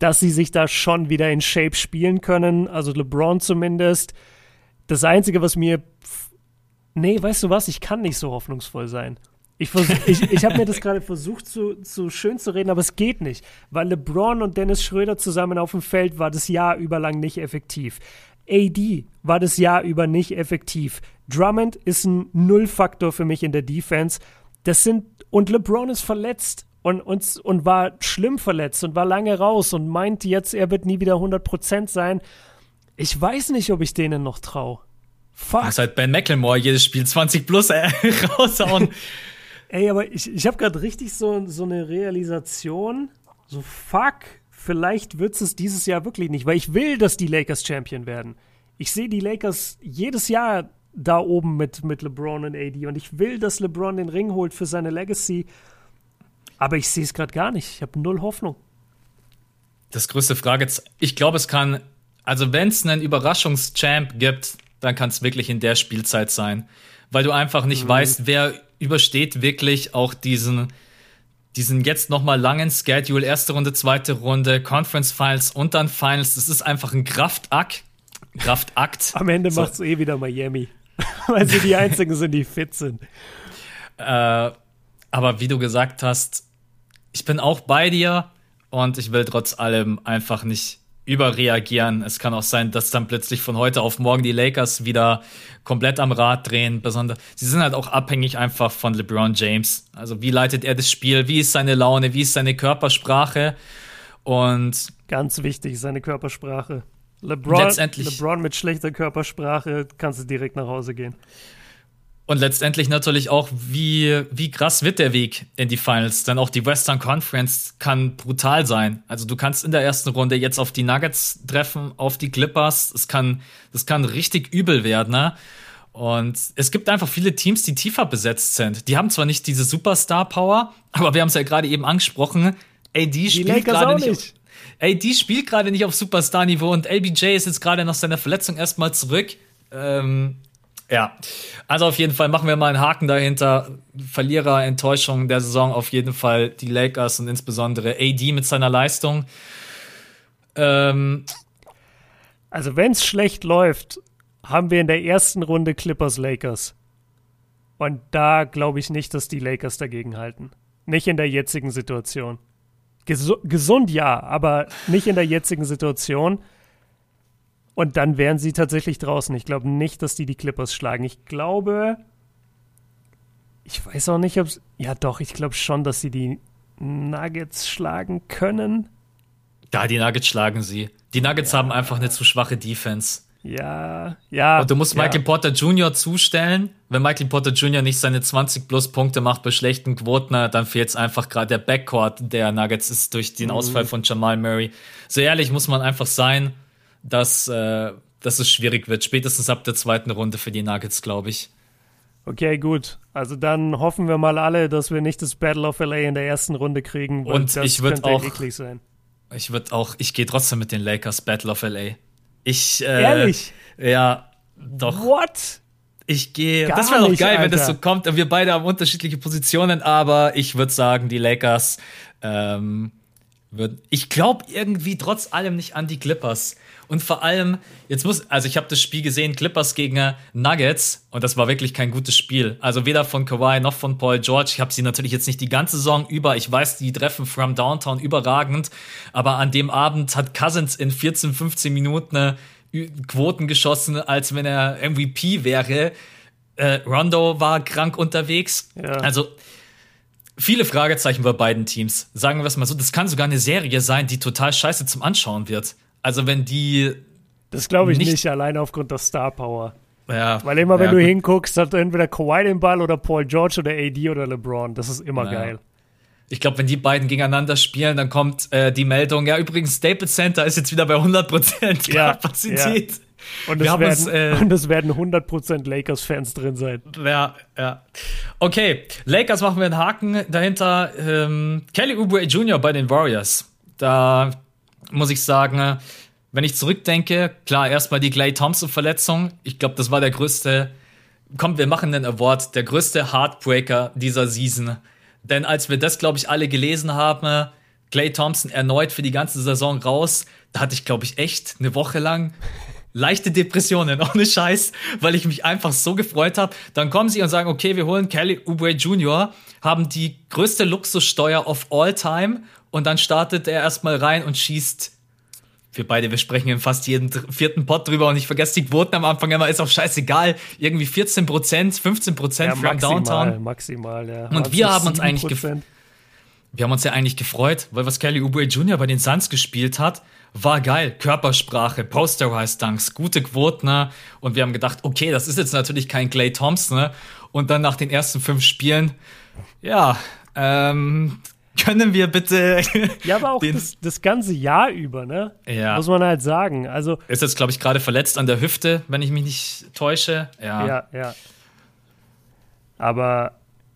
dass sie sich da schon wieder in Shape spielen können. Also LeBron zumindest. Das Einzige, was mir. Nee, weißt du was? Ich kann nicht so hoffnungsvoll sein. Ich, ich, ich habe mir das gerade versucht, zu, zu schön zu reden, aber es geht nicht. Weil LeBron und Dennis Schröder zusammen auf dem Feld war das Jahr über lang nicht effektiv. AD war das Jahr über nicht effektiv. Drummond ist ein Nullfaktor für mich in der Defense. Das sind. Und LeBron ist verletzt und, und, und war schlimm verletzt und war lange raus und meint jetzt, er wird nie wieder 100% sein. Ich weiß nicht, ob ich denen noch traue. Fuck. Das halt Ben McLemore jedes Spiel 20 plus äh, raushauen. Ey, aber ich, ich habe gerade richtig so, so eine Realisation. So, fuck, vielleicht wird es dieses Jahr wirklich nicht, weil ich will, dass die Lakers Champion werden. Ich sehe die Lakers jedes Jahr da oben mit, mit LeBron und AD und ich will, dass LeBron den Ring holt für seine Legacy. Aber ich sehe es gerade gar nicht. Ich habe null Hoffnung. Das größte Frage, ich glaube, es kann, also wenn es einen Überraschungschamp gibt, dann kann es wirklich in der Spielzeit sein. Weil du einfach nicht mhm. weißt, wer übersteht wirklich auch diesen, diesen jetzt nochmal langen Schedule, erste Runde, zweite Runde, Conference Finals und dann Finals. Das ist einfach ein Kraftakt. Kraftakt. Am Ende so. macht es eh wieder Miami. Weil sie die einzigen sind, die fit sind. Äh, aber wie du gesagt hast, ich bin auch bei dir und ich will trotz allem einfach nicht überreagieren. Es kann auch sein, dass dann plötzlich von heute auf morgen die Lakers wieder komplett am Rad drehen. Besonders, sie sind halt auch abhängig einfach von LeBron James. Also wie leitet er das Spiel? Wie ist seine Laune? Wie ist seine Körpersprache? Und ganz wichtig, seine Körpersprache. LeBron, letztendlich, LeBron mit schlechter Körpersprache kannst du direkt nach Hause gehen. Und letztendlich natürlich auch, wie, wie krass wird der Weg in die Finals? Denn auch die Western Conference kann brutal sein. Also du kannst in der ersten Runde jetzt auf die Nuggets treffen, auf die Clippers. Es kann, das kann richtig übel werden, ne? Und es gibt einfach viele Teams, die tiefer besetzt sind. Die haben zwar nicht diese Superstar-Power, aber wir haben es ja gerade eben angesprochen. AD spielt gerade nicht. nicht. AD spielt gerade nicht auf Superstar-Niveau und LBJ ist jetzt gerade nach seiner Verletzung erstmal zurück. Ähm, ja, also auf jeden Fall machen wir mal einen Haken dahinter. Verlierer, Enttäuschung der Saison auf jeden Fall die Lakers und insbesondere AD mit seiner Leistung. Ähm, also wenn es schlecht läuft, haben wir in der ersten Runde Clippers Lakers. Und da glaube ich nicht, dass die Lakers dagegen halten. Nicht in der jetzigen Situation. Ges gesund ja, aber nicht in der jetzigen Situation. Und dann wären sie tatsächlich draußen. Ich glaube nicht, dass die die Clippers schlagen. Ich glaube, ich weiß auch nicht, ob es. Ja, doch, ich glaube schon, dass sie die Nuggets schlagen können. Ja, die Nuggets schlagen sie. Die Nuggets ja. haben einfach eine zu schwache Defense. Ja, ja. Und du musst ja. Michael Porter Jr. zustellen. Wenn Michael Porter Jr. nicht seine 20 plus Punkte macht bei schlechten Quoten, dann fehlt es einfach gerade der Backcourt der Nuggets ist durch den mhm. Ausfall von Jamal Murray. So ehrlich muss man einfach sein dass, äh, dass es schwierig wird. Spätestens ab der zweiten Runde für die Nuggets, glaube ich. Okay, gut. Also dann hoffen wir mal alle, dass wir nicht das Battle of LA in der ersten Runde kriegen. Und ich würde auch. Ich würde auch. Ich gehe trotzdem mit den Lakers Battle of LA. Ich. Äh, Ehrlich? Ja, doch. What? Ich gehe. Das wäre doch geil, Alter. wenn das so kommt. Wir beide haben unterschiedliche Positionen, aber ich würde sagen, die Lakers. Ähm, würd, ich glaube irgendwie trotz allem nicht an die Clippers. Und vor allem, jetzt muss, also ich habe das Spiel gesehen, Clippers gegen Nuggets, und das war wirklich kein gutes Spiel. Also weder von Kawhi noch von Paul George. Ich habe sie natürlich jetzt nicht die ganze Saison über. Ich weiß, die treffen from Downtown überragend. Aber an dem Abend hat Cousins in 14, 15 Minuten äh, Quoten geschossen, als wenn er MVP wäre. Äh, Rondo war krank unterwegs. Ja. Also viele Fragezeichen bei beiden Teams. Sagen wir es mal so, das kann sogar eine Serie sein, die total scheiße zum Anschauen wird. Also wenn die. Das glaube ich nicht, nicht, allein aufgrund der Star Power. Ja. Weil immer, wenn ja, du gut. hinguckst, hat entweder Kawhi den Ball oder Paul George oder AD oder LeBron. Das ist immer ja. geil. Ich glaube, wenn die beiden gegeneinander spielen, dann kommt äh, die Meldung, ja, übrigens, Staples Center ist jetzt wieder bei 100% ja, Kapazität. Ja. Und, es werden, uns, äh, und es werden 100% Lakers-Fans drin sein. Ja, ja. Okay, Lakers machen wir einen Haken dahinter. Ähm, Kelly Oubre Jr. bei den Warriors. Da muss ich sagen, wenn ich zurückdenke, klar, erstmal die Clay Thompson-Verletzung. Ich glaube, das war der größte, kommt, wir machen den Award, der größte Heartbreaker dieser Season. Denn als wir das, glaube ich, alle gelesen haben, Clay Thompson erneut für die ganze Saison raus, da hatte ich, glaube ich, echt eine Woche lang leichte Depressionen, ohne Scheiß, weil ich mich einfach so gefreut habe. Dann kommen sie und sagen, okay, wir holen Kelly Oubre Jr., haben die größte Luxussteuer of all time und dann startet er erstmal rein und schießt. Wir beide, wir sprechen in fast jeden vierten Pod drüber und ich vergesse die Quoten am Anfang immer, ist auch scheißegal. Irgendwie 14 Prozent, 15 Prozent ja, from Downtown. Maximal, ja. Und wir haben uns eigentlich gefreut. Wir haben uns ja eigentlich gefreut, weil was Kelly Oubre Jr. bei den Suns gespielt hat, war geil. Körpersprache, Posterized Dunks, gute Quoten. Ne? Und wir haben gedacht, okay, das ist jetzt natürlich kein Clay Thompson. Ne? Und dann nach den ersten fünf Spielen, ja, ähm, Können wir bitte. Ja, aber auch das, das, ganze Jahr über, ne? Ja. Muss man halt sagen. Also. Ist jetzt, glaube ich, gerade verletzt an der Hüfte, wenn ich mich nicht täusche. Ja. Ja, ja. Aber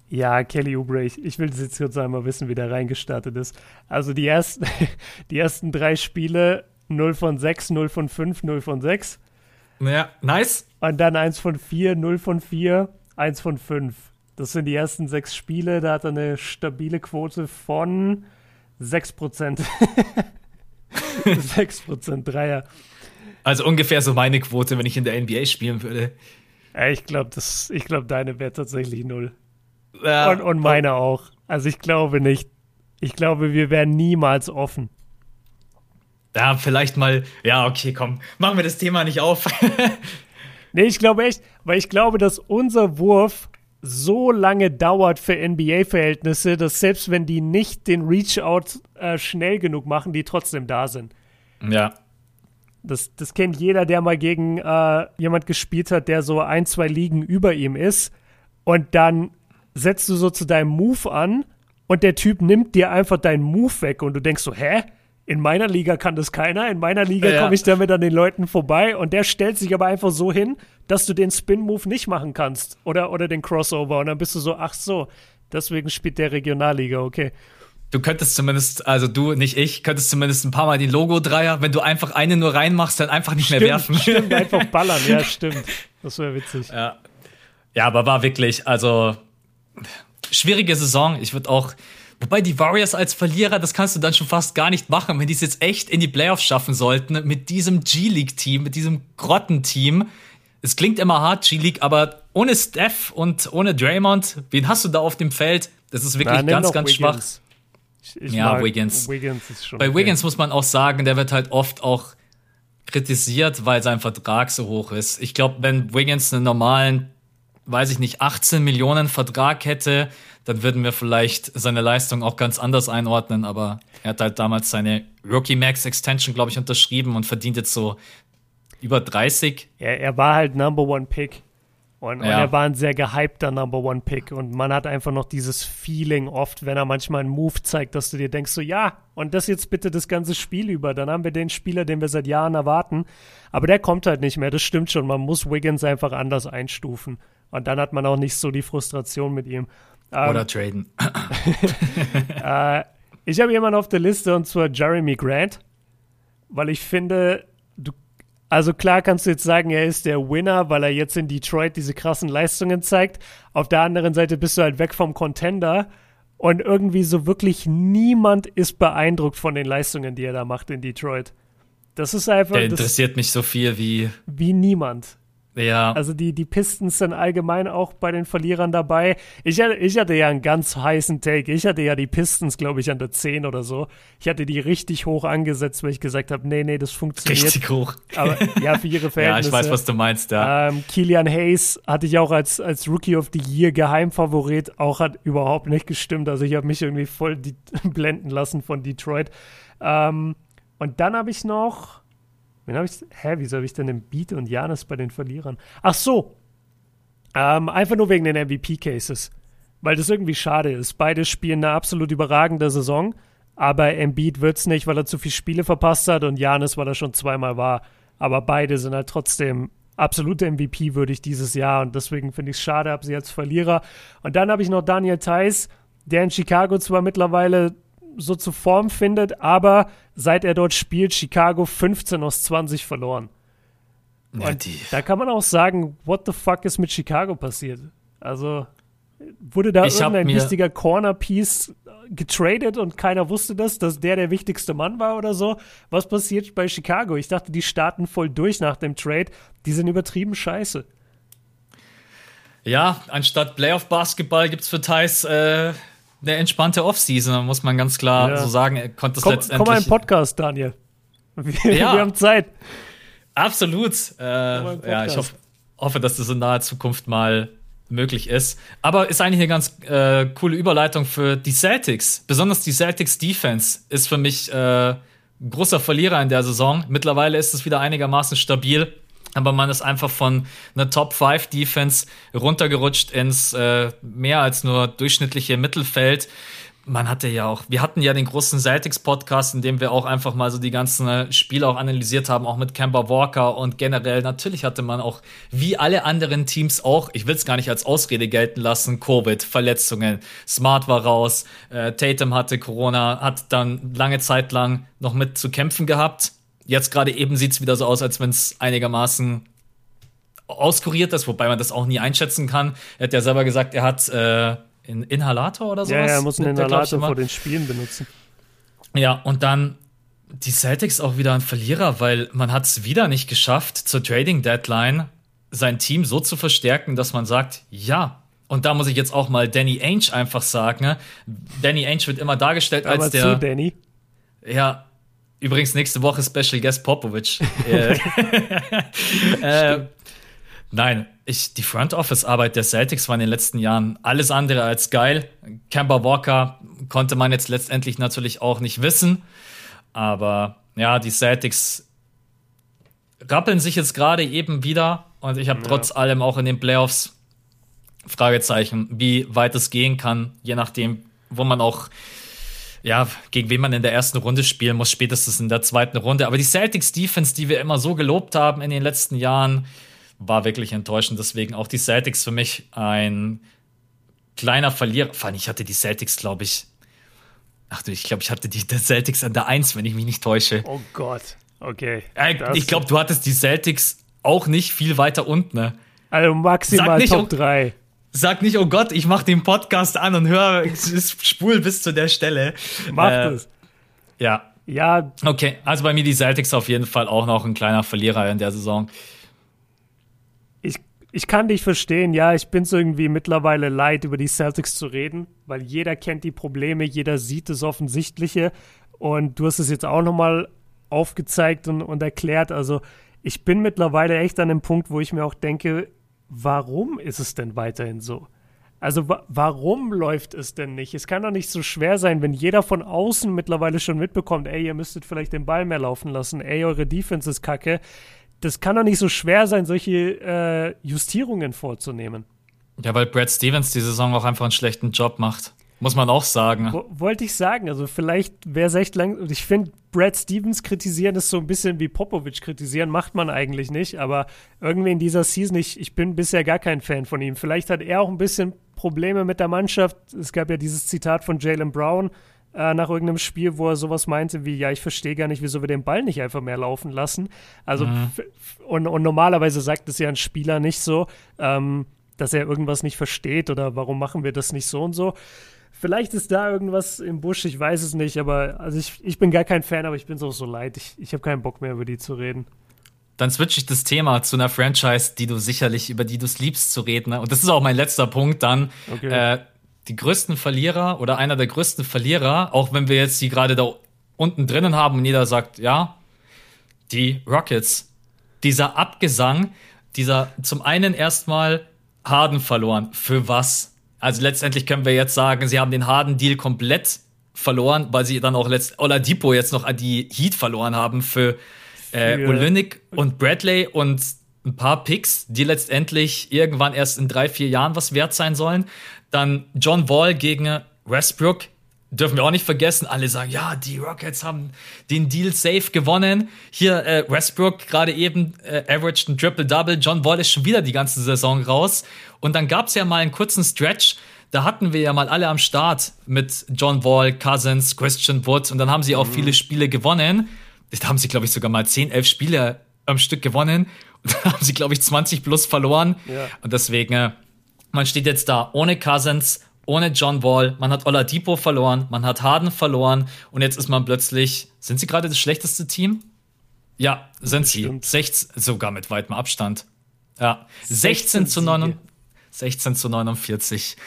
ja, Kelly Oubre, ich, ich will jetzt kurz einmal wissen, wie der reingestartet ist. Also die ersten, die ersten drei Spiele 0 von 6, 0 von 5, 0 von 6. Ja, nice. Und dann 1 von 4, 0 von 4, 1 von 5. Das sind die ersten sechs Spiele. Da hat er eine stabile Quote von 6%. 6% Dreier. Also ungefähr so meine Quote, wenn ich in der NBA spielen würde. Ja, ich glaube, glaub, deine wäre tatsächlich null. Ja, und, und meine auch. Also ich glaube nicht. Ich glaube, wir wären niemals offen. Ja, vielleicht mal. Ja, okay, komm. Machen wir das Thema nicht auf. nee, ich glaube echt, weil ich glaube, dass unser Wurf so lange dauert für NBA-Verhältnisse, dass selbst wenn die nicht den Reach-Out äh, schnell genug machen, die trotzdem da sind. Ja. Das, das kennt jeder, der mal gegen äh, jemand gespielt hat, der so ein, zwei Ligen über ihm ist. Und dann setzt du so zu deinem Move an und der Typ nimmt dir einfach deinen Move weg und du denkst so, hä? In meiner Liga kann das keiner. In meiner Liga ja. komme ich damit an den Leuten vorbei. Und der stellt sich aber einfach so hin, dass du den Spin-Move nicht machen kannst. Oder, oder den Crossover. Und dann bist du so, ach so, deswegen spielt der Regionalliga, okay. Du könntest zumindest, also du, nicht ich, könntest zumindest ein paar Mal den Logo-Dreier, wenn du einfach eine nur reinmachst, dann einfach nicht stimmt, mehr werfen. Stimmt, einfach ballern, ja, stimmt. Das wäre witzig. Ja. ja, aber war wirklich, also schwierige Saison. Ich würde auch, Wobei die Warriors als Verlierer, das kannst du dann schon fast gar nicht machen, wenn die es jetzt echt in die Playoffs schaffen sollten, mit diesem G-League-Team, mit diesem Grottenteam. Es klingt immer hart, G-League, aber ohne Steph und ohne Draymond, wen hast du da auf dem Feld? Das ist wirklich Na, ganz, ganz Wiggins. schwach. Ich, ich ja, Wiggins. Wiggins ist schon Bei okay. Wiggins muss man auch sagen, der wird halt oft auch kritisiert, weil sein Vertrag so hoch ist. Ich glaube, wenn Wiggins einen normalen, weiß ich nicht, 18 Millionen Vertrag hätte, dann würden wir vielleicht seine Leistung auch ganz anders einordnen. Aber er hat halt damals seine Rookie Max Extension, glaube ich, unterschrieben und verdient jetzt so über 30. Ja, er war halt Number One Pick. Und, ja. und, er war ein sehr gehypter Number One Pick. Und man hat einfach noch dieses Feeling oft, wenn er manchmal einen Move zeigt, dass du dir denkst, so ja, und das jetzt bitte das ganze Spiel über. Dann haben wir den Spieler, den wir seit Jahren erwarten. Aber der kommt halt nicht mehr, das stimmt schon. Man muss Wiggins einfach anders einstufen. Und dann hat man auch nicht so die Frustration mit ihm. Ähm, Oder traden. äh, ich habe jemanden auf der Liste und zwar Jeremy Grant, weil ich finde, du, also klar kannst du jetzt sagen, er ist der Winner, weil er jetzt in Detroit diese krassen Leistungen zeigt. Auf der anderen Seite bist du halt weg vom Contender und irgendwie so wirklich niemand ist beeindruckt von den Leistungen, die er da macht in Detroit. Das ist einfach. Der interessiert das, mich so viel wie. Wie niemand. Ja. Also die, die Pistons sind allgemein auch bei den Verlierern dabei. Ich hatte, ich hatte ja einen ganz heißen Take. Ich hatte ja die Pistons, glaube ich, an der 10 oder so. Ich hatte die richtig hoch angesetzt, weil ich gesagt habe, nee, nee, das funktioniert. Richtig hoch. Aber ja, für ihre Verhältnisse. ja, ich weiß, was du meinst, ja. Ähm, Kilian Hayes hatte ich auch als, als Rookie of the Year Geheimfavorit. Auch hat überhaupt nicht gestimmt. Also ich habe mich irgendwie voll blenden lassen von Detroit. Ähm, und dann habe ich noch Wen habe ich. Hä, wieso habe ich denn den Beat und Janis bei den Verlierern? Ach so. Ähm, einfach nur wegen den MVP-Cases. Weil das irgendwie schade ist. Beide spielen eine absolut überragende Saison, aber Embiid wird es nicht, weil er zu viele Spiele verpasst hat und Janis, weil er schon zweimal war. Aber beide sind halt trotzdem absolute MVP würdig dieses Jahr und deswegen finde ich es schade, habe sie als Verlierer. Und dann habe ich noch Daniel Theiss, der in Chicago zwar mittlerweile so zu Form findet, aber seit er dort spielt, Chicago 15 aus 20 verloren. Ja, da kann man auch sagen, what the fuck ist mit Chicago passiert? Also wurde da ich irgendein wichtiger Corner-Piece getradet und keiner wusste das, dass der der wichtigste Mann war oder so. Was passiert bei Chicago? Ich dachte, die starten voll durch nach dem Trade. Die sind übertrieben scheiße. Ja, anstatt Playoff-Basketball gibt es für Thais äh, eine entspannte Offseason, muss man ganz klar ja. so sagen. Er konnte es komm, letztendlich. Komm mal im Podcast, Daniel. Wir, ja. wir haben Zeit. Absolut. Äh, ja, ich hoffe, hoffe, dass das in naher Zukunft mal möglich ist. Aber ist eigentlich eine ganz äh, coole Überleitung für die Celtics. Besonders die Celtics Defense ist für mich äh, großer Verlierer in der Saison. Mittlerweile ist es wieder einigermaßen stabil aber man ist einfach von einer Top 5 Defense runtergerutscht ins äh, mehr als nur durchschnittliche Mittelfeld. man hatte ja auch, wir hatten ja den großen Celtics-Podcast, in dem wir auch einfach mal so die ganzen äh, Spiele auch analysiert haben, auch mit Kemba Walker und generell natürlich hatte man auch, wie alle anderen Teams auch, ich will es gar nicht als Ausrede gelten lassen, Covid, Verletzungen, Smart war raus, äh, Tatum hatte Corona, hat dann lange Zeit lang noch mit zu kämpfen gehabt. Jetzt gerade eben sieht es wieder so aus, als wenn es einigermaßen auskuriert ist, wobei man das auch nie einschätzen kann. Er hat ja selber gesagt, er hat äh, in Inhalator oder sowas. Ja, er muss einen Inhalator vor den Spielen benutzen. Ja, und dann die Celtics auch wieder ein Verlierer, weil man hat es wieder nicht geschafft, zur Trading Deadline sein Team so zu verstärken, dass man sagt, ja. Und da muss ich jetzt auch mal Danny Ainge einfach sagen. Ne? Danny Ainge wird immer dargestellt Aber als der. Zu, Danny. Ja, übrigens nächste Woche Special Guest Popovic. äh, äh, nein, ich, die Front Office Arbeit der Celtics war in den letzten Jahren alles andere als geil. Kemba Walker konnte man jetzt letztendlich natürlich auch nicht wissen. Aber ja, die Celtics rappeln sich jetzt gerade eben wieder. Und ich habe ja. trotz allem auch in den Playoffs Fragezeichen, wie weit es gehen kann, je nachdem, wo man auch, ja, gegen wen man in der ersten Runde spielen muss, spätestens in der zweiten Runde. Aber die Celtics Defense, die wir immer so gelobt haben in den letzten Jahren, war wirklich enttäuschend. Deswegen auch die Celtics für mich ein kleiner Verlierer. Vor allem, ich hatte die Celtics, glaube ich. Ach du, ich glaube, ich hatte die Celtics an der 1, wenn ich mich nicht täusche. Oh Gott. Okay. Äh, ich glaube, du hattest die Celtics auch nicht viel weiter unten. Ne? Also maximal nicht, Top 3. Sag nicht, oh Gott, ich mache den Podcast an und hör, spul bis zu der Stelle. Mach äh, das. Ja. Ja. Okay, also bei mir die Celtics auf jeden Fall auch noch ein kleiner Verlierer in der Saison ich kann dich verstehen, ja, ich bin es irgendwie mittlerweile leid, über die Celtics zu reden, weil jeder kennt die Probleme, jeder sieht das Offensichtliche und du hast es jetzt auch nochmal aufgezeigt und, und erklärt. Also ich bin mittlerweile echt an dem Punkt, wo ich mir auch denke, warum ist es denn weiterhin so? Also wa warum läuft es denn nicht? Es kann doch nicht so schwer sein, wenn jeder von außen mittlerweile schon mitbekommt, ey, ihr müsstet vielleicht den Ball mehr laufen lassen, ey, eure Defense ist kacke das kann doch nicht so schwer sein, solche äh, Justierungen vorzunehmen. Ja, weil Brad Stevens die Saison auch einfach einen schlechten Job macht. Muss man auch sagen. wollte ich sagen. Also vielleicht wäre es echt lang. Ich finde, Brad Stevens kritisieren ist so ein bisschen wie Popovic kritisieren, macht man eigentlich nicht. Aber irgendwie in dieser Season, ich, ich bin bisher gar kein Fan von ihm. Vielleicht hat er auch ein bisschen Probleme mit der Mannschaft. Es gab ja dieses Zitat von Jalen Brown, äh, nach irgendeinem Spiel, wo er sowas meinte wie, ja, ich verstehe gar nicht, wieso wir den Ball nicht einfach mehr laufen lassen. Also, mhm. und, und normalerweise sagt es ja ein Spieler nicht so, ähm, dass er irgendwas nicht versteht oder warum machen wir das nicht so und so. Vielleicht ist da irgendwas im Busch, ich weiß es nicht, aber also ich, ich bin gar kein Fan, aber ich bin es auch so leid. Ich, ich habe keinen Bock mehr, über die zu reden. Dann switche ich das Thema zu einer Franchise, die du sicherlich, über die du es liebst zu reden. Ne? Und das ist auch mein letzter Punkt dann. Okay. Äh, die größten Verlierer oder einer der größten Verlierer, auch wenn wir jetzt die gerade da unten drinnen haben und jeder sagt, ja, die Rockets. Dieser Abgesang, dieser zum einen erstmal Harden verloren. Für was? Also letztendlich können wir jetzt sagen, sie haben den Harden-Deal komplett verloren, weil sie dann auch letzt Oladipo jetzt noch an die Heat verloren haben für äh, Olynyk und Bradley und ein paar Picks, die letztendlich irgendwann erst in drei, vier Jahren was wert sein sollen. Dann John Wall gegen Westbrook. Dürfen wir auch nicht vergessen. Alle sagen, ja, die Rockets haben den Deal safe gewonnen. Hier äh, Westbrook gerade eben äh, averaged ein Triple-Double. John Wall ist schon wieder die ganze Saison raus. Und dann gab es ja mal einen kurzen Stretch, da hatten wir ja mal alle am Start mit John Wall, Cousins, Christian Wood und dann haben sie auch mhm. viele Spiele gewonnen. Da haben sie, glaube ich, sogar mal 10, 11 Spiele am Stück gewonnen. Und dann haben sie, glaube ich, 20 plus verloren. Ja. Und deswegen, äh, man steht jetzt da ohne Cousins, ohne John Wall, man hat Oladipo verloren, man hat Harden verloren und jetzt ist man plötzlich, sind sie gerade das schlechteste Team? Ja, sind sie. 16, sogar mit weitem Abstand. Ja, 16, 16 zu, 9, 16 zu 49.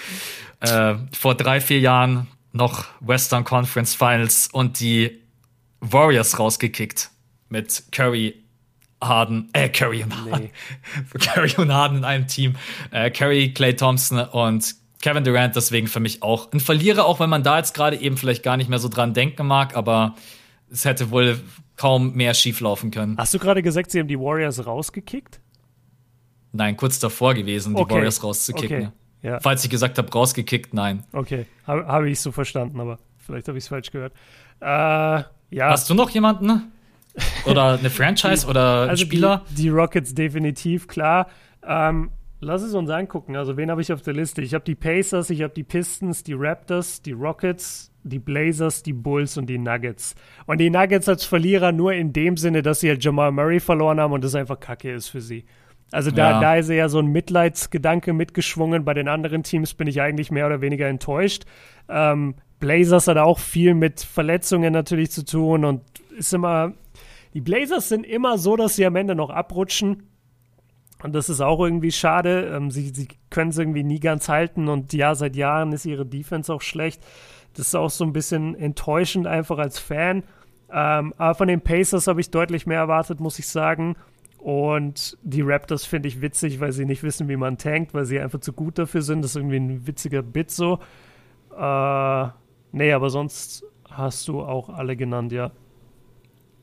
Äh, vor drei, vier Jahren noch Western Conference Finals und die Warriors rausgekickt mit Curry, Harden, äh, Curry und Harden. Nee. Curry und Harden in einem Team. Äh, Curry, Clay Thompson und Kevin Durant deswegen für mich auch ein Verlierer, auch wenn man da jetzt gerade eben vielleicht gar nicht mehr so dran denken mag, aber es hätte wohl kaum mehr schief laufen können. Hast du gerade gesagt, sie haben die Warriors rausgekickt? Nein, kurz davor gewesen, die okay. Warriors rauszukicken. Okay. Ja. Falls ich gesagt habe, rausgekickt, nein. Okay, habe hab ich so verstanden, aber vielleicht habe ich es falsch gehört. Äh, ja. Hast du noch jemanden? Oder eine Franchise oder also Spieler? Die, die, Rockets definitiv, klar. Ähm, lass es uns angucken. Also, wen habe ich auf der Liste? Ich habe die Pacers, ich habe die Pistons, die Raptors, die Rockets, die Blazers, die Bulls und die Nuggets. Und die Nuggets als Verlierer nur in dem Sinne, dass sie halt Jamal Murray verloren haben und das einfach kacke ist für sie. Also da, ja. da ist ja so ein Mitleidsgedanke mitgeschwungen. Bei den anderen Teams bin ich eigentlich mehr oder weniger enttäuscht. Ähm, Blazers hat auch viel mit Verletzungen natürlich zu tun und ist immer. Die Blazers sind immer so, dass sie am Ende noch abrutschen. Und das ist auch irgendwie schade. Ähm, sie, sie können es irgendwie nie ganz halten und ja, seit Jahren ist ihre Defense auch schlecht. Das ist auch so ein bisschen enttäuschend einfach als Fan. Ähm, aber von den Pacers habe ich deutlich mehr erwartet, muss ich sagen. Und die Raptors finde ich witzig, weil sie nicht wissen, wie man tankt, weil sie einfach zu gut dafür sind. Das ist irgendwie ein witziger Bit so. Äh, nee, aber sonst hast du auch alle genannt, ja.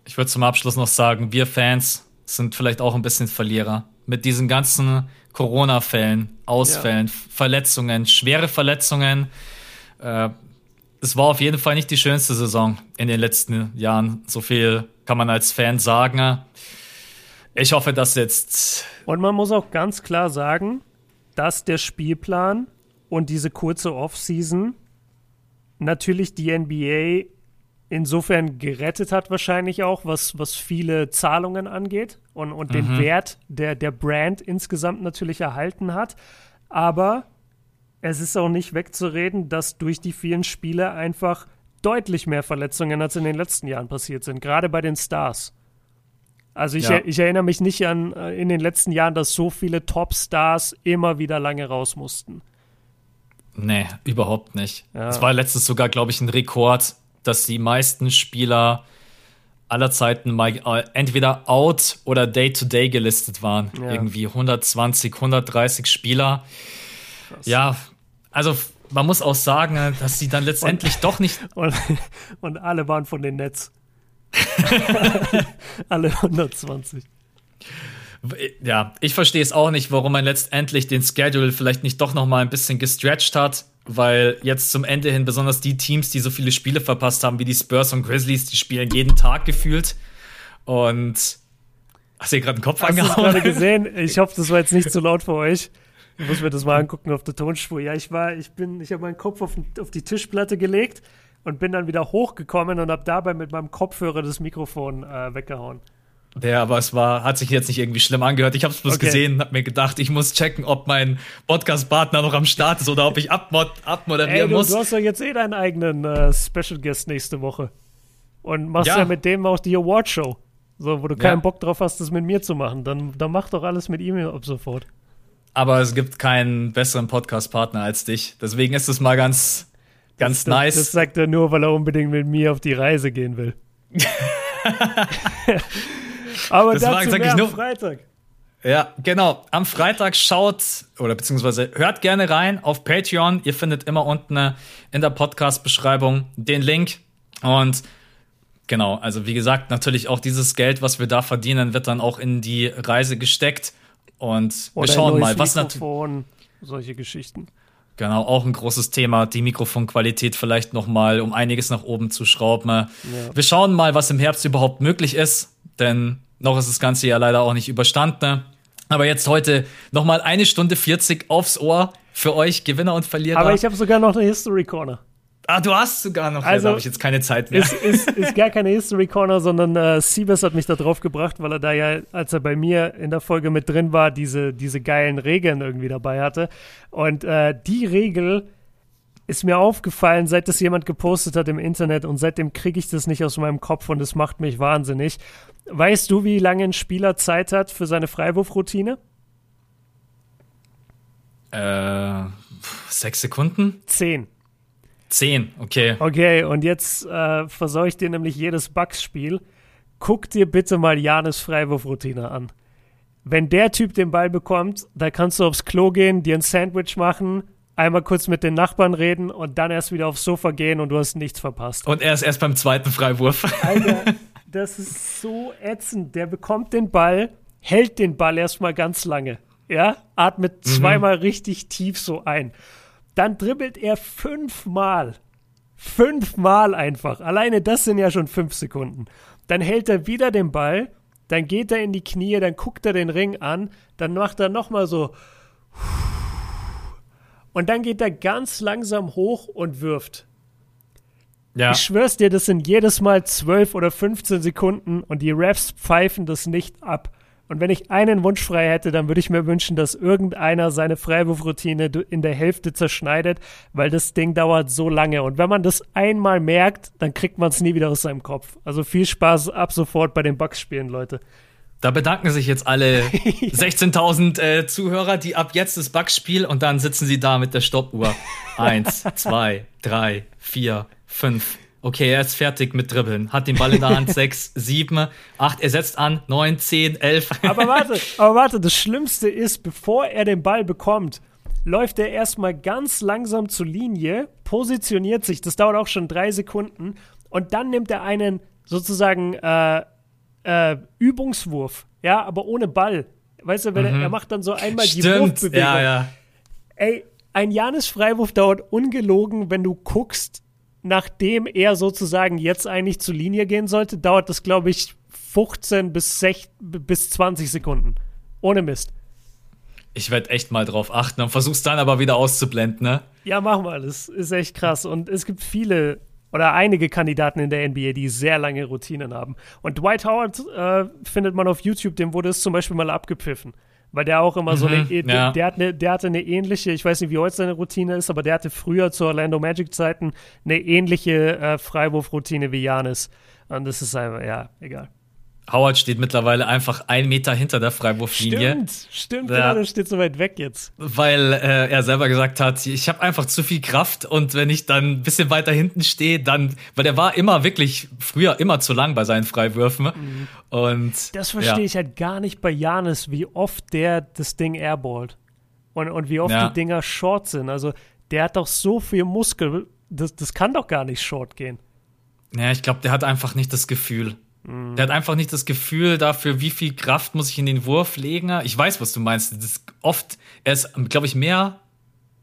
Ich würde zum Abschluss noch sagen, wir Fans sind vielleicht auch ein bisschen Verlierer. Mit diesen ganzen Corona-Fällen, Ausfällen, ja. Verletzungen, schwere Verletzungen. Äh, es war auf jeden Fall nicht die schönste Saison in den letzten Jahren. So viel kann man als Fan sagen. Ich hoffe, dass jetzt. Und man muss auch ganz klar sagen, dass der Spielplan und diese kurze Offseason natürlich die NBA insofern gerettet hat, wahrscheinlich auch, was, was viele Zahlungen angeht und, und mhm. den Wert der, der Brand insgesamt natürlich erhalten hat. Aber es ist auch nicht wegzureden, dass durch die vielen Spiele einfach deutlich mehr Verletzungen als in den letzten Jahren passiert sind, gerade bei den Stars. Also ich, ja. ich, erinnere mich nicht an äh, in den letzten Jahren, dass so viele Top-Stars immer wieder lange raus mussten. Nee, überhaupt nicht. Es war letztens sogar, glaube ich, ein Rekord, dass die meisten Spieler aller Zeiten mal äh, entweder out oder Day-to-Day -Day gelistet waren. Ja. Irgendwie 120, 130 Spieler. Krass. Ja, also man muss auch sagen, dass sie dann letztendlich und, doch nicht. Und, und alle waren von den Nets. Alle 120. Ja, ich verstehe es auch nicht, warum man letztendlich den Schedule vielleicht nicht doch noch mal ein bisschen gestretched hat, weil jetzt zum Ende hin besonders die Teams, die so viele Spiele verpasst haben, wie die Spurs und Grizzlies, die spielen jeden Tag gefühlt. Und hast du gerade den Kopf hast angehauen? Hast du gerade gesehen? Ich hoffe, das war jetzt nicht zu laut für euch. Ich muss mir das mal angucken auf der Tonspur. Ja, ich war, ich bin, ich habe meinen Kopf auf, auf die Tischplatte gelegt und bin dann wieder hochgekommen und habe dabei mit meinem Kopfhörer das Mikrofon äh, weggehauen. Ja, aber es war, hat sich jetzt nicht irgendwie schlimm angehört. Ich habe es bloß okay. gesehen, habe mir gedacht, ich muss checken, ob mein Podcast-Partner noch am Start ist oder ob ich abmod abmoderieren Ey, du, muss. Du hast doch jetzt eh deinen eigenen äh, Special Guest nächste Woche und machst ja, ja mit dem auch die Award Show. So, wo du keinen ja. Bock drauf hast, das mit mir zu machen, dann, dann mach doch alles mit ihm ab sofort. Aber es gibt keinen besseren Podcast-Partner als dich. Deswegen ist es mal ganz, Ganz das, nice. Das, das sagt er nur, weil er unbedingt mit mir auf die Reise gehen will. Aber das dazu war, mehr am Freitag. Ja, genau. Am Freitag schaut oder beziehungsweise hört gerne rein auf Patreon. Ihr findet immer unten in der Podcast-Beschreibung den Link. Und genau, also wie gesagt, natürlich auch dieses Geld, was wir da verdienen, wird dann auch in die Reise gesteckt. Und wir schauen mal, was natürlich. Solche Geschichten. Genau, auch ein großes Thema, die Mikrofonqualität vielleicht noch mal um einiges nach oben zu schrauben. Ja. Wir schauen mal, was im Herbst überhaupt möglich ist, denn noch ist das Ganze ja leider auch nicht überstanden. Aber jetzt heute noch mal eine Stunde 40 aufs Ohr für euch, Gewinner und Verlierer. Aber ich habe sogar noch eine History Corner. Ah, du hast sogar noch. Also, habe ich jetzt keine Zeit mehr. Ist, ist, ist gar keine History Corner, sondern äh, Siebes hat mich da drauf gebracht, weil er da ja, als er bei mir in der Folge mit drin war, diese, diese geilen Regeln irgendwie dabei hatte. Und äh, die Regel ist mir aufgefallen, seit das jemand gepostet hat im Internet und seitdem kriege ich das nicht aus meinem Kopf und es macht mich wahnsinnig. Weißt du, wie lange ein Spieler Zeit hat für seine Freiwurfroutine? Äh, sechs Sekunden? Zehn. Zehn, okay. Okay, und jetzt äh, versorge ich dir nämlich jedes Bugs-Spiel. Guck dir bitte mal Janis Freiwurfroutine an. Wenn der Typ den Ball bekommt, da kannst du aufs Klo gehen, dir ein Sandwich machen, einmal kurz mit den Nachbarn reden und dann erst wieder aufs Sofa gehen und du hast nichts verpasst. Und er ist erst beim zweiten Freiwurf. Alter, das ist so ätzend. Der bekommt den Ball, hält den Ball erstmal ganz lange ja, atmet mhm. zweimal richtig tief so ein. Dann dribbelt er fünfmal. Fünfmal einfach. Alleine das sind ja schon fünf Sekunden. Dann hält er wieder den Ball, dann geht er in die Knie, dann guckt er den Ring an, dann macht er nochmal so. Und dann geht er ganz langsam hoch und wirft. Ja. Ich schwör's dir, das sind jedes Mal 12 oder 15 Sekunden und die Refs pfeifen das nicht ab. Und wenn ich einen Wunsch frei hätte, dann würde ich mir wünschen, dass irgendeiner seine Freiwurfroutine in der Hälfte zerschneidet, weil das Ding dauert so lange. Und wenn man das einmal merkt, dann kriegt man es nie wieder aus seinem Kopf. Also viel Spaß ab sofort bei den Bugs-Spielen, Leute. Da bedanken sich jetzt alle 16.000 äh, Zuhörer, die ab jetzt das Bugs-Spiel und dann sitzen sie da mit der Stoppuhr. Eins, zwei, drei, vier, fünf, Okay, er ist fertig mit Dribbeln. Hat den Ball in der Hand. sechs, sieben, acht. Er setzt an. neun, zehn, elf. Aber warte, aber warte. Das Schlimmste ist, bevor er den Ball bekommt, läuft er erstmal ganz langsam zur Linie, positioniert sich. Das dauert auch schon drei Sekunden. Und dann nimmt er einen sozusagen äh, äh, Übungswurf. Ja, aber ohne Ball. Weißt du, wenn mhm. er, er, macht dann so einmal Stimmt. die Wurfbewegung. Ja, ja. Ey, ein Janis-Freiwurf dauert ungelogen, wenn du guckst, nachdem er sozusagen jetzt eigentlich zur Linie gehen sollte, dauert das, glaube ich, 15 bis, 6, bis 20 Sekunden. Ohne Mist. Ich werde echt mal drauf achten und versuch's dann aber wieder auszublenden, ne? Ja, mach mal. Das ist echt krass. Und es gibt viele oder einige Kandidaten in der NBA, die sehr lange Routinen haben. Und Dwight Howard äh, findet man auf YouTube, dem wurde es zum Beispiel mal abgepfiffen weil der auch immer so eine, mhm, ja. der, hat eine, der hatte eine ähnliche, ich weiß nicht, wie heute seine Routine ist, aber der hatte früher zu Orlando Magic Zeiten eine ähnliche äh, Freiwurfroutine wie Janis. Und das ist einfach, ja, egal. Howard steht mittlerweile einfach ein Meter hinter der Freiwurflinie. Stimmt, stimmt, ja. genau, der steht so weit weg jetzt. Weil äh, er selber gesagt hat, ich habe einfach zu viel Kraft und wenn ich dann ein bisschen weiter hinten stehe, dann, weil der war immer wirklich früher immer zu lang bei seinen Freiwürfen. Mhm. Und das verstehe ja. ich halt gar nicht bei Janis, wie oft der das Ding airballt. Und, und wie oft ja. die Dinger short sind. Also der hat doch so viel Muskel, das, das kann doch gar nicht short gehen. Ja, ich glaube, der hat einfach nicht das Gefühl. Der hat einfach nicht das Gefühl dafür, wie viel Kraft muss ich in den Wurf legen. Ich weiß, was du meinst. Das ist oft, er ist, glaube ich, mehr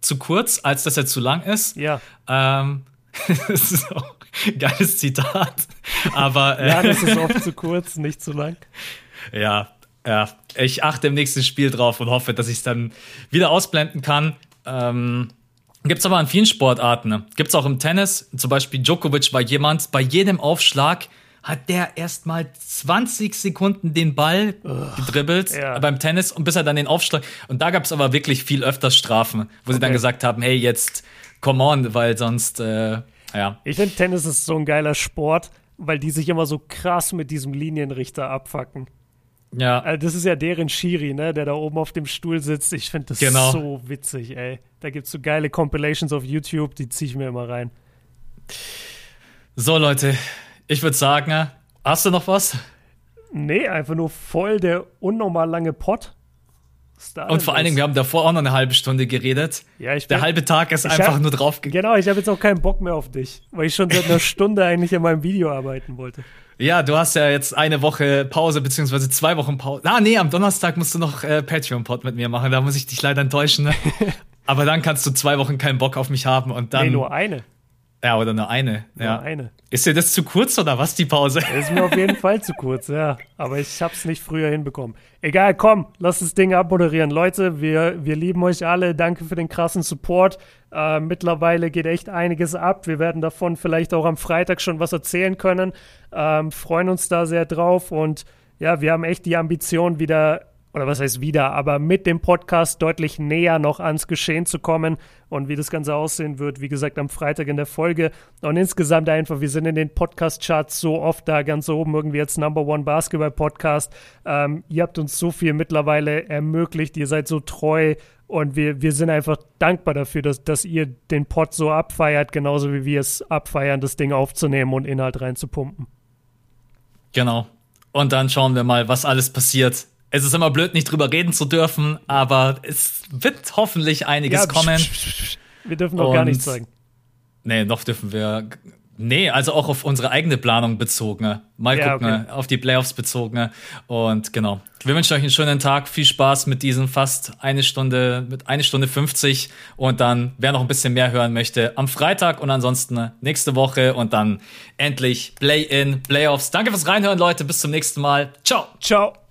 zu kurz, als dass er zu lang ist. Ja. Ähm, das ist auch ein geiles Zitat. Aber äh, ja, das ist oft zu kurz, nicht zu lang. Ja, ja. Ich achte im nächsten Spiel drauf und hoffe, dass ich es dann wieder ausblenden kann. Ähm, Gibt es aber in vielen Sportarten. Ne? Gibt es auch im Tennis. Zum Beispiel Djokovic war jemand, bei jedem Aufschlag hat der erstmal 20 Sekunden den Ball gedribbelt ja. beim Tennis und bis er dann den Aufschlag. Und da gab es aber wirklich viel öfters Strafen, wo okay. sie dann gesagt haben, hey, jetzt come on, weil sonst, äh, ja. Ich finde, Tennis ist so ein geiler Sport, weil die sich immer so krass mit diesem Linienrichter abfacken. Ja. Also das ist ja deren Schiri, ne, der da oben auf dem Stuhl sitzt. Ich finde das genau. so witzig, ey. Da gibt es so geile Compilations auf YouTube, die ziehe ich mir immer rein. So, Leute, ich würde sagen, hast du noch was? Nee, einfach nur voll der unnormal lange Pot. Und vor allen Dingen, wir haben davor auch noch eine halbe Stunde geredet. Ja, ich bin, Der halbe Tag ist einfach hab, nur drauf Genau, ich habe jetzt auch keinen Bock mehr auf dich, weil ich schon seit einer Stunde eigentlich an meinem Video arbeiten wollte. Ja, du hast ja jetzt eine Woche Pause, beziehungsweise zwei Wochen Pause. Ah, nee, am Donnerstag musst du noch äh, Patreon-Pod mit mir machen. Da muss ich dich leider enttäuschen. Ne? Aber dann kannst du zwei Wochen keinen Bock auf mich haben und dann. Nee, nur eine. Ja, oder nur eine. Nur ja. eine. Ist dir das zu kurz oder was, die Pause? Ist mir auf jeden Fall zu kurz, ja. Aber ich hab's nicht früher hinbekommen. Egal, komm, lass das Ding abmoderieren. Leute, wir, wir lieben euch alle. Danke für den krassen Support. Äh, mittlerweile geht echt einiges ab. Wir werden davon vielleicht auch am Freitag schon was erzählen können. Ähm, freuen uns da sehr drauf und ja, wir haben echt die Ambition, wieder oder was heißt wieder, aber mit dem Podcast deutlich näher noch ans Geschehen zu kommen und wie das Ganze aussehen wird, wie gesagt, am Freitag in der Folge. Und insgesamt einfach, wir sind in den Podcast-Charts so oft da ganz oben irgendwie als Number One Basketball-Podcast. Ähm, ihr habt uns so viel mittlerweile ermöglicht, ihr seid so treu und wir, wir sind einfach dankbar dafür, dass, dass ihr den Pod so abfeiert, genauso wie wir es abfeiern, das Ding aufzunehmen und Inhalt reinzupumpen. Genau. Und dann schauen wir mal, was alles passiert es ist immer blöd, nicht drüber reden zu dürfen, aber es wird hoffentlich einiges ja, kommen. wir dürfen noch gar nichts sagen. Nee, noch dürfen wir Nee, also auch auf unsere eigene Planung bezogen. Mal ja, gucken, okay. auf die Playoffs bezogen. Und genau. Wir wünschen euch einen schönen Tag. Viel Spaß mit diesen fast eine Stunde, mit eine Stunde 50. Und dann, wer noch ein bisschen mehr hören möchte, am Freitag und ansonsten nächste Woche und dann endlich Play-in, Playoffs. Danke fürs Reinhören, Leute. Bis zum nächsten Mal. Ciao. Ciao.